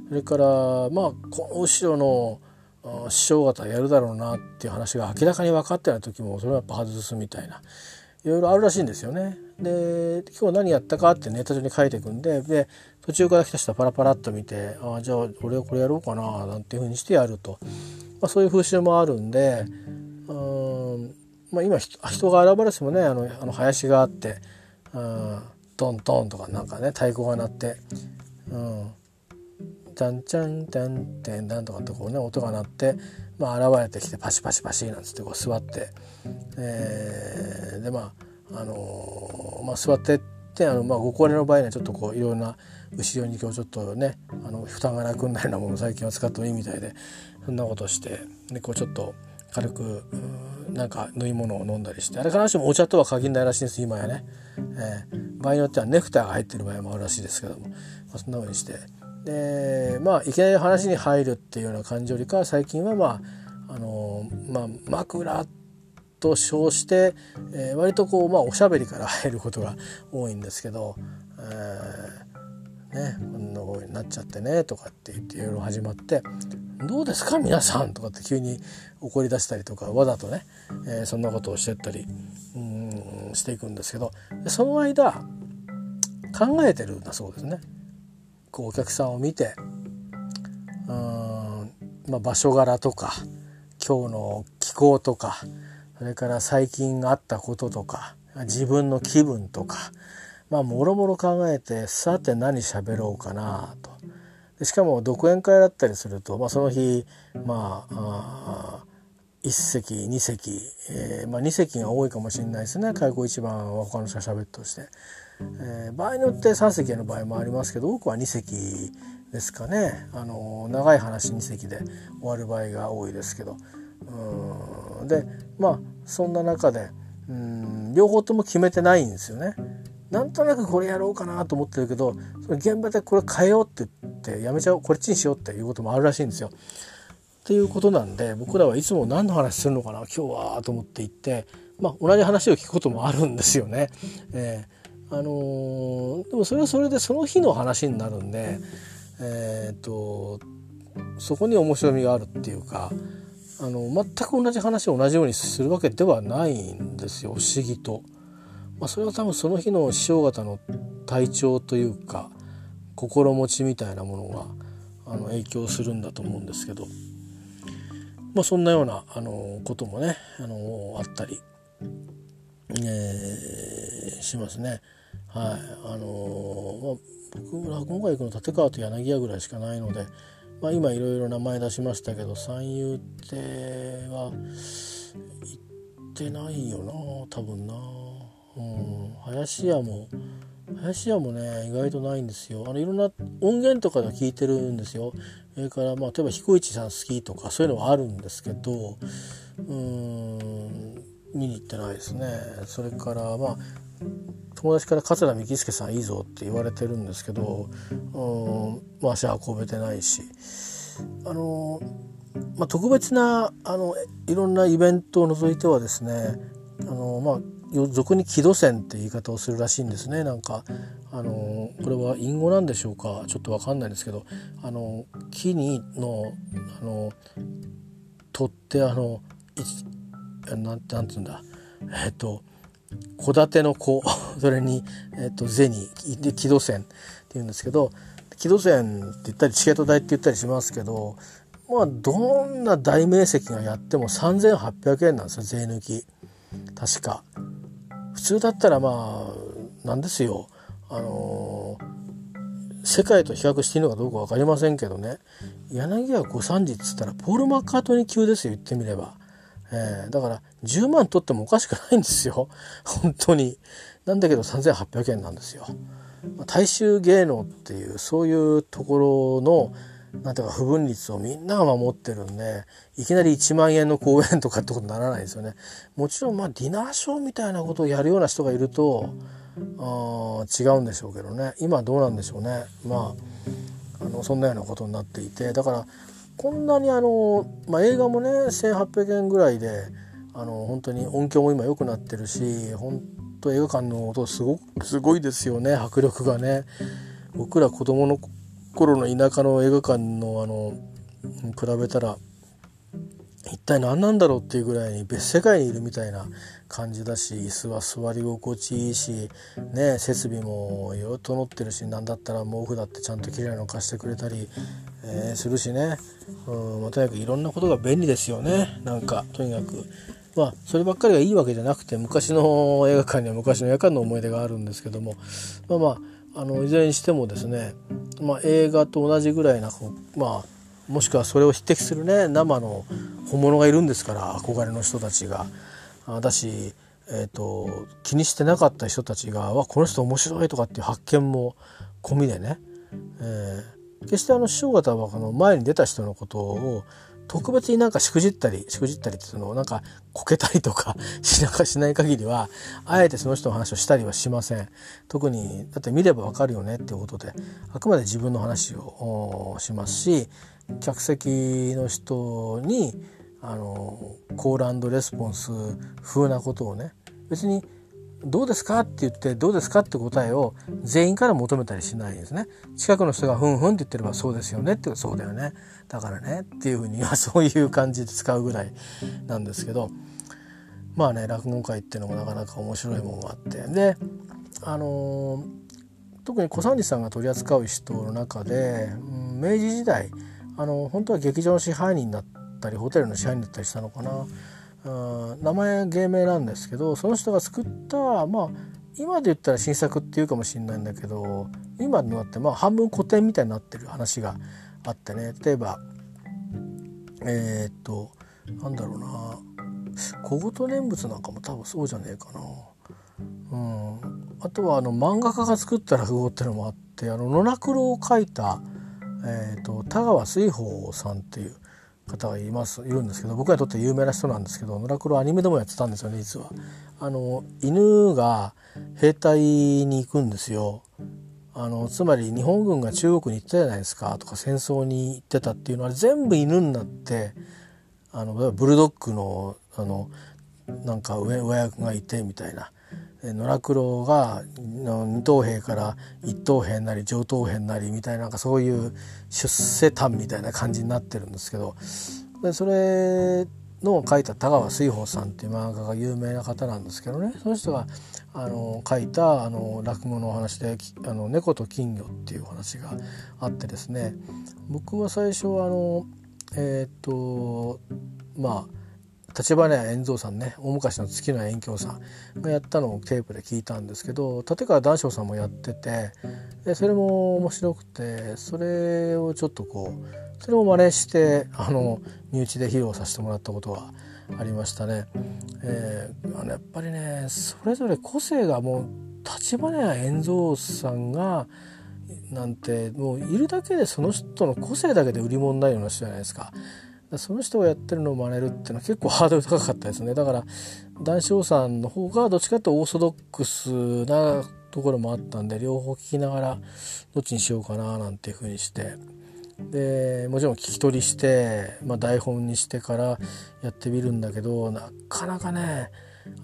それからまあこの後ろの師匠方やるだろうなっていう話が明らかに分かってない時もそれはやっぱ外すみたいないろいろあるらしいんですよね。で今日何やったかってネタ上に書いていくんでで途中から来た人はパラパラっと見てああじゃあ俺はこれやろうかななんていうふうにしてやると、まあ、そういう風習もあるんでうんまあ、今人が現れてもねあのあの林があってうんトントンとかなんかね太鼓が鳴ってうんチャンチャンチャンテンダンとかってこうね音が鳴って、まあ、現れてきてパシパシパシなんつってこう座って、えー、でまああのー、まあ、座ってってあの、まあ、ご高齢の場合にはちょっとこういろんな後ろに今日ちょっとねあの負担がなくなるようなもの最近は使ってもいいみたいでそんなことしてでこうちょっと軽くなんか飲み物を飲んだりしてあれ必ずしもお茶とは限らないらしいんです今やね、えー、場合によってはネクターが入ってる場合もあるらしいですけども、まあ、そんな風にしてでまあいきなり話に入るっていうような感じよりか最近はまああのまあ枕と称して、えー、割とこう、まあ、おしゃべりから入ることが多いんですけど、えー、ねこんな声になっちゃってねとかって言っていろいろ始まって「どうですか皆さん」とかって急に怒り出したりとかわざとね、えー、そんなことをしてったりうんしていくんですけどその間考えてるんだそうですね。こうお客さんを見てうん、まあ、場所柄とか今日の気候とかそれから最近あったこととか自分の気分とかまあもろもろ考えてさて何喋ろうかなと。でしかも独演会だったりすると、まあ、その日まあ1席2席、えーまあ、2席が多いかもしれないですね。開口一番は他の人が喋ってとして、えー、場合によって3席の場合もありますけど多くは2席ですかねあの長い話2席で終わる場合が多いですけどうんでまあそんな中でうん両方とも決めてないんですよね。なんとなくこれやろうかなと思ってるけどそれ現場でこれ変えようって言ってやめちゃおうこっちにしようっていうこともあるらしいんですよ。っていうことなんで僕らはいつも何の話するのかな今日はと思って行って、まあ、同じ話を聞くこともあるんですよね。えー、あのー、でもそれはそれでその日の話になるんで、えー、っとそこに面白みがあるっていうかあの全く同じ話を同じようにするわけではないんですよ不思議と。まあ、それは多分その日の師匠方の体調というか心持ちみたいなものがあの影響するんだと思うんですけど、まあ、そんなようなあのこともねあのあったり、えー、しますね。はい。あのまあ、僕落語会行くの立川と柳家ぐらいしかないので、まあ、今いろいろ名前出しましたけど三遊亭は行ってないよな多分な。うん、林家も林家もね意外とないんですよ。あのいろんな音源とかで聞いてるんですよ。それからまあ例えば彦一さん好きとかそういうのはあるんですけどうん見に行ってないですね。それからまあ友達から桂幹介さんいいぞって言われてるんですけどうん。まあ足運べてないしあのまあ、特別なあのいろんなイベントを除いてはですねあの、まあ、俗に木戸線って言い方をするらしいんですね。なんかあのこれは隠語なんでしょうか？ちょっと分かんないんですけどあの木にのあの取ってあのなんなんて言うんだ？えっと戸建ての子 それに、えっと、銭で木戸線って言うんですけど木戸線って言ったりチケット代って言ったりしますけどまあどんな大名跡がやっても3,800円なんですよ税抜き。確か。普通だったらまあなんですよ。あのー、世界と比較していいのかどうか分かりませんけどね。柳家小三治っつったらポール・マッカートニー級ですよ言ってみれば、えー、だから10万取ってもおかしくないんですよ。本当に。なんだけど3800円なんですよ。大衆芸能っていうそういうところのなんていうか不分率をみんなが守ってるんでいきなり1万円の公演とかってことにならないですよね。もちろんまあディナーショーみたいなことをやるような人がいるとあ違うんでしょうけどね。今どうなんでしょうね。まああのそんなようなことになっていて。だからこんなにあの、まあ、映画もね1,800円ぐらいであの本当に音響も今良くなってるし本当映画館の音すごすごいですよね迫力がね。僕ら子供の頃の田舎の映画館のあの比べたら一体何なんだろうっていうぐらいに別世界にいるみたいな感じだし椅子は座り心地いいし、ね、設備もいろいろ整ってるし何だったら毛布だってちゃんと綺麗なの貸してくれたり、えー、するしね、うんまあ、とにかくいろんなことが便利ですよね。なんかとにかく、まあそればっかりがいいわけじゃなくて昔の映画館には昔の映画館の思い出があるんですけども。まあまああのいずれにしてもですね、まあ、映画と同じぐらいなまあもしくはそれを匹敵するね生の本物がいるんですから憧れの人たちが。だし、えーと、気にしてなかった人たちが「わこの人面白い」とかっていう発見も込みでね、えー、決してあの師匠方はこの前に出た人のことを特別になんかしくじったりしくじったりっていうのをなんかこけたりとか しなかしない限りはあえてその人の話をしたりはしません。特にだって見ればわかるよねっていうことであくまで自分の話をしますし客席の人にあのコールレスポンス風なことをね別にどうですかって言ってどうですかって答えを全員から求めたりしないですね。近くの人がふんふんって言ってればそうですよねってそうだよね。だからねっていうふうには そういう感じで使うぐらいなんですけどまあね落語会っていうのもなかなか面白いものがあって。であの特に小三治さんが取り扱う人の中で、明治時代あの本当は劇場の支配人だったりホテルの支配人だったりしたのかな。名前芸名なんですけどその人が作ったまあ今で言ったら新作っていうかもしれないんだけど今になってまあ半分古典みたいになってる話があってね例えばえー、っとなんだろうな小言念仏なんかも多分そうじゃねえかな。うん、あとはあの漫画家が作った落語っていうのもあってあの野良黒を書いた、えーと田川水宝さんっていう方がいますいるんですけど僕にとって有名な人なんですけど野良黒アニメでもやってたんですよね実は。あの犬が兵隊に行くんですよ。あのつまり日本軍が中国に行ったじゃないですかとか戦争に行ってたっていうのは全部犬になってあのブルドッグのあのなんか上上役がいてみたいな野良黒が二等兵から一等兵なり上等兵なりみたいななんかそういう出世譚みたいな感じになってるんですけどでそれの書いた田川水宝さんっていう漫画が有名な方なんですけどね。その人があの書いたあの落語のお話で「あの猫と金魚」っていうお話があってですね。僕は最初はあのえっ、とまあ立花屋円蔵さんね大昔の月の遠鏡さんがやったのをテープで聞いたんですけど立川談笑さんもやっててでそれも面白くてそれをちょっとこうそれも真似してあの身内で披露させてもらったことがありましたね。えー、あのやっぱりねそれぞれ個性がもう立花屋円蔵さんがなんてもういるだけでその人の個性だけで売り物になるような人じゃないですか。その人がやってるのを真似るっていうのは結構ハードル高かったですね。だから談笑さんの方がどっちかというとオーソドックスなところもあったんで両方聞きながらどっちにしようかななんていうふうにして。でもちろん聞き取りして、まあ、台本にしてからやってみるんだけどなかなかね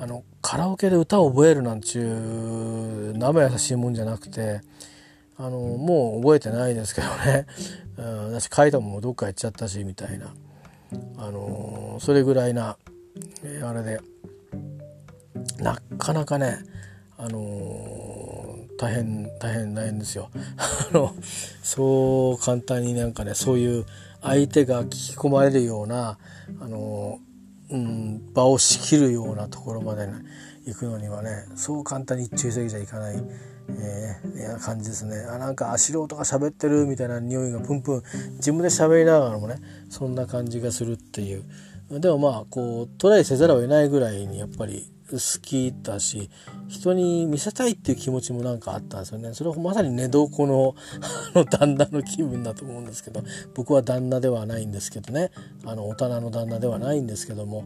あのカラオケで歌を覚えるなんちゅう生優しいもんじゃなくてあのもう覚えてないですけどね、うん、私書いたもんもどっか行っちゃったしみたいな。あのそれぐらいな、えー、あれでなかなかねあのー、大変大変大変ですよ。あのそう簡単になんかねそういう相手が聞き込まれるようなあのー、うん、場を仕切るようなところまで、ね、行くのにはねそう簡単に一朝一夕じゃいかない。えー、いや感じですね。あなんか素人が喋ってるみたいな匂いがプンプン。自分で喋りながらもねそんな感じがするっていう。でもまあこうトライせざるを得ないぐらいにやっぱり好きだし人に見せたいっていう気持ちもなんかあったんですよね。それはまさに寝床のの旦那の気分だと思うんですけど。僕は旦那ではないんですけどね。あの大人の旦那ではないんですけども。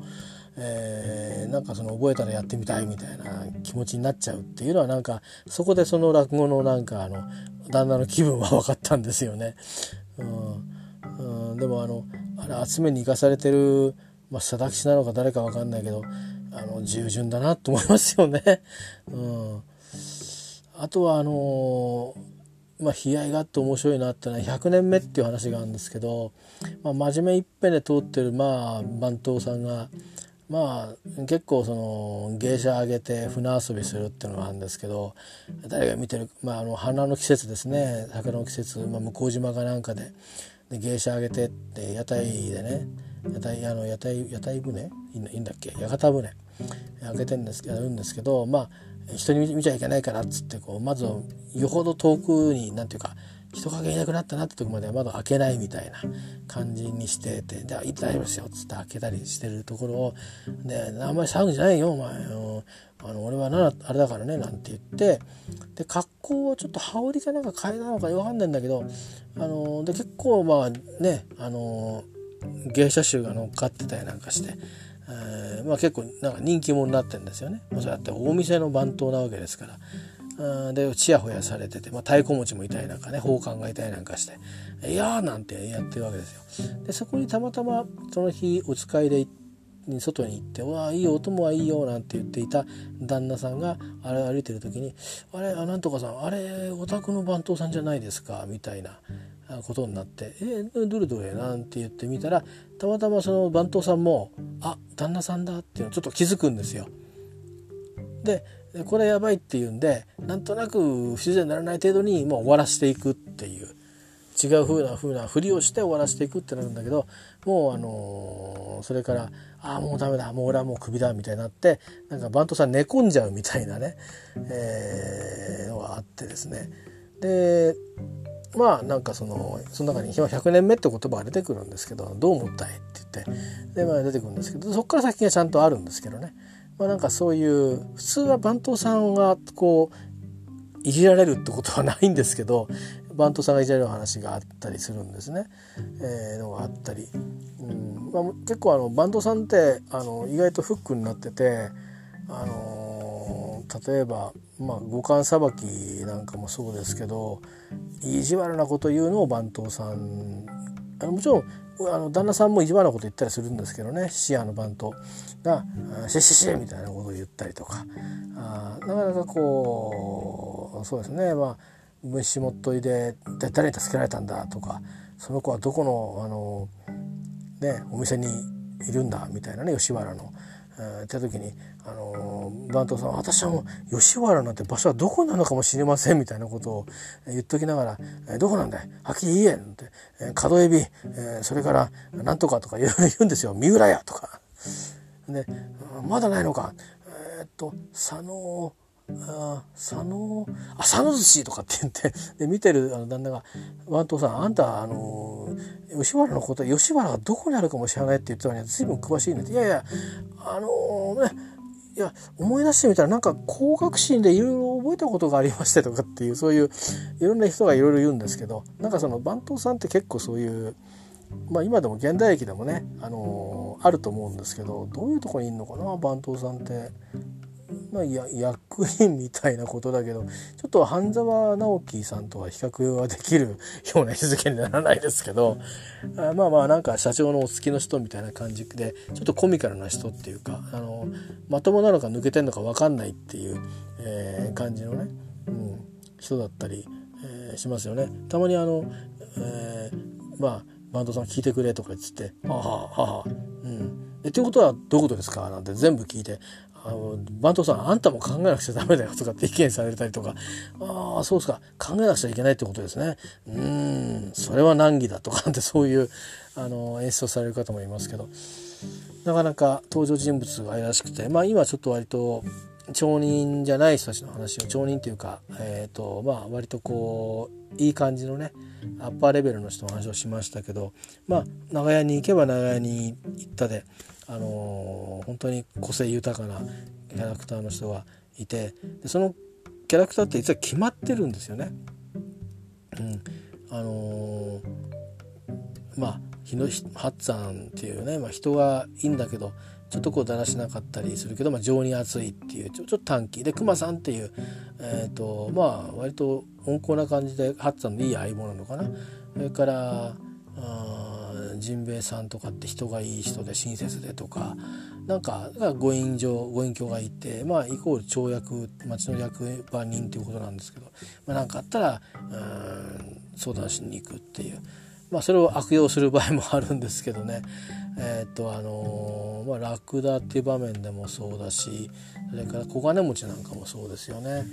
えー、なんかその覚えたらやってみたいみたいな気持ちになっちゃうっていうのはなんかそこでその落語のなんかあの旦那の気分は分かったんですよね。うん、うん、でもあのあれ集めに生かされてる、まあ、佐々木氏なのか誰か分かんないけどあの従順だなと思いますよね。うん、あとはあのまあ、悲哀があって面白いなってのは100年目っていう話があるんですけど、まあ、真面目一辺で通ってるまあ番頭さんがまあ結構その芸者上げて船遊びするっていうのがあるんですけど誰が見てる、まあ、あの花の季節ですね。桜の季節、まあ、向島かなんかでで芸者あげてって屋台でね屋台あの屋台屋台船？いいんだっけ？屋形船。あげてんですやるんですけどまあ人に見ちゃいけないからっつってこうまずよほど遠くに何ていうか人影いなくなったなってとこまでは窓開けないみたいな感じにしてて「で大丈夫ですよ」っつって開けたりしてるところを「であんまり騒ぐんじゃないよお前あの俺はなあれだからね」なんて言ってで格好をちょっと羽織かなんか変えたのか分かんないんだけどあので結構まあねあの芸者集が乗っかってたりなんかして。えーまあ、結構なんか人気者になってるんですよね。そうやって大店の番頭なわけですから。でちやほやされてて、まあ、太鼓持ちもいたりなんかね宝冠がいたりなんかして「いやー」なんてやってるわけですよ。でそこにたまたまその日お使いで外に行って「わあいいよお供はいいよ」なんて言っていた旦那さんがあれ歩いてる時に「あれあなんとかさんあれお宅の番頭さんじゃないですか」みたいな。ことになって「えどれどれ?」なんて言ってみたらたまたまその番頭さんも「あ旦那さんだ」っていうのをちょっと気づくんですよ。でこれやばいっていうんでなんとなく不自然にならない程度にもう終わらせていくっていう違う風な風なふりをして終わらせていくってなるんだけどもうあのー、それから「ああもうダメだもう俺はもうクビだ」みたいになってなんかバントさん寝込んじゃうみたいなね、えー、のがあってですねでまあなんかそのその中に「100年目」って言葉が出てくるんですけど「どう思ったい?」って言ってで、まあ、出てくるんですけどそこから先がちゃんとあるんですけどね。まあ、なんかそういう普通は番頭さんがこういじられるってことはないんですけど番頭さんがいじられる話があったりするんですね、えー、のがあったり、うん。まあ、結構あの番頭さんってあの意外とフックになってて、あのー、例えば、まあ、五感さばきなんかもそうですけど意地悪なこと言うのを番頭さん。あのもちろんあの旦那さんも意地悪なこと言ったりするんですけどね視野の番頭が「シェシェシェ」みたいなことを言ったりとかあなかなかこうそうですねまあ虫もっといで誰に助けられたんだとかその子はどこのあの、ね、お店にいるんだみたいなね吉原の。えー、った時に、あのー、番頭さん私はもう吉原なんて場所はどこなのかもしれませんみたいなことを言っときながら「えー、どこなんだい？はっきり言え」って「えー、角エビ、えー、それからなんとか」とかいろいろ言うんですよ「三浦屋」とか。で「まだないのか」え、っと佐野あ佐野あ佐野寿司とかって言ってで見てるあの旦那が「番頭さんあんたあの吉原のこと吉原がどこにあるかも知らない」って言ってたのに随分詳しいねって「いやいやあのねいや思い出してみたらなんか高学心でいろいろ覚えたことがありましてとかっていうそういういろんな人がいろいろ言うんですけどなんかその番頭さんって結構そういうまあ今でも現代劇でもね、あのあると思うんですけどどういうとこにいるのかな番頭さんって。まあ、や役員みたいなことだけどちょっと半沢直樹さんとは比較はできるような位置づけにならないですけどあまあまあなんか社長のお付きの人みたいな感じでちょっとコミカルな人っていうかあのまともなのか抜けてんのか分かんないっていう、えー、感じのね、うん、人だったり、えー、しますよね。たまにあの、えー、まあバンドさん聞いてくれとか言って「はあはあはあ」うんえっていうことはどういうことですか?」なんて全部聞いてあの番頭さんあんたも考えなくちゃダメだよとかって意見されたりとか。ああそうですか。考えなくちゃいけないってことですね。うんそれは難儀だとかってそういうあの演出をされる方もいますけど。なかなか登場人物が怪しくて。まあ今ちょっと割と町人じゃない人たちの話を町人っていうか、えーとまあ、割とこういい感じのねアッパーレベルの人の話をしましたけど。まあ長屋に行けば長屋に行ったで。あのー、本当に個性豊かなキャラクターの人がいてでそのキャラクターって実は決まってるんですよね。うん、あのー、まあ日野ハッツァンっていうね、まあ、人はいいんだけどちょっとこうだらしなかったりするけど、まあ、情に熱いっていうちょっと短気でクマさんっていう、えーとまあ割と温厚な感じでハッツァンのいい相棒なのかな。それからあジンベエさんとかって人がいい人で親切でとかなんかご隠情ご隠居がいてまあイコール町役町の役場人っていうことなんですけど何、まあ、かあったらうん相談しに行くっていう。まあ、それを悪用する場合もあるんですけどね、えー、っとあのー、まあ、ラクダっていう場面でもそうだしそれから小金持ちなんかもそうですよね、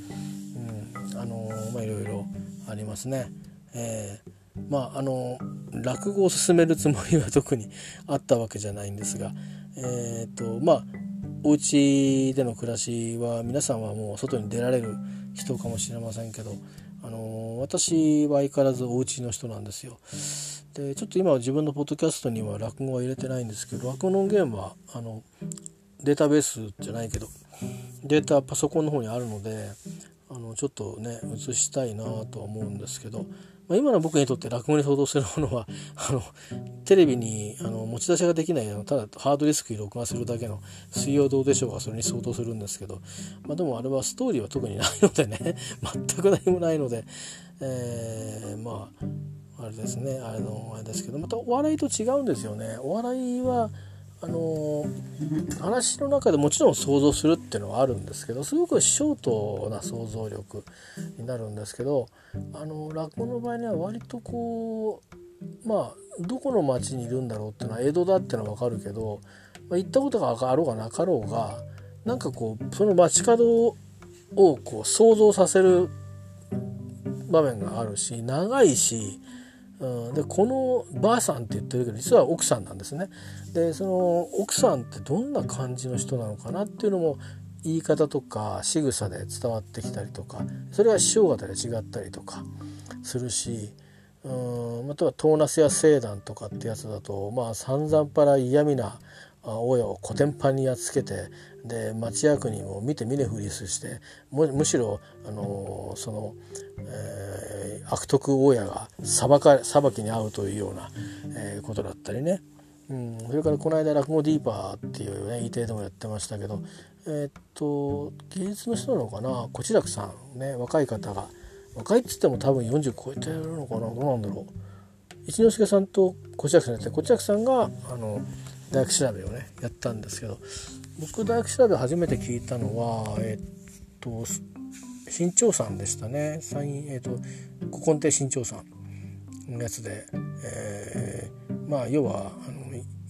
うんあのー、まあ、いろいろありますね。えーまああの落語を進めるつもりは特にあったわけじゃないんですがえっ、とまあお家での暮らしは皆さんはもう外に出られる人かもしれませんけど、あの私は相変わらずお家の人なんですよ。でちょっと今は自分のポッドキャストには落語は入れてないんですけど落語の音源はあのデータベースじゃないけどデータパソコンの方にあるのであのちょっとね映したいなとは思うんですけどまあ、今の僕にとって落語に相当するものはあのテレビにあの持ち出しができないあのただハードディスクに録画するだけの「水曜どうでしょう」がそれに相当するんですけど、まあ、でもあれはストーリーは特にないのでね 全く何もないので、えー、まああれですねあれのあれですけどまたお笑いと違うんですよね。お笑いはあの話の中でもちろん想像するっていうのはあるんですけどすごくショートな想像力になるんですけどあの落語の場合には割とこうまあどこの町にいるんだろうっていうのは江戸だっていうのは分かるけど、まあ、行ったことがあろうがなかろうがなんかこうその街角をこう想像させる場面があるし長いしうん、でこのばあさんって言ってるけど実は奥さんなんですね。でその奥さんってどんな感じの人なのかなっていうのも言い方とか仕草で伝わってきたりとかそれは師匠方で違ったりとかするしうんまたはトーナスや聖団とかってやつだとまあ散々パラ嫌味な大家をコテンパンにやっつけてで町役人を見て見ぬふりしてむしろ、あのその、えー、悪徳大家が裁か裁きに遭うというような、えー、ことだったりね、うん、それからこの間落語ディーパーっていうね E テレでもやってましたけどえー、っと芸術の人なのかな？こちらくさんね若い方が。若いっつっても多分40超えてるのかな？どうなんだろう。一之輔さんとこちらくさんやってこちらくさんがあの大学調べをねやったんですけど僕大学調べ初めて聞いたのはえっと新潮さんでしたねサインえっと古今亭新潮さんのやつで、えー、まあ要はあの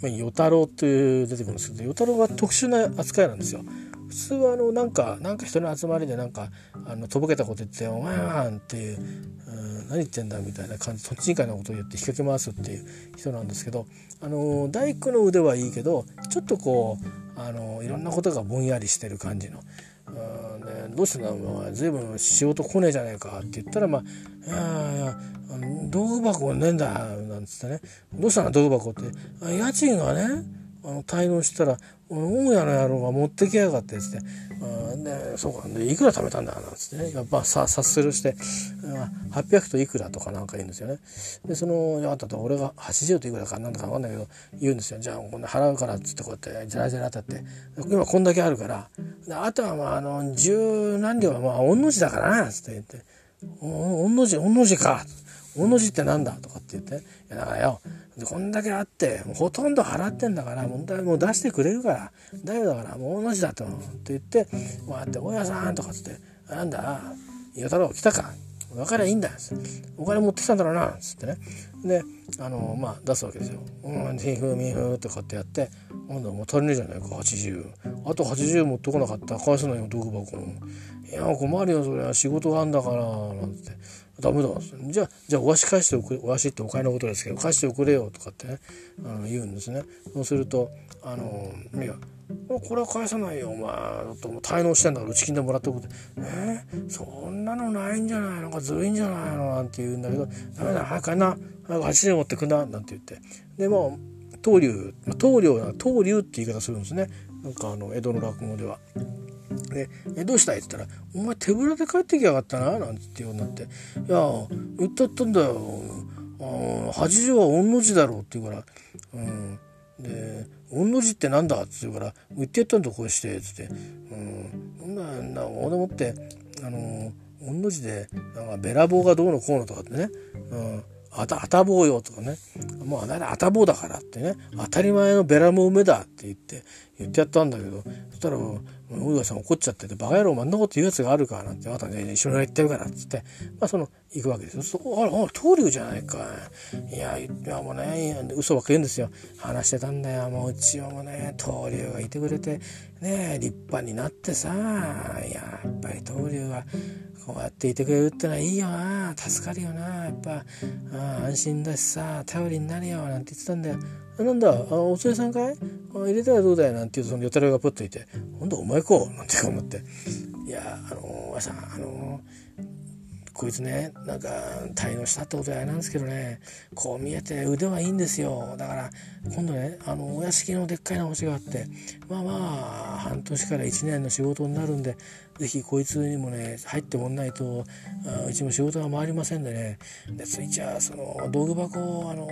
与太郎という出てくるんですけど与太郎が特殊な扱いなんですよ。普通はあのなんかなんか人の集まりでなんかあのとぼけたこと言って「お前はん」っていう、うん、何言ってんだみたいな感じとっちんかいなことを言って引っ掛け回すっていう人なんですけどあの大工の腕はいいけどちょっとこうあのいろんなことがぼんやりしてる感じの。うんね、どうしてんだお前随分仕事来ねえじゃねえかって言ったらまあ「いやいや道具箱ねえんだ」なんつってね「どうしたの？道具箱」って「家賃がねあの滞納したら大家の野郎が持ってきやがって」っつって「でそうか。でいくら貯めたんだ」なんつってね。やっぱさ察するして「800といくら」とかなんか言うんですよね。でその「あったと俺が80といくらかなんだか分かんないけど言うんですよ「じゃあこんな払うから」っつってこうやってじゃらじゃらって。って今こんだけあるから。あとはまああの十何両はまあ御の字だからなっつって言って「御の字御の字か」御の字ってなんだ?」とかって言って「いやだからよこんだけあってほとんど払ってんだからもうもう出してくれるからだよだからもう同じだと」って言ってこうやって「大家さん」とかっつって「なんだ与太郎来たか？分かりゃいいんだ」お金持ってきたんだろうな」っつってね。であのまあ出すわけですよ「うんひふみふ」とかってやって「今度もう足りねえじゃないか80あと80持ってこなかった返さないよ道具箱いや困るよそれは仕事があんだから」なんて。ダメだ。じゃあ、じゃあお足返しておく、お足ってお金のことですけど、返しておくれよとかってね、あの言うんですね。そうすると、あの、いや、これは返さないよ、お前。だってもう滞納してんだから、うち金でもらっておくって。えー、そんなのないんじゃないの？か、ずるいんじゃないの？なんて言うんだけど、ダメだ、早く帰んな。早く80円持ってくんな。なんて言って。で、も東流、東流東流って言い方するんですね。なんかあの、江戸の落語では。で「えどうしたい?」って言ったら「お前手ぶらで帰ってきやがったな」なんて言うようになって「いや言ったったんだよ。80は御の字だろ」って言うから「うん」で「御の字ってなんだ?」って言うから「言ってやったんだこうして」っつって「うん。なんだ俺もってあの御の字でなんかべらぼうがどうのこうのとかってね、うん、あた、あたぼうよとかね。もうあなたぼうだからってね。当たり前のベラも梅だって言って言ってやったんだけど。そしたら大岩さん。怒っちゃってて「バカ野郎お前ん。なこと言うやつがあるか」なん。て「またね一緒に言ってるから」っつって、まあ、その行くわけですよ。そあら東龍じゃないかいやいやもうね嘘ばっか言うん。ですよ話してたん。だよもううちはもうね東龍がいてくれてね立派になってさやっぱり東龍がこうやっていてくれるってのはいいよな助かるよなやっぱ安心だしさ頼りになるよなん。て言ってたん。だよなん。だあお連れさん。かい入れたらどうだよなん。て言うとその与太郎がプッといて「なん。だお前こう」なんて思って「いやあのー、さんあのこいつねなんか滞納したってことはあれなんですけどねこう見えて腕はいいんですよ。だから今度ねあのお屋敷のでっかいな星があってまあまあ半年から1年の仕事になるんで是非こいつにもね入ってもんないとうちも仕事が回りませんでね。でついちゃその道具箱をあの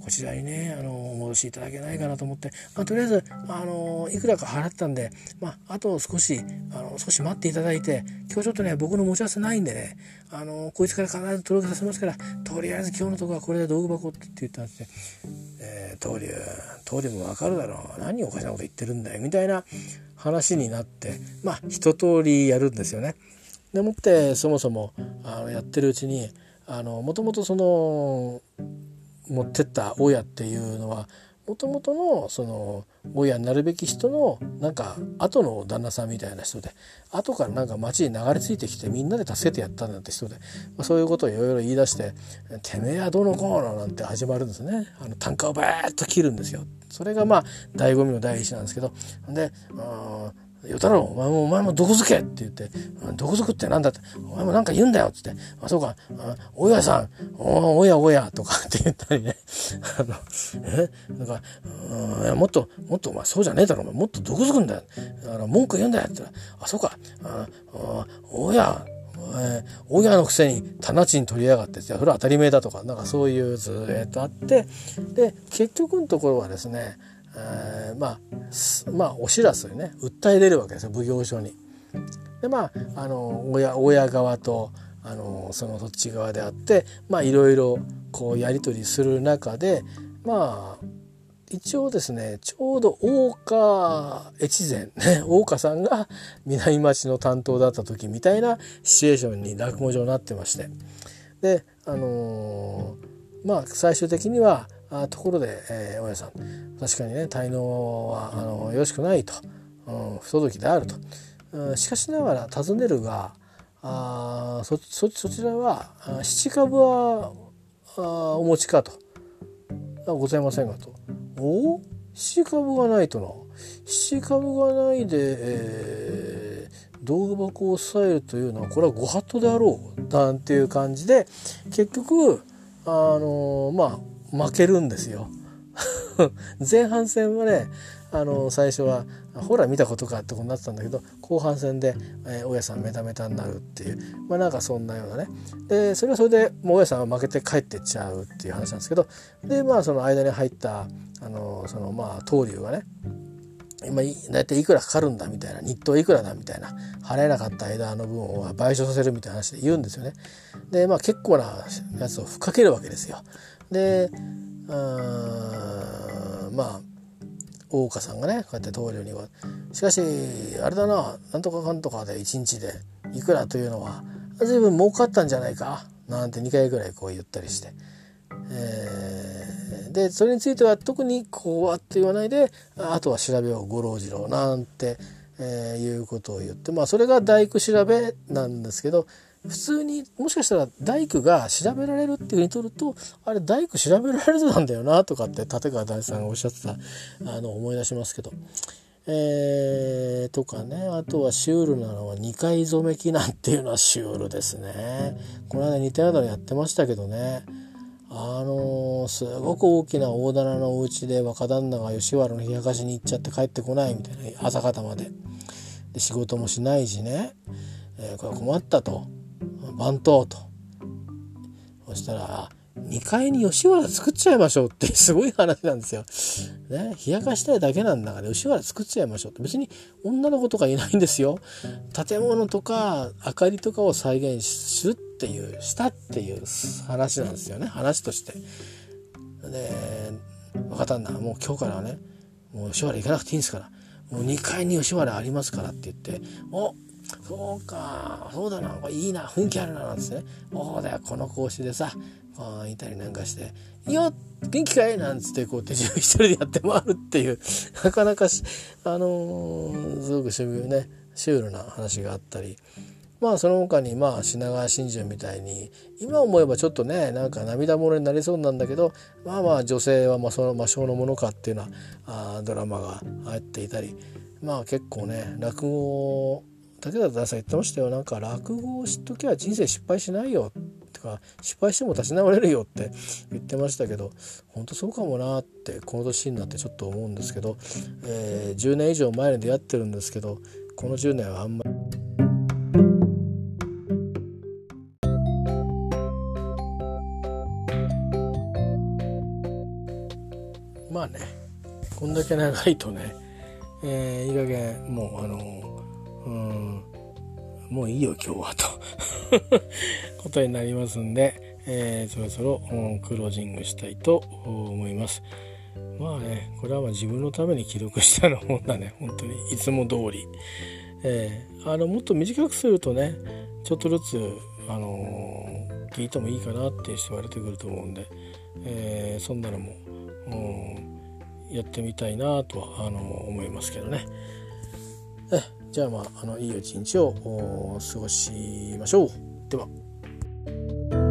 こちらにねあのお戻しいただけないかなと思って、まあ、とりあえずあのいくらか払ったんで、まあ、あと少しあの少し待っていただいて今日ちょっとね僕の持ち合わせないんでねあのこいつから必ず届けさせますからとりあえず今日のとこはこれで道具箱って言ったんですよ。えー、東龍東龍もわかるだろう。何おかしなこと言ってるんだよみたいな話になってまあ一通りやるんですよね。でもってそもそもあのやってるうちにもともとその持ってった大家っていうのはもともとのその親になるべき人のなんか後の旦那さんみたいな人で後からなんか街に流れ着いてきてみんなで助けてやったんだって人で、まあ、そういうことをいろいろ言い出して「てめえはどのこうの」なんて始まるんですねあの単価をバーッと切るんですよ。それがまあ醍醐味の第一なんですけどで与太郎お前もお前もどこづけって言って「どこづくってなんだ?」って「お前も何か言うんだよ」っつって「あそうかおやさんおやおや」とかって言ったりね あのえ？なんか「いやもっともっとお前そうじゃねえだろお前もっとどこづくんだよあの文句言うんだよ」って「あそうかあおやえー、のくせに棚地に取りやがってそれは当たり前だとかなんかそういうずっとあってで結局のところはですねえー、まあまあお知らせね訴え出るわけですよ奉行所に。でまああの親親側とあのそのそっち側であってまあいろいろこうやり取りする中でまあ一応ですねちょうど大岡越前ね 大岡さんが南町の担当だった時みたいなシチュエーションに落語上なってましてであのー、まあ最終的にはところで、えー、大家さん確かにね滞納はあのよろしくないと、うん、不届きであると、うん、しかしながら尋ねるがあそそそちらは七株はあお持ちかと。あございませんがと。おお七株がないとな七株がないで、えー、道具箱を抑えるというのはこれはご法度であろうなんていう感じで結局あのまあ負けるんですよ。前半戦はねあの最初はほら見たことかってことになってたんだけど後半戦で、えー、大家さんメタメタになるっていうまあなんかそんなようなねでそれはそれでもう大家さんは負けて帰ってっちゃうっていう話なんですけどでまあその間に入ったあのそのまあ東流がね今大体いくらかかるんだみたいな日当いくらだみたいな払えなかった間の分を賠償させるみたいな話で言うんですよね。でまあ結構なやつをふっかけるわけですよ。でまあ大岡さんがねこうやって棟梁にはしかしあれだななんとかかんとかで1日でいくらというのは随分儲かったんじゃないかなんて2回ぐらいこう言ったりして、えー、でそれについては特にこうはって言わないであとは調べを五郎次郎なんて、えー、いうことを言ってまあそれが大工調べなんですけど普通にもしかしたら大工が調べられるっていうふうに取るとあれ大工調べられるなんだよなとかって立川大さんがおっしゃってたあの思い出しますけど。えー、とかねあとはシュールなのは2回染め機なんていうのはシュールですね。この間似たようなのやってましたけどね。あのー、すごく大きな大棚のお家で若旦那が吉原の冷やかしに行っちゃって帰ってこないみたいな朝方までで仕事もしないしね、えー、これ困ったと番頭とそしたら2階に吉原作っちゃいましょうって すごい話なんですよ。ね、冷やかしたいだけなんだから吉原作っちゃいましょうって別に女の子とかいないんですよ。建物とか明かりとかを再現するっていうしたっていう話なんですよね話として。で分かったんだもう今日からはねもう吉原行かなくていいんですからもう2階に吉原ありますからって言って「おそうか。そうだな。これいいな。雰囲気あるな」なんですね「おうだよ。この格子でさこういたりなんかして「いいよ元気かい?」なんつってこう手順一人でやって回るっていう。なかなかあのー、すごくシュ,、ね、シュールな話があったり。まあその他にまあ品川真珠みたいに今思えばちょっとねなんか涙もろになりそうなんだけどまあまあ女性はまあその魔性のものかっていうのはあドラマが入っていたり。まあ結構ね落語武田さん言ってましたよなんか落語を知っときゃ人生失敗しないよとか失敗しても立ち直れるよって 言ってましたけど本当そうかもなってこの年になってちょっと思うんですけど、えー、10年以上前に出会ってるんですけどこの10年はあんまり。まあねこんだけ長いとね、えー、いい加減もうあのうんもういいよ今日はと ことになりますんで、えー、そろそろ、うん、クロージングしたいと思います。まあねこれはまあ自分のために記録したのもんだね本当にいつも通り。えー、あのもっと短くするとねちょっとずつ、あのー、聞いてもいいかなって人言われてくると思うんで、えー、そんなのも、うん、やってみたいなとはあの思いますけどね。えじゃあまああのいい一日を過ごしましょうでは。